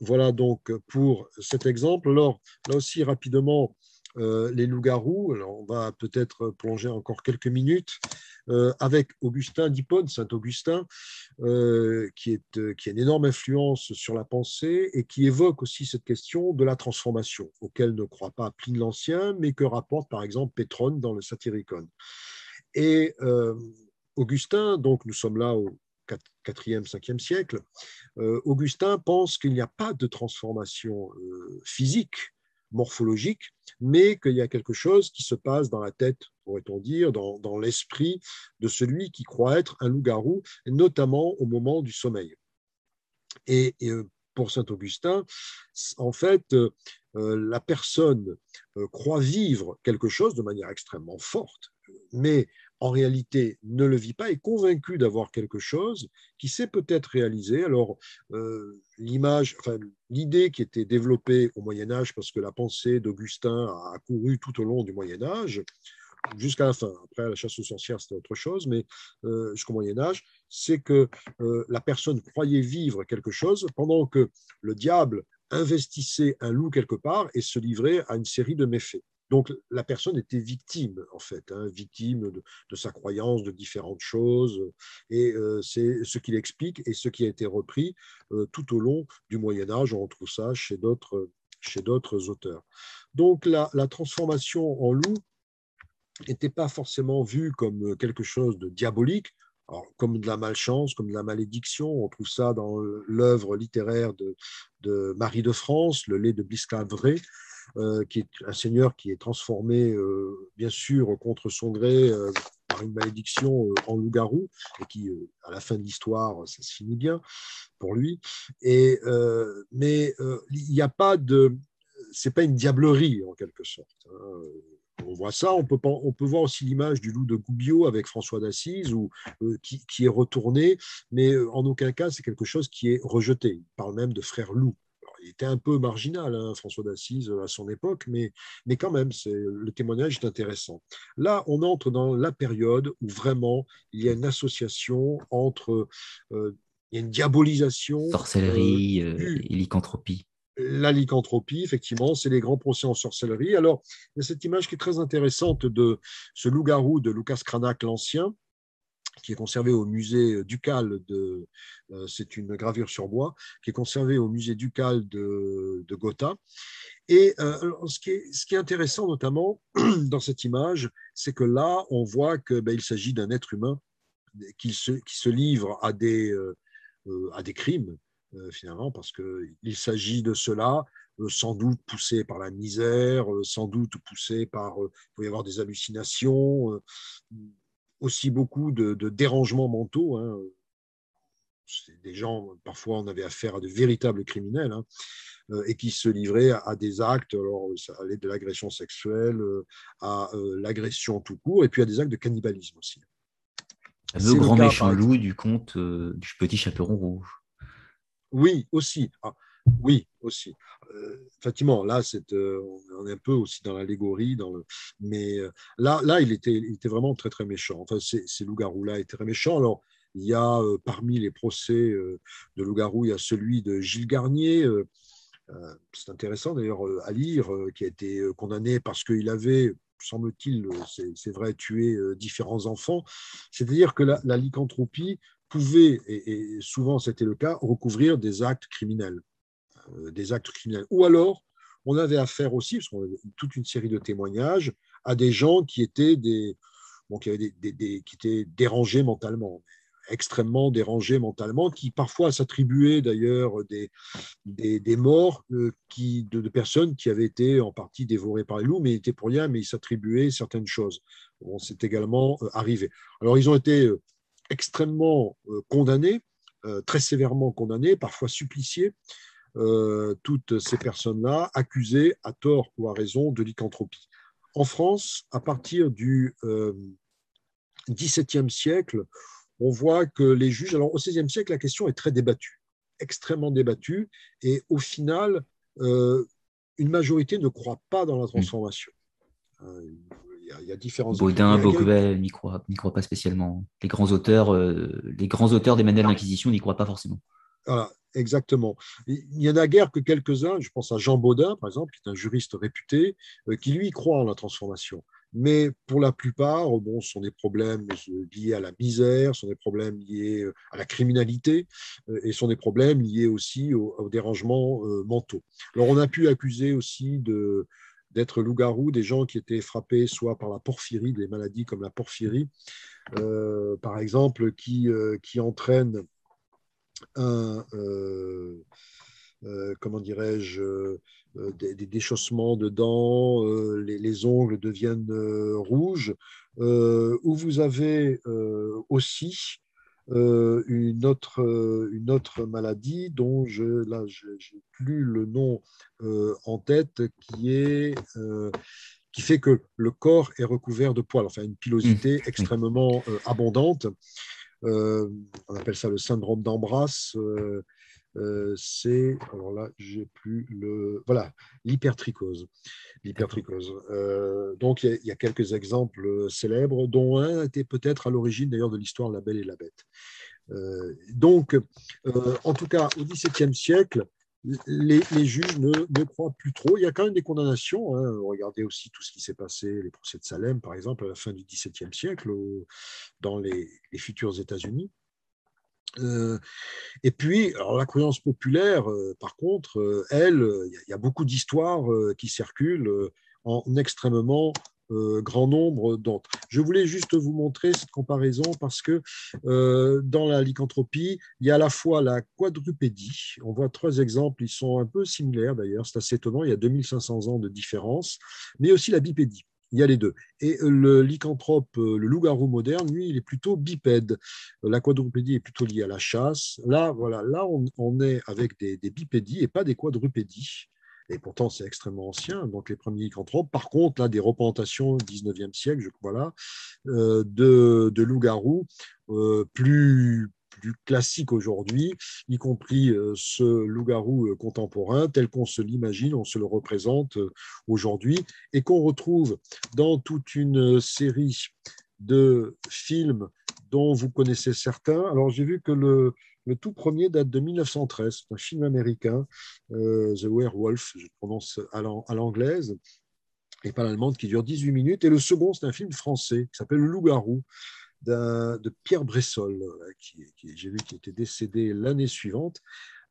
Voilà donc pour cet exemple. Alors, là aussi, rapidement, euh, les loups-garous. On va peut-être plonger encore quelques minutes euh, avec Augustin d'Hippone, Saint-Augustin, euh, qui, est, qui a une énorme influence sur la pensée et qui évoque aussi cette question de la transformation, auquel ne croit pas Pline l'Ancien, mais que rapporte par exemple Pétrone dans le Satyricon. Et Augustin, donc nous sommes là au 4e, 5e siècle, Augustin pense qu'il n'y a pas de transformation physique morphologique, mais qu'il y a quelque chose qui se passe dans la tête, pourrait-on dire, dans, l'esprit de celui qui croit être un loup-garou, notamment au moment du sommeil. Et, euh, pour saint Augustin, en fait, euh, la personne euh, croit vivre quelque chose de manière extrêmement forte, mais en réalité ne le vit pas, est convaincu d'avoir quelque chose qui s'est peut-être réalisé. Alors, euh, l'image, l'idée qui était développée au Moyen Âge, parce que la pensée d'Augustin a couru tout au long du Moyen Âge, jusqu'à la fin. Après, la chasse aux sorcières, c'était autre chose, mais euh, jusqu'au Moyen Âge, c'est que euh, la personne croyait vivre quelque chose pendant que le diable investissait un loup quelque part et se livrait à une série de méfaits. Donc la personne était victime, en fait, hein, victime de, sa croyance, de différentes choses. Et euh, c'est ce qu'il explique et ce qui a été repris euh, tout au long du Moyen Âge. On retrouve ça chez d'autres, auteurs. Donc la, transformation en loup n'était pas forcément vue comme quelque chose de diabolique, comme de la malchance, comme de la malédiction. On trouve ça dans l'œuvre littéraire de, Marie de France, Le lait de Bliscavray, euh, qui est un seigneur qui est transformé, euh, bien sûr, contre son gré euh, par une malédiction en loup-garou, et qui, à la fin de l'histoire, ça se finit bien pour lui. Et, mais il n'y a pas de. C'est pas une diablerie, en quelque sorte. Hein. on voit ça. On peut, on peut voir aussi l'image du loup de Gubbio avec François d'Assise, ou qui, est retourné, mais en aucun cas c'est quelque chose qui est rejeté. Il parle même de frère loup il était un peu marginal, hein, François d'Assise, à son époque, mais, mais quand même, le témoignage est intéressant. Là, on entre dans la période où vraiment il y a une association entre, euh, il y a une diabolisation.
Sorcellerie euh, euh, et lycanthropie.
La lycanthropie, effectivement, c'est les grands procès en sorcellerie. Alors, il y a cette image qui est très intéressante de ce loup-garou de Lucas Cranach l'Ancien, qui est conservé au musée ducal de, euh, c'est une gravure sur bois, qui est conservée au musée ducal de, de Gotha. Et euh, ce, qui est, ce, qui est, intéressant notamment *clears throat* dans cette image, c'est que là, on voit qu'il ben, s'agit d'un être humain qui se, qui se, livre à des, euh, à des crimes, finalement, parce qu'il s'agit de cela, sans doute poussé par la misère, sans doute poussé par, il peut y avoir des hallucinations, aussi beaucoup de, dérangements mentaux. Hein. Des gens, parfois, on avait affaire à de véritables criminels hein, euh, et qui se livraient à, des actes. Alors, ça allait de l'agression sexuelle euh, à euh, l'agression tout court, et puis à des actes de cannibalisme aussi.
Le grand méchant loup du conte du petit chaperon rouge.
Oui, aussi. Ah, oui, aussi. Euh, là, euh, on est un peu aussi dans l'allégorie, le, mais euh, là, là, il était, vraiment très très méchant. Enfin, ces, loups-garous-là étaient très méchants. Alors, il y a parmi les procès de loups-garous, il y a celui de Gilles Garnier. c'est intéressant d'ailleurs à lire, qui a été condamné parce qu'il avait semble-t-il, c'est vrai, tué différents enfants. C'est-à-dire que la, la lycanthropie pouvaient, et, souvent c'était le cas, recouvrir des actes criminels. Des actes criminels. Ou alors, on avait affaire aussi, parce qu'on avait toute une série de témoignages, à des gens qui étaient, des, qui, avaient des, qui étaient dérangés mentalement extrêmement dérangés mentalement, qui parfois s'attribuaient d'ailleurs des, des, morts euh, de, personnes qui avaient été en partie dévorées par les loups, mais n'étaient pour rien, mais ils s'attribuaient certaines choses. Bon, c'est également euh, arrivé. Alors, ils ont été euh, extrêmement condamnés, très sévèrement condamnés, parfois suppliciés, toutes ces personnes-là accusées à tort ou à raison de lycanthropie. En France, à partir du XVIIe siècle, on voit que les juges, alors au XVIe siècle, la question est très débattue, extrêmement débattue, et au final, euh, une majorité ne croit pas dans la transformation. Euh, il y, a, différents.
Baudin, Beaucvet n'y croient, croit pas spécialement. Les grands auteurs, euh, les grands auteurs des manuels d'Inquisition n'y croient pas forcément.
Voilà, exactement. Il n'y en a guère que quelques-uns, je pense à Jean Baudin, par exemple, qui est un juriste réputé, qui lui croit en la transformation mais pour la plupart, bon, ce sont des problèmes liés à la misère, ce sont des problèmes liés euh, à la criminalité, euh, et ce sont des problèmes liés aussi aux, dérangements euh, mentaux. Alors, on a pu accuser aussi d'être loup-garou des gens qui étaient frappés soit par la porphyrie, des maladies comme la porphyrie, par exemple, qui, qui entraînent un, comment dirais-je, euh, des, déchaussements de dents, euh, les, ongles deviennent euh, rouges, où vous avez aussi une, autre, une autre maladie dont je là j'ai plus le nom en tête qui est qui fait que le corps est recouvert de poils, enfin une pilosité mmh. extrêmement abondante. On appelle ça le syndrome d'Ambras. Euh, c'est, alors là, j'ai plus le, voilà, l'hypertrichose. L'hypertrichose. Euh, donc, il y, a quelques exemples célèbres, dont un était peut-être à l'origine d'ailleurs de l'histoire La Belle et la Bête. Euh, donc, en tout cas, au XVIIe siècle, les, juges ne, croient plus trop. Il y a quand même des condamnations. Hein. Regardez aussi tout ce qui s'est passé, les procès de Salem, par exemple, à la fin du XVIIe siècle, dans les futurs États-Unis. Euh, et puis, alors, la croyance populaire, euh, par contre, euh, elle, il y, a beaucoup d'histoires qui circulent en extrêmement grand nombre d'autres. Je voulais juste vous montrer cette comparaison parce que dans la lycanthropie, il y a à la fois la quadrupédie, on voit trois exemples, ils sont un peu similaires d'ailleurs, c'est assez étonnant, il y a 2500 ans de différence, mais aussi la bipédie. Il y a les deux. Et le lycanthrope, euh, le loup-garou moderne, lui, il est plutôt bipède. La quadrupédie est plutôt liée à la chasse. Là, voilà, là on, est avec des, bipédies et pas des quadrupédies. Et pourtant, c'est extrêmement ancien, donc les premiers lycanthropes. Par contre, là, des représentations 19e siècle, je crois là, euh, de, de loup-garou euh, plus, plus classique aujourd'hui, y compris euh, ce loup-garou euh, contemporain tel qu'on se l'imagine, on se le représente aujourd'hui, et qu'on retrouve dans toute une série de films dont vous connaissez certains. Alors j'ai vu que le, le tout premier date de 1913, c'est un film américain, The Werewolf, je prononce à l'anglaise, et pas l'allemande, qui dure 18 minutes. Et le second, c'est un film français qui s'appelle Le Loup-garou, de Pierre Bressol, qui, j'ai vu qui était décédé l'année suivante,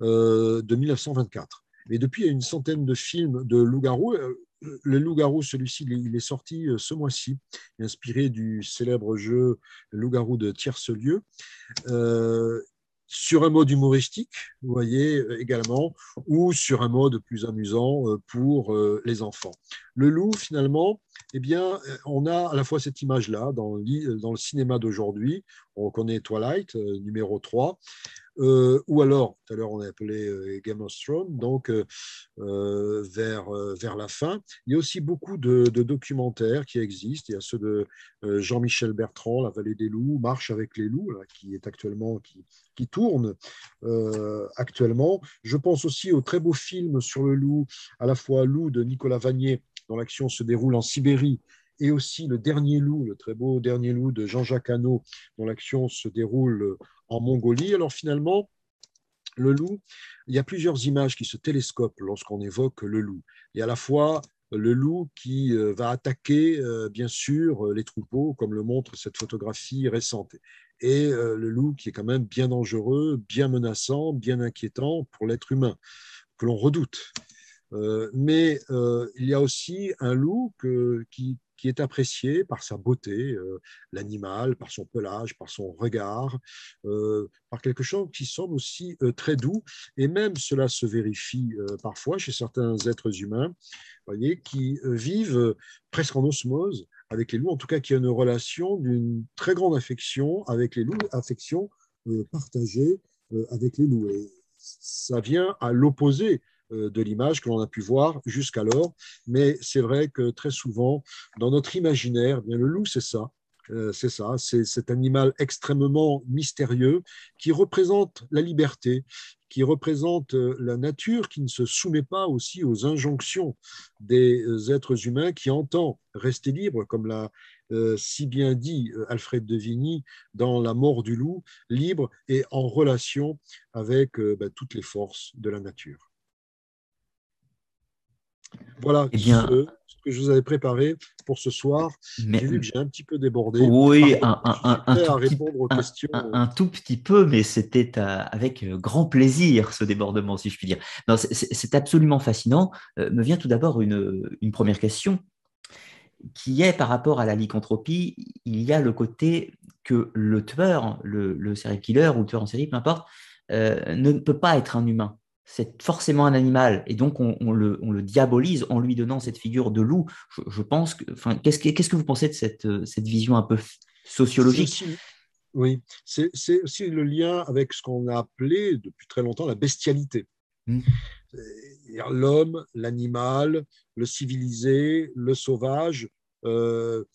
euh, de 1924. Et depuis, il y a une centaine de films de loup-garou. Euh, le loup-garou, celui-ci, il est sorti euh, ce mois-ci, inspiré du célèbre jeu Loup-garou de Tierce-Lieu sur un mode humoristique, vous voyez également, ou sur un mode plus amusant pour les enfants. Le loup, finalement, eh bien, on a à la fois cette image-là dans, le cinéma d'aujourd'hui. On reconnaît Twilight, euh, numéro 3, euh, ou alors, tout à l'heure on a appelé euh, Game of Thrones, donc vers, vers la fin. Il y a aussi beaucoup de, documentaires qui existent. Il y a ceux de Jean-Michel Bertrand, La vallée des loups, Marche avec les loups, qui est actuellement, qui tourne actuellement. Je pense aussi au très beau film sur le loup, à la fois Loup de Nicolas Vanier dont l'action se déroule en Sibérie, et aussi Le Dernier Loup, le très beau Dernier Loup de Jean-Jacques Hano, dont l'action se déroule en Mongolie. Alors finalement, le loup, il y a plusieurs images qui se télescopent lorsqu'on évoque le loup. Il y a à la fois le loup qui euh, va attaquer, euh, bien sûr, les troupeaux, comme le montre cette photographie récente. et le loup qui est quand même bien dangereux, bien menaçant, bien inquiétant pour l'être humain, que l'on redoute. mais il y a aussi un loup qui, est apprécié par sa beauté, euh, l'animal, par son pelage, par son regard, euh, par quelque chose qui semble aussi euh, très doux. Et même cela se vérifie parfois chez certains êtres humains, voyez, qui vivent presque en osmose avec les loups, en tout cas qui ont une relation d'une très grande affection avec les loups, affection partagée avec les loups. Et ça vient à l'opposé de l'image que l'on a pu voir jusqu'alors. Mais c'est vrai que très souvent, dans notre imaginaire, eh bien le loup, c'est ça. Euh, c'est ça, c'est cet animal extrêmement mystérieux qui représente la liberté, qui représente euh, la nature, qui ne se soumet pas aussi aux injonctions des êtres humains, qui entend rester libre, comme l'a si bien dit Alfred de Vigny dans La mort du loup, libre et en relation avec ben, toutes les forces de la nature. Voilà eh bien, ce, que je vous avais préparé pour ce soir. J'ai vu que j'ai un petit peu débordé.
Oui, un, un, un, tout petit, un, tout petit peu, mais c'était euh, avec euh, grand plaisir ce débordement, si je puis dire. C'est absolument fascinant. Euh, me vient tout d'abord une, une, première question qui est par rapport à la lycanthropie. Il y a le côté que le tueur, le, le serial killer ou le tueur en série, peu importe, ne peut pas être un humain c'est forcément un animal, et donc on, le, diabolise en lui donnant cette figure de loup. Je, pense que, enfin, qu'est-ce que, qu'est-ce que vous pensez de cette, cette vision un peu sociologique?
Oui, c'est, aussi le lien avec ce qu'on a appelé depuis très longtemps la bestialité. Hmm. L'homme, l'animal, le civilisé, le sauvage, euh,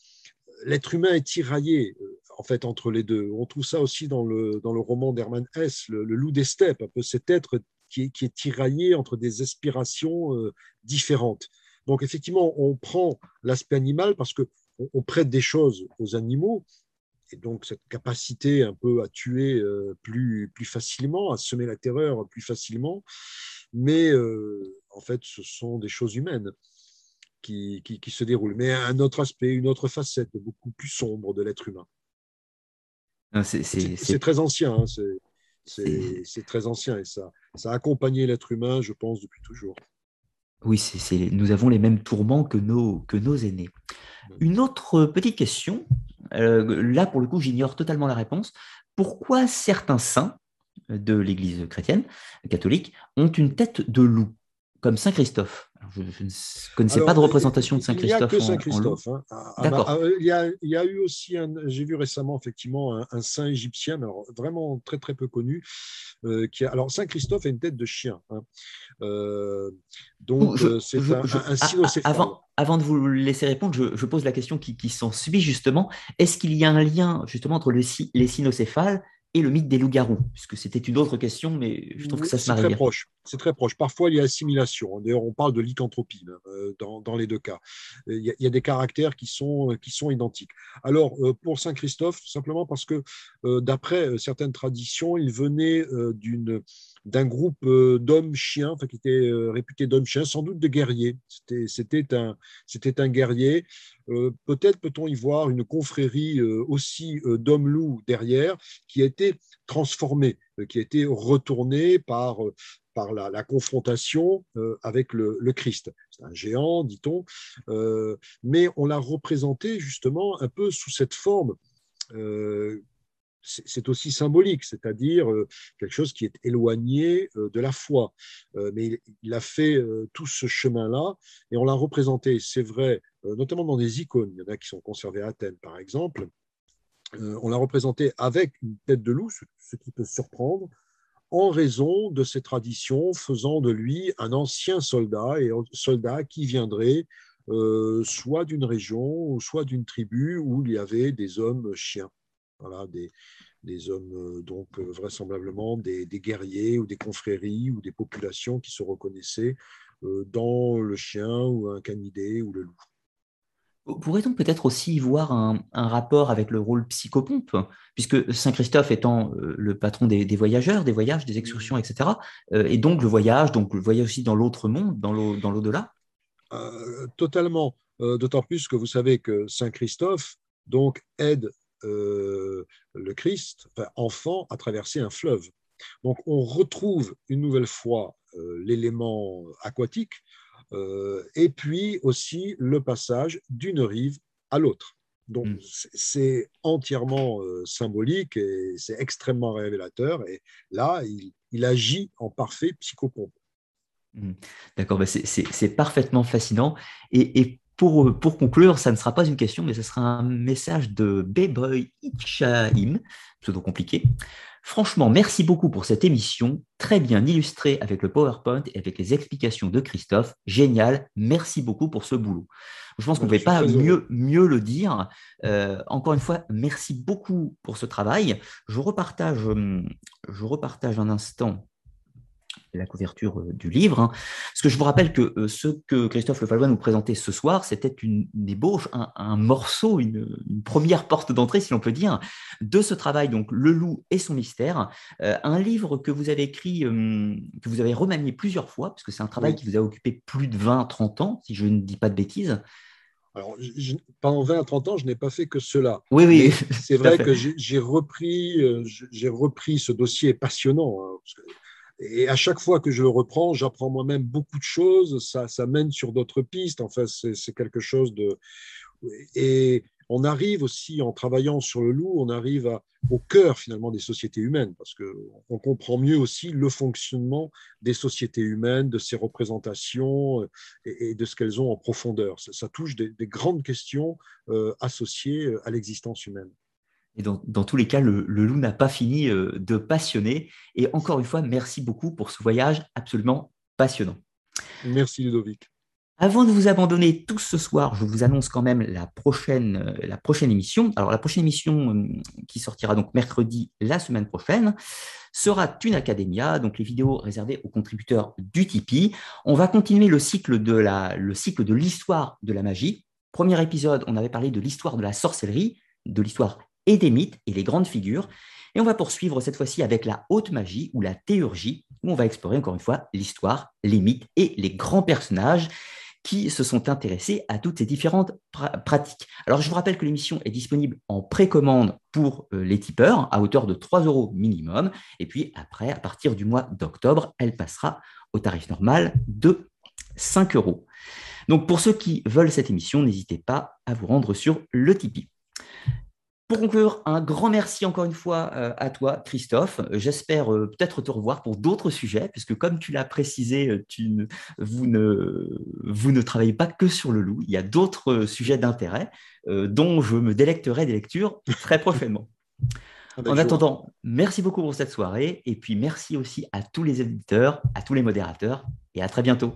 l'être humain est tiraillé en fait entre les deux. On trouve ça aussi dans le, dans le roman d'Hermann Hesse, le, le loup des steppes, un peu cet être qui est, tiraillé entre des aspirations euh, différentes. Donc effectivement, on prend l'aspect animal parce que on, prête des choses aux animaux, et donc cette capacité un peu à tuer euh, plus, plus facilement, à semer la terreur plus facilement, mais euh, en fait, ce sont des choses humaines. Qui, qui, se déroulent, mais un autre aspect, une autre facette beaucoup plus sombre de l'être humain. C'est très ancien, hein, c'est très ancien et ça, ça a accompagné l'être humain, je pense, depuis toujours.
Oui, c'est nous avons les mêmes tourments que nos, que nos aînés. Une autre petite question, euh, là pour le coup j'ignore totalement la réponse. Pourquoi certains saints de l'Église chrétienne catholique ont une tête de loup, comme Saint Christophe? Je, ne connaissais pas de représentation de Saint-Christophe.
Il n'y a que Saint-Christophe. Hein. Ah, ah, D'accord. Ah, il, y a, eu aussi, j'ai vu récemment effectivement un, saint égyptien, alors vraiment très très peu connu. Euh, qui a, alors Saint-Christophe a une tête de chien. Hein. Euh, donc euh, c'est un, un
Avant, avant de vous laisser répondre, je, pose la question qui, qui s'en suit justement. Est-ce qu'il y a un lien justement entre le, les cynocéphales et le mythe des loups-garous Puisque c'était une autre question, mais je trouve que ça se marie
très proche. C'est très proche. Parfois, il y a assimilation. D'ailleurs, on parle de lycanthropie euh, dans, dans, les deux cas. Il y, a, des caractères qui sont, qui sont identiques. Alors, euh, pour Saint Christophe, simplement parce que, euh, d'après certaines traditions, il venait d'une d'un groupe d'hommes chiens, enfin, qui était réputé d'hommes chiens, sans doute de guerriers. C'était un, un guerrier. Peut-être peut-on y voir une confrérie aussi d'hommes loups derrière, qui a été transformée, qui a été retournée par, par la, confrontation euh, avec le, Christ. C'est un géant, dit-on, euh, mais on l'a représenté justement un peu sous cette forme. Euh, c'est aussi symbolique, c'est-à-dire quelque chose qui est éloigné de la foi. mais il a fait tout ce chemin-là et on l'a représenté, c'est vrai, notamment dans des icônes. Il y en a qui sont conservées à Athènes, par exemple. on l'a représenté avec une tête de loup, ce qui peut surprendre, en raison de ces traditions faisant de lui un ancien soldat et un soldat qui viendrait euh, soit d'une région, soit d'une tribu où il y avait des hommes chiens. Voilà, des, des hommes, euh, donc euh, vraisemblablement des, des, guerriers ou des confréries ou des populations qui se reconnaissaient dans le chien ou un canidé ou le loup.
Pourrait-on peut-être aussi voir un, rapport avec le rôle psychopompe, puisque Saint Christophe étant euh, le patron des, voyageurs, des voyages, des excursions, etc., euh, et donc le voyage, donc le voyage aussi dans l'autre monde, dans l'au-delà
euh, Totalement, d'autant plus que vous savez que Saint Christophe donc aide le Christ, enfant, a traversé un fleuve. Donc on retrouve une nouvelle fois l'élément aquatique et puis aussi le passage d'une rive à l'autre. Donc, mm. c'est entièrement symbolique et c'est extrêmement révélateur. Et là, il, agit en parfait psychopompe.
Mm. D'accord, bah, c'est parfaitement fascinant. Et, pour, pour, conclure, ça ne sera pas une question, mais ce sera un message de Beboy Itchaim, pseudo compliqué. Franchement, merci beaucoup pour cette émission, très bien illustrée avec le PowerPoint et avec les explications de Christophe. Génial, merci beaucoup pour ce boulot. Je pense qu'on ne pouvait pas mieux, mieux le dire. Euh, encore une fois, merci beaucoup pour ce travail. Je repartage, hum, je repartage un instant la couverture euh, du livre. Hein. Parce que je vous rappelle que euh, ce que Christophe Lefalois nous présentait ce soir, c'était une, ébauche, un, morceau, une, première porte d'entrée, si l'on peut dire, de ce travail, donc Le loup et son mystère, euh, un livre que vous avez écrit, que vous avez remanié plusieurs fois, parce que c'est un travail qui vous a occupé plus de 20-30 ans, si je ne dis pas de bêtises.
Alors, pendant 20 à 30 ans, je n'ai pas fait que cela.
Oui, oui. *laughs*
C'est vrai que j'ai repris, j'ai repris ce dossier passionnant. Hein, parce que et à chaque fois que je le reprends, j'apprends moi-même beaucoup de choses, ça, ça mène sur d'autres pistes, enfin, c'est quelque chose de... Et on arrive aussi, en travaillant sur le loup, on arrive au cœur finalement des sociétés humaines, parce qu'on comprend mieux aussi le fonctionnement des sociétés humaines, de ces représentations et, de ce qu'elles ont en profondeur. Ça, touche des, grandes questions euh, associées à l'existence humaine.
Et dans, tous les cas, le, loup n'a pas fini euh, de passionner. Et encore une fois, merci beaucoup pour ce voyage absolument passionnant.
Merci Ludovic.
Avant de vous abandonner tous ce soir, je vous annonce quand même la prochaine, euh, la prochaine émission. Alors la prochaine émission euh, qui sortira donc mercredi la semaine prochaine sera Thune Academia, donc les vidéos réservées aux contributeurs du Tipeee. On va continuer le cycle de la, le cycle de l'histoire de la magie. Premier épisode, on avait parlé de l'histoire de la sorcellerie, de l'histoire et des mythes et les grandes figures. Et on va poursuivre cette fois-ci avec la haute magie ou la théurgie, où on va explorer encore une fois l'histoire, les mythes et les grands personnages qui se sont intéressés à toutes ces différentes pratiques. Alors, je vous rappelle que l'émission est disponible en précommande pour euh, les tipeurs à hauteur de 3 euros minimum. Et puis après, à partir du mois d'octobre, elle passera au tarif normal de 5 euros. Donc, pour ceux qui veulent cette émission, n'hésitez pas à vous rendre sur le Tipeee. Pour conclure, un grand merci encore une fois euh, à toi, Christophe. J'espère euh, peut-être te revoir pour d'autres sujets, puisque comme tu l'as précisé, euh, tu vous, ne, vous ne travaillez pas que sur le loup. Il y a d'autres sujets d'intérêt dont je me délecterai des lectures très prochainement. *laughs* En attendant, merci beaucoup pour cette soirée et puis merci aussi à tous les éditeurs, à tous les modérateurs et à très bientôt.